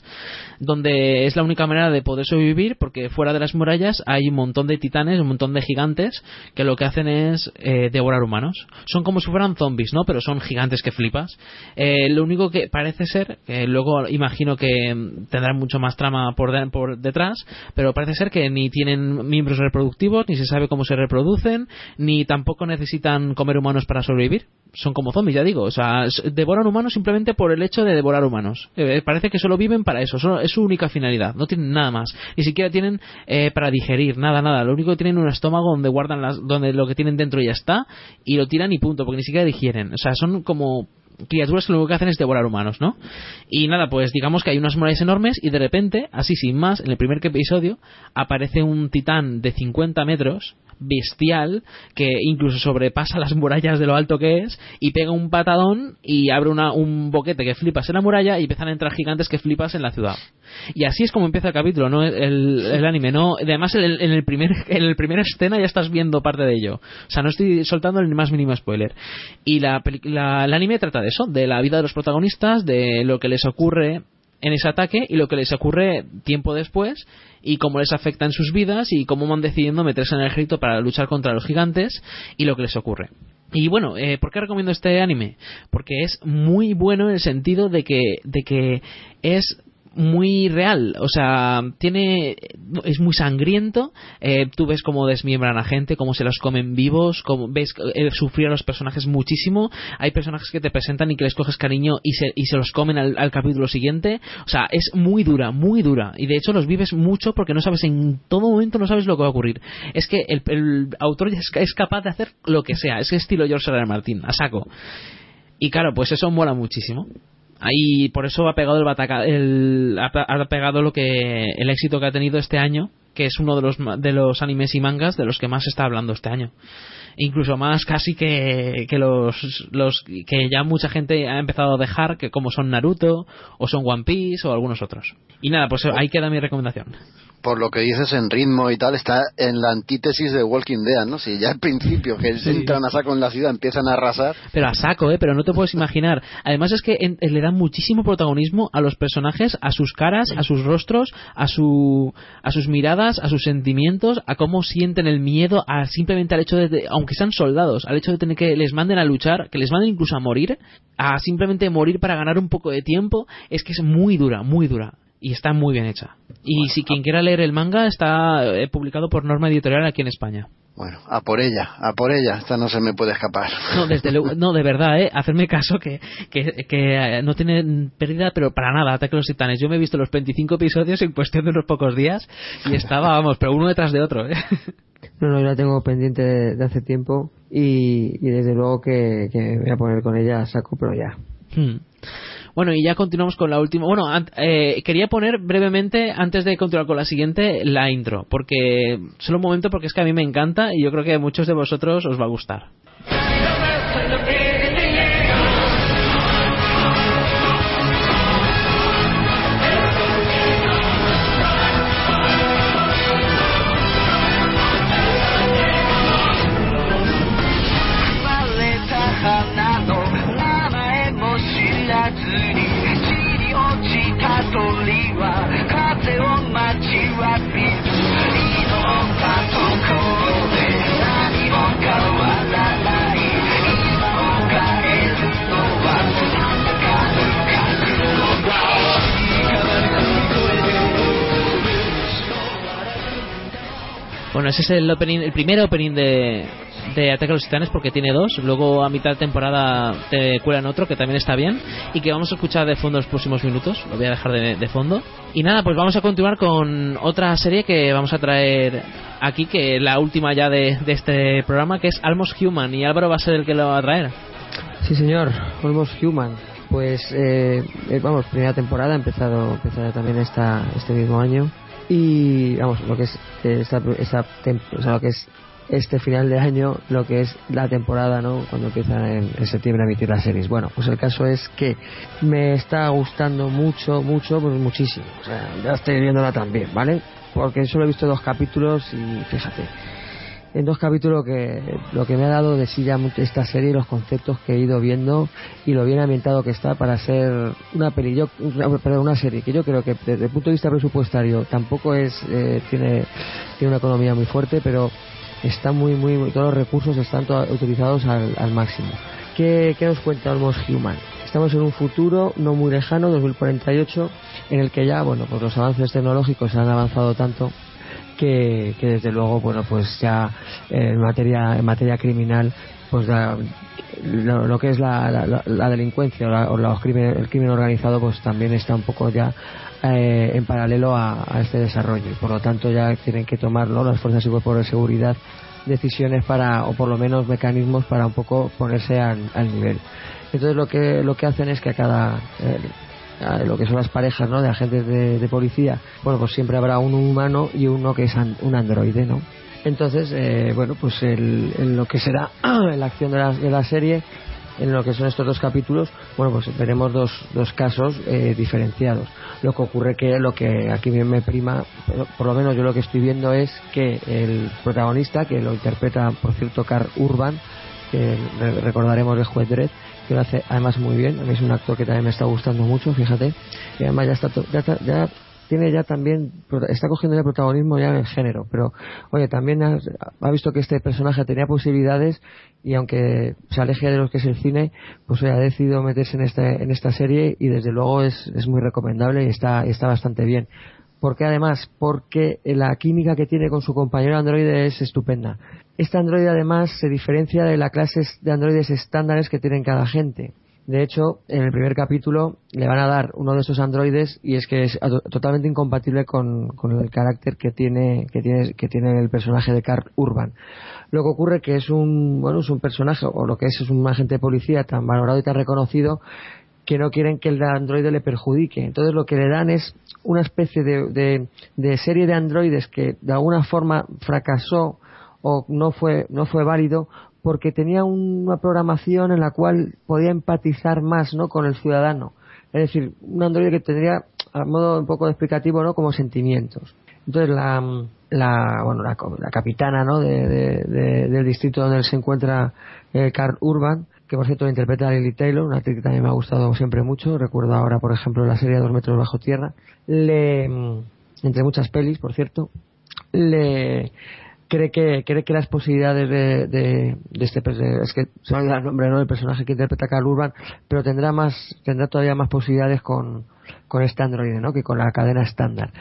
donde es la única manera de poder sobrevivir porque fuera de las murallas hay un montón de titanes un montón de gigantes que lo que hacen es eh, devorar humanos. Son como si fueran zombies no pero son gigantes que flipas. Eh, lo único que parece ser luego imagino que tendrán mucho más trama por, de- por detrás, pero parece ser que ni tienen miembros reproductivos, ni se sabe cómo se reproducen, ni tampoco necesitan comer humanos para sobrevivir. Son como zombies, ya digo. O sea, devoran humanos simplemente por el hecho de devorar humanos. Eh, parece que solo viven para eso, solo- es su única finalidad. No tienen nada más. Ni siquiera tienen eh, para digerir, nada, nada. Lo único que tienen es un estómago donde guardan las, donde lo que tienen dentro ya está y lo tiran y punto, porque ni siquiera digieren. O sea, son como criaturas que lo único que hacen es devorar humanos, ¿no? Y nada, pues digamos que hay unas murallas enormes y de repente, así sin más, en el primer episodio aparece un titán de 50 metros bestial que incluso sobrepasa las murallas de lo alto que es y pega un patadón y abre una, un boquete que flipas en la muralla y empiezan a entrar gigantes que flipas en la ciudad. Y así es como empieza el capítulo, ¿no? El, el anime, ¿no? Además, en el, en el primer, en el primera escena ya estás viendo parte de ello. O sea, no estoy soltando el más mínimo spoiler. Y la, la- el anime trata de eso, de la vida de los protagonistas, de lo que les ocurre en ese ataque y lo que les ocurre tiempo después y cómo les afecta en sus vidas y cómo van decidiendo meterse en el ejército para luchar contra los gigantes y lo que les ocurre. Y bueno, eh, ¿por qué recomiendo este anime? Porque es muy bueno en el sentido de que, de que es muy real, o sea, tiene es muy sangriento. eh, tú ves cómo desmiembran a gente, cómo se los comen vivos, cómo ves eh, sufrir a los personajes muchísimo. Hay personajes que te presentan y que les coges cariño y se, y se los comen al, al capítulo siguiente. O sea, es muy dura, muy dura. Y de hecho los vives mucho porque no sabes en todo momento no sabes lo que va a ocurrir. Es que el, el autor es, es capaz de hacer lo que sea. Es estilo George R. R. Martin, a saco. Y claro, pues eso mola muchísimo. Ahí por eso ha pegado el, bataca, el ha, ha pegado lo que el éxito que ha tenido este año, que es uno de los de los animes y mangas de los que más se está hablando este año. Incluso más casi que, que los, los que ya mucha gente ha empezado a dejar, que como son Naruto, o son One Piece, o algunos otros. Y nada, pues ahí queda mi recomendación. Por lo que dices en ritmo y tal, está en la antítesis de Walking Dead, ¿no? Si ya al principio que Sí. entran a saco en la ciudad empiezan a arrasar, Pero a saco, ¿eh? Pero no te puedes imaginar. Además es que en- le dan muchísimo protagonismo a los personajes, a sus caras, a sus rostros, a, su, a sus miradas, a sus sentimientos, a cómo sienten el miedo, a simplemente al hecho de, de- aunque sean soldados, al hecho de tener que les manden a luchar, que les manden incluso a morir, a simplemente morir para ganar un poco de tiempo, es que es muy dura, muy dura. Y está muy bien hecha. Y si quien quiera leer el manga, está eh, publicado por Norma Editorial aquí en España. bueno, a por ella, a por ella, esta no se me puede escapar. No, desde luego- no, de verdad, ¿eh? Hacerme caso que, que, que, eh, no tiene pérdida, pero para nada, Ataque a los Titanes. Yo me he visto los 25 episodios en cuestión de unos pocos días y estaba, vamos, pero uno detrás de otro, ¿eh? No, no, yo la tengo pendiente de, de hace tiempo y, y desde luego que, que me voy a poner con ella a saco, pero ya. Hmm. Bueno, y ya continuamos con la última. Bueno, eh, quería poner brevemente, antes de continuar con la siguiente, la intro. Porque, solo un momento, porque es que a mí me encanta y yo creo que a muchos de vosotros os va a gustar. Bueno, ese es el opening, el primer opening de, de Ataque a los Titanes porque tiene dos. Luego a mitad de temporada te cuelan otro que también está bien y que vamos a escuchar de fondo los próximos minutos. Lo voy a dejar de, de fondo. Y nada, pues vamos a continuar con otra serie que vamos a traer aquí, que es la última ya de, de este programa, que es Almost Human. Y Álvaro va a ser el que lo va a traer. Sí, señor, Almost Human. Pues, eh, eh, vamos, primera temporada, empezado, empezado también esta, este mismo año. Y, vamos, lo que es esta tem- o sea, lo que es este final de año, lo que es la temporada, ¿no? Cuando empiezan en, en septiembre a emitir las series. Bueno, pues el caso es que me está gustando mucho, mucho, pues muchísimo. O sea, ya estoy viéndola también, ¿vale? Porque solo he visto dos capítulos y fíjate, en dos capítulos que lo que me ha dado de sí ya esta serie los conceptos que he ido viendo y lo bien ambientado que está para ser una peli yo perdón, una serie que yo creo que desde el punto de vista presupuestario tampoco es eh, tiene tiene una economía muy fuerte pero está muy muy, muy- todos los recursos están to- utilizados al, al máximo ¿Qué, ¿Qué nos cuenta Almost Human? estamos en un futuro no muy lejano, 2048, en el que ya, bueno, pues los avances tecnológicos han avanzado tanto que, que desde luego, bueno, pues ya eh, en materia, en materia criminal, pues la- lo, que es la, la- la delincuencia o, o crimen- el crimen organizado, pues también está un poco ya eh, en paralelo a, a este desarrollo y por lo tanto ya tienen que tomar ¿no? las fuerzas y cuerpos de seguridad decisiones para o por lo menos mecanismos para un poco ponerse al, nivel entonces lo que lo que hacen es que a cada eh, lo que son las parejas ¿no? de agentes de, policía bueno pues siempre habrá un humano y uno que es an- un androide no entonces eh, bueno pues el, en lo que será *clears throat* la acción de la, de la serie en lo que son estos dos capítulos, bueno, pues veremos dos, dos casos eh, diferenciados. Lo que ocurre que lo que aquí bien me prima, por- lo menos yo lo que estoy viendo es que el protagonista, que lo interpreta, por cierto, Carl Urban, que re- recordaremos de Juez Dredd, lo hace además muy bien, a mí es un actor que también me está gustando mucho, fíjate, y además ya está, ya, está- ya tiene ya también, está cogiendo ya protagonismo ya en el género, pero oye, también ha, visto que este personaje tenía posibilidades y aunque se aleje de lo que es el cine, pues ha decidido meterse en, este, en esta serie y desde luego es, es muy recomendable y está, está bastante bien. ¿Por qué además? Porque la química que tiene con su compañero androide es estupenda. Este androide además se diferencia de la clase de androides estándares que tienen cada gente. De hecho, en el primer capítulo le van a dar uno de esos androides y es que es totalmente incompatible con, con el carácter que tiene, que tiene, que tiene el personaje de Carl Urban. Lo que ocurre que es un, bueno, es un personaje, o lo que es, es un agente de policía tan valorado y tan reconocido que no quieren que el androide le perjudique. Entonces lo que le dan es una especie de, de, serie de androides que de alguna forma fracasó o no fue, no fue válido porque tenía una programación en la cual podía empatizar más ¿no? con el ciudadano. Es decir, un androide que tendría, a modo un poco explicativo, ¿no? como sentimientos. Entonces la, la, bueno, la, la capitana ¿no? de- del distrito donde se encuentra eh, Carl Urban, que por cierto interpreta Lily Taylor, una actriz que también me ha gustado siempre mucho. Recuerdo ahora, por ejemplo, la serie Dos metros bajo tierra. Le, entre muchas pelis, por cierto, le cree que cree que las posibilidades de, de, este es que se me el nombre no del personaje que interpreta Carl Urban pero tendrá más tendrá todavía más posibilidades con, con este androide no que con la cadena estándar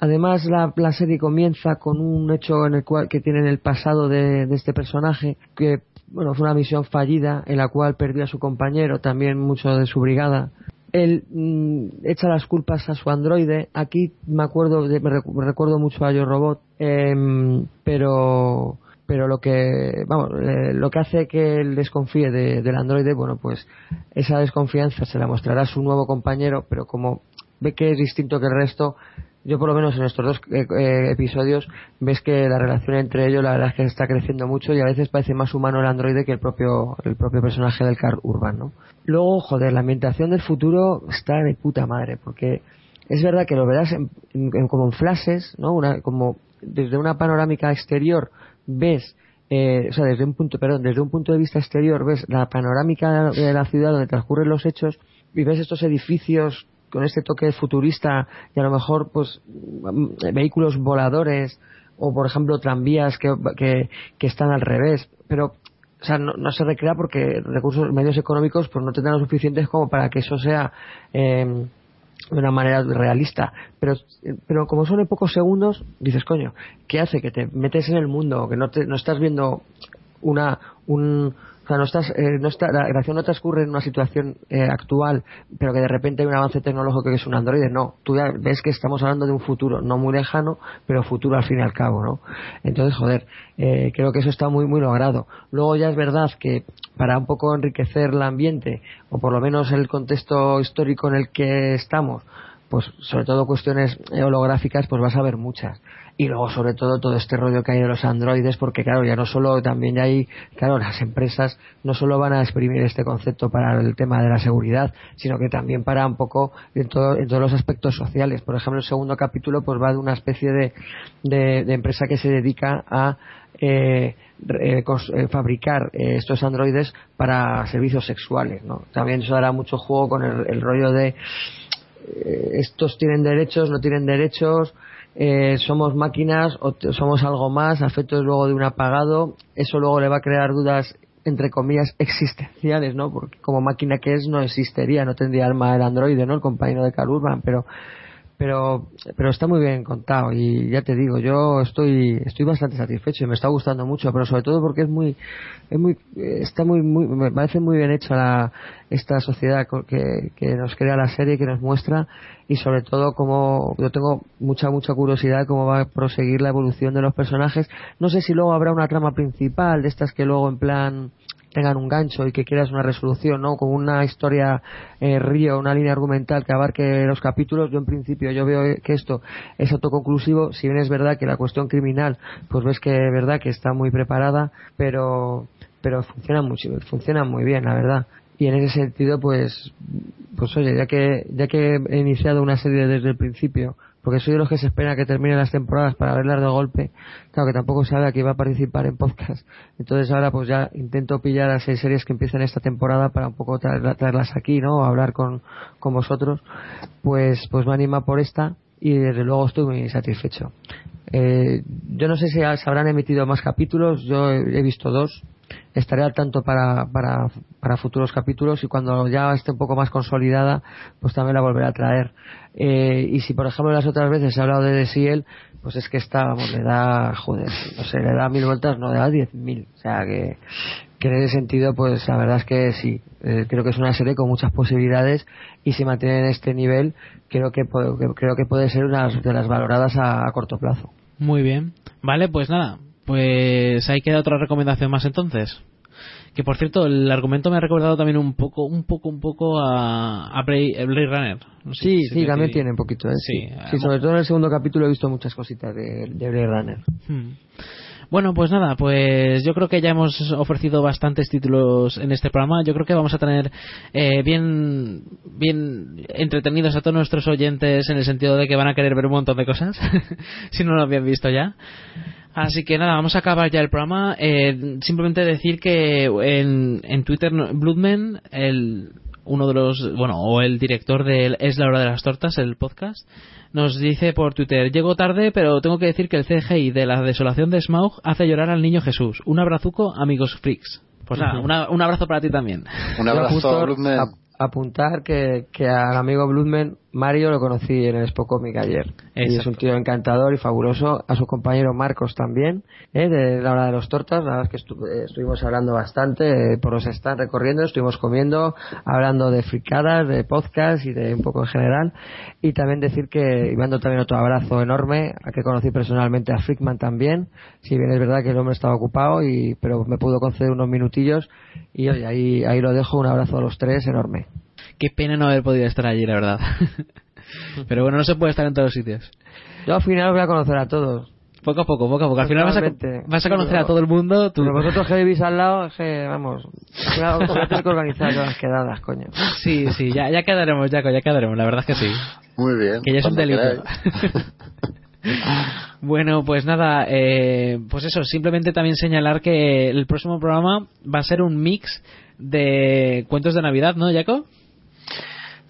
Además, la, la serie comienza con un hecho en el cual que tiene en el pasado de, de este personaje que bueno fue una misión fallida en la cual perdió a su compañero, también mucho de su brigada. Él mm, echa las culpas a su androide. Aquí me acuerdo, de- me recu- recuerdo mucho a Yo Robot, em, pero pero lo que vamos eh, lo que hace que él desconfíe de- del androide bueno pues esa desconfianza se la mostrará a su nuevo compañero pero como ve que es distinto que el resto yo por lo menos en estos dos eh, eh, episodios ves que la relación entre ellos la verdad es que está creciendo mucho y a veces parece más humano el androide que el propio el propio personaje del Carl Urban ¿no? luego joder la ambientación del futuro está de puta madre porque es verdad que lo verás en- como en flashes no una como desde una panorámica exterior ves eh, o sea desde un punto perdón desde un punto de vista exterior ves la panorámica de la ciudad donde transcurren los hechos y ves estos edificios con este toque futurista y a lo mejor pues mm, vehículos voladores o por ejemplo tranvías que, que, están al revés. Pero o sea, no, no se recrea porque recursos medios económicos pues no tendrán lo suficientes como para que eso sea eh, de una manera realista. Pero pero como son en pocos segundos dices coño qué hace que te metes en el mundo que no te, no estás viendo una un o sea, no estás, eh, no está, la acción no transcurre en una situación eh, actual, pero que de repente hay un avance tecnológico que es un androide. No, tú ya ves que estamos hablando de un futuro, no muy lejano, pero futuro al fin y al cabo, ¿no? Entonces, joder, eh, creo que eso está muy, muy logrado. Luego ya es verdad que para un poco enriquecer el ambiente, o por lo menos el contexto histórico en el que estamos, pues sobre todo cuestiones eh, holográficas, pues vas a ver muchas. Y luego sobre todo todo este rollo que hay de los androides, porque claro, ya no solo también hay, claro, las empresas no solo van a exprimir este concepto para el tema de la seguridad, sino que también para un poco en, todo, en todos los aspectos sociales. Por ejemplo, el segundo capítulo pues va de una especie de, de, empresa que se dedica a eh, eh, eh, fabricar eh, estos androides para servicios sexuales, ¿no? También eso dará mucho juego con el, el rollo de estos tienen derechos, no tienen derechos, eh, somos máquinas o somos algo más, afectos luego de un apagado, eso luego le va a crear dudas entre comillas, existenciales, ¿no? Porque como máquina que es, no existiría, no tendría alma el androide, ¿no? El compañero de Carl Urban, pero pero pero está muy bien contado y ya te digo yo estoy estoy bastante satisfecho y me está gustando mucho pero sobre todo porque es muy es muy está muy, muy me parece muy bien hecha la, esta sociedad que, que nos crea la serie que nos muestra y sobre todo como yo tengo mucha mucha curiosidad cómo va a proseguir la evolución de los personajes. No sé si luego habrá una trama principal de estas que luego en plan tengan un gancho y que quieras una resolución, ¿no? Como una historia eh, río, una línea argumental que abarque los capítulos. Yo en principio yo veo que esto es autoconclusivo, si bien es verdad que la cuestión criminal, pues ves que es verdad que está muy preparada, pero pero funciona mucho, funciona muy bien, la verdad. Y en ese sentido, pues, pues oye, ya que ya que he iniciado una serie desde el principio, porque soy de los que se espera que terminen las temporadas para verlas de golpe, claro que tampoco sabe que iba a participar en podcast. Entonces ahora pues ya intento pillar las seis series que empiezan esta temporada para un poco traerla- traerlas aquí, ¿no? Hablar con, con vosotros. Pues, pues me anima por esta y desde luego estoy muy satisfecho. Eh, yo no sé si se habrán emitido más capítulos, yo he visto dos. Estaré al tanto para, futuros capítulos y cuando ya esté un poco más consolidada, pues también la volveré a traer. Eh, y si por ejemplo las otras veces he hablado de The Seal, pues es que está, vamos, le da, joder, no sé, le da mil vueltas, no, le da diez mil. O sea que, en ese sentido, pues la verdad es que sí, eh, creo que es una serie con muchas posibilidades y si mantiene en este nivel, creo que, creo que puede ser una de las valoradas a corto plazo. Muy bien. Vale, pues nada. Pues ahí queda otra recomendación más entonces. Que por cierto, el argumento me ha recordado también un poco, un poco, un poco a, a Blade, Blade Runner. No sé Sí, si sí, también tiene un poquito, ¿eh? Sí, Sí, sobre todo en el segundo capítulo he visto muchas cositas de, de Blade Runner. Hmm. Bueno, pues nada, pues yo creo que ya hemos ofrecido bastantes títulos en este programa. Yo creo que vamos a tener eh, bien, bien entretenidos a todos nuestros oyentes en el sentido de que van a querer ver un montón de cosas, *laughs* si no lo habían visto ya. Así que nada, vamos a acabar ya el programa. Eh, simplemente decir que en, en Twitter, Bloodman, el, uno de los, bueno, o el director de Es la hora de las tortas, el podcast, nos dice por Twitter, llego tarde, pero tengo que decir que el CGI de la desolación de Smaug hace llorar al niño Jesús. Un abrazuco, amigos freaks. Pues nada, una- un abrazo para ti también. *laughs* Un abrazo, Bloodman. ap- apuntar que, que al amigo Bloodman Mario lo conocí en el Expo Comic ayer. Y es un tío encantador y fabuloso. A su compañero Marcos también, ¿eh? de la hora de los tortas. La verdad es que estu- eh, estuvimos hablando bastante eh, por los stands recorriendo, estuvimos comiendo, hablando de fricadas, de podcast y de un poco en general. Y también decir que, y mando también otro abrazo enorme, a que conocí personalmente a Freakman también. Si bien es verdad que el hombre estaba ocupado, y, pero me pudo conceder unos minutillos. Y oye, ahí, ahí lo dejo. Un abrazo a los tres enorme. Qué pena no haber podido estar allí, la verdad. *laughs* Pero bueno, no se puede estar en todos los sitios. Yo al final voy a conocer a todos. Poco a poco, poco a poco. Al final vas a, Totalmente. vas a conocer Pero- a todo el mundo. Tú. Pero vosotros que vivís al lado, es que, vamos, voy a tener que organizar yo las quedadas, coño. Sí, sí, ya, ya quedaremos, Jaco, ya quedaremos. La verdad es que sí. Muy bien. Que ya es un delito. *laughs* Bueno, pues nada, eh, pues eso, simplemente también señalar que el próximo programa va a ser un mix de cuentos de Navidad, ¿no, Jaco?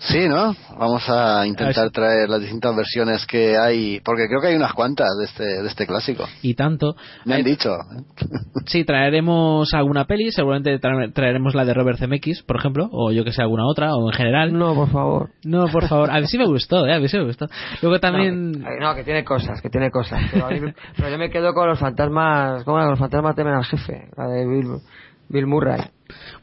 Sí, ¿no? Vamos a intentar traer las distintas versiones que hay, porque creo que hay unas cuantas de este, de este clásico. Y tanto. Me han Eh, dicho. Sí, traeremos alguna peli, seguramente trae- traeremos la de Robert Zemeckis, por ejemplo, o yo que sé, alguna otra, o en general. No, por favor. No, por favor. A mí sí me gustó, ¿eh? A mí sí me gustó. Luego también... No, que- no, que tiene cosas, que tiene cosas. Pero, a mí me- pero yo me quedo con los fantasmas, ¿cómo era? Con los fantasmas temen al jefe, la de Bill, Bill Murray.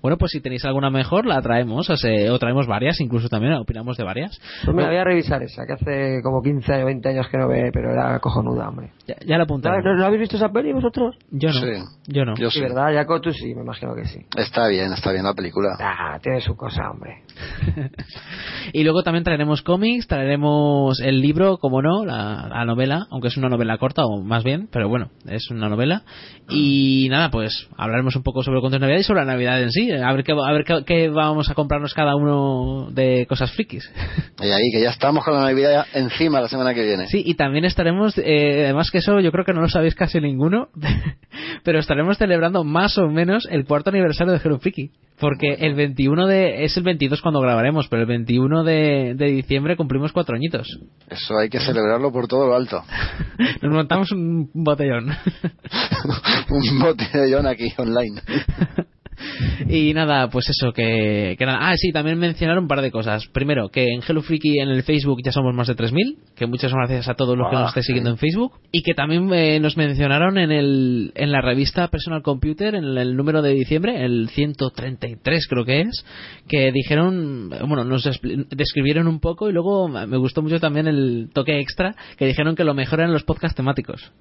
Bueno, pues si tenéis alguna mejor, la traemos, o, sea, o traemos varias, incluso también opinamos de varias. Pues mira, voy a revisar esa, que hace como 15 o 20 años que no ve, pero era cojonuda, hombre. Ya, ya la ¿No, apuntamos. no- no habéis visto esa peli vosotros? Yo no. Sí. Yo no. Yo Sí, sí. ¿verdad? Jaco, tú sí, me imagino que sí. Está bien, está bien la película. Ah, tiene su cosa, hombre. *laughs* Y luego también traeremos cómics, traeremos el libro, como no, la, la novela, aunque es una novela corta, o más bien, pero bueno, es una novela. Y nada, pues hablaremos un poco sobre el cuento de Navidad y sobre la Navidad en sí. A ver qué, a ver qué, qué vamos a comprarnos cada uno de cosas frikis. *laughs* Y ahí, que ya estamos con la Navidad encima la semana que viene. Sí, y también estaremos, eh, además que eso yo creo que no lo sabéis casi ninguno, *laughs* pero estaremos celebrando más o menos el cuarto aniversario de Hello Freaky. Porque el 21 de, es el 22 cuando grabaremos, pero el 21 de, de diciembre cumplimos cuatro añitos. Eso hay que celebrarlo por todo lo alto. *laughs* Nos montamos un botellón. *laughs* Un botellón aquí online. *laughs* *laughs* y nada, pues eso, que, que nada. Ah, sí, también mencionaron un par de cosas. Primero, que en Hello Freaky en el Facebook ya somos más de 3.000, que muchas gracias a todos los que nos estéis siguiendo en Facebook. Y que también eh, nos mencionaron en, el, en la revista Personal Computer, en el, el número de diciembre, el 133 creo que es, que dijeron, bueno, nos describieron un poco y luego me gustó mucho también el toque extra, que dijeron que lo mejor eran los podcasts temáticos.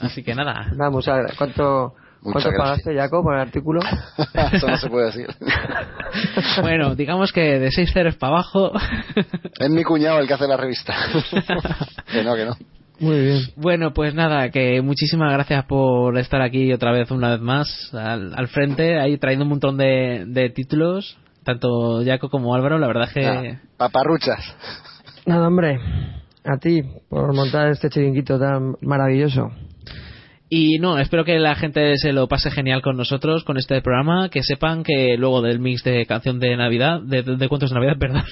Así que nada. Vamos a ver, ¿cuánto, Muchas ¿cuánto gracias. pagaste, Jaco, por el artículo? *laughs* Eso no se puede decir. *laughs* Bueno, digamos que de 6 ceros para abajo. *laughs* Es mi cuñado el que hace la revista. que no, que no. Muy bien. Bueno, pues nada, que muchísimas gracias por estar aquí otra vez, una vez más, al, al frente, ahí trayendo un montón de, de títulos, tanto Jaco como Álvaro, la verdad es que... Paparruchas. Nada, hombre, a ti por montar este chiringuito tan maravilloso. Y no, espero que la gente se lo pase genial con nosotros, con este programa, que sepan que luego del mix de canción de Navidad, de, de cuentos de Navidad, *laughs* perdón.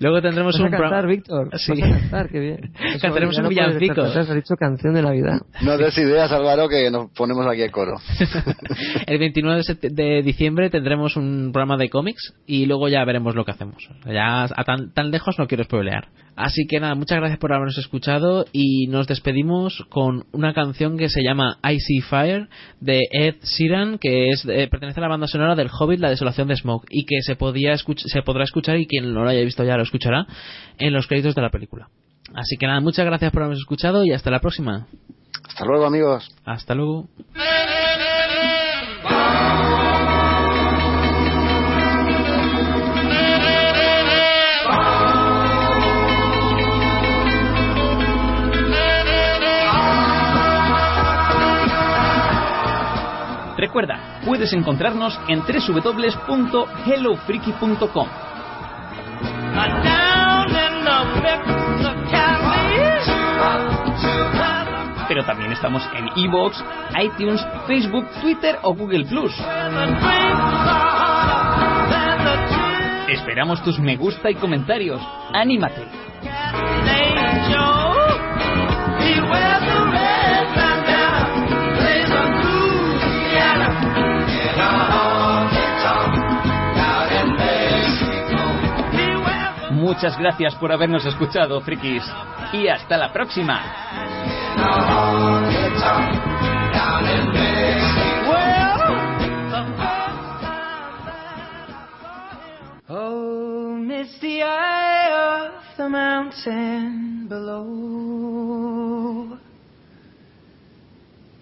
luego tendremos ¿Vas a un cantar, programa... Víctor? *laughs* Sí. ¿Vas a cantar? Qué bien. *laughs* Cantaremos un villancico. Has dicho canción de Navidad. No des ideas, Álvaro, que nos ponemos aquí el coro. El 29 de, sept- de diciembre tendremos un programa de cómics y luego ya veremos lo que hacemos. Ya a tan, tan lejos no quiero spoilear. Así que nada, muchas gracias por habernos escuchado y nos despedimos con una canción que se llama Icy Fire de Ed Sheeran, que es eh, pertenece a la banda sonora del Hobbit, La desolación de Smoke, y que se, podía escuch- se podrá escuchar y quien no lo haya visto ya lo escuchará en los créditos de la película. Así que nada, muchas gracias por habernos escuchado y hasta la próxima. Hasta luego, amigos. Hasta luego. Recuerda, puedes encontrarnos en www.hellofreaky.com. Pero también estamos en iVoox, iTunes, Facebook, Twitter o Google Plus. Esperamos tus me gusta y comentarios. ¡Anímate! Muchas gracias por habernos escuchado, frikis. Y hasta la próxima. Oh, eye of the mountain below.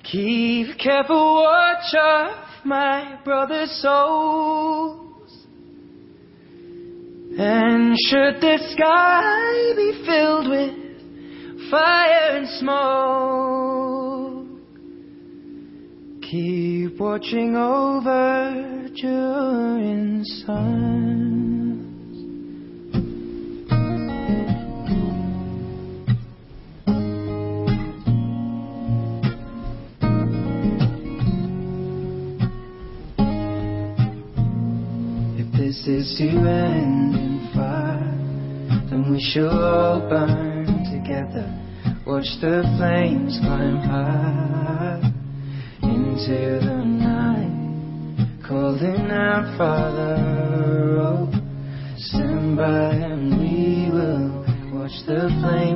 Keep careful watch of my brother's souls. And should the sky be filled with fire and smoke, keep watching over during suns. If this is to end we shall all burn together. Watch the flames climb high into the night, calling out, Father, oh, stand by and we will watch the flames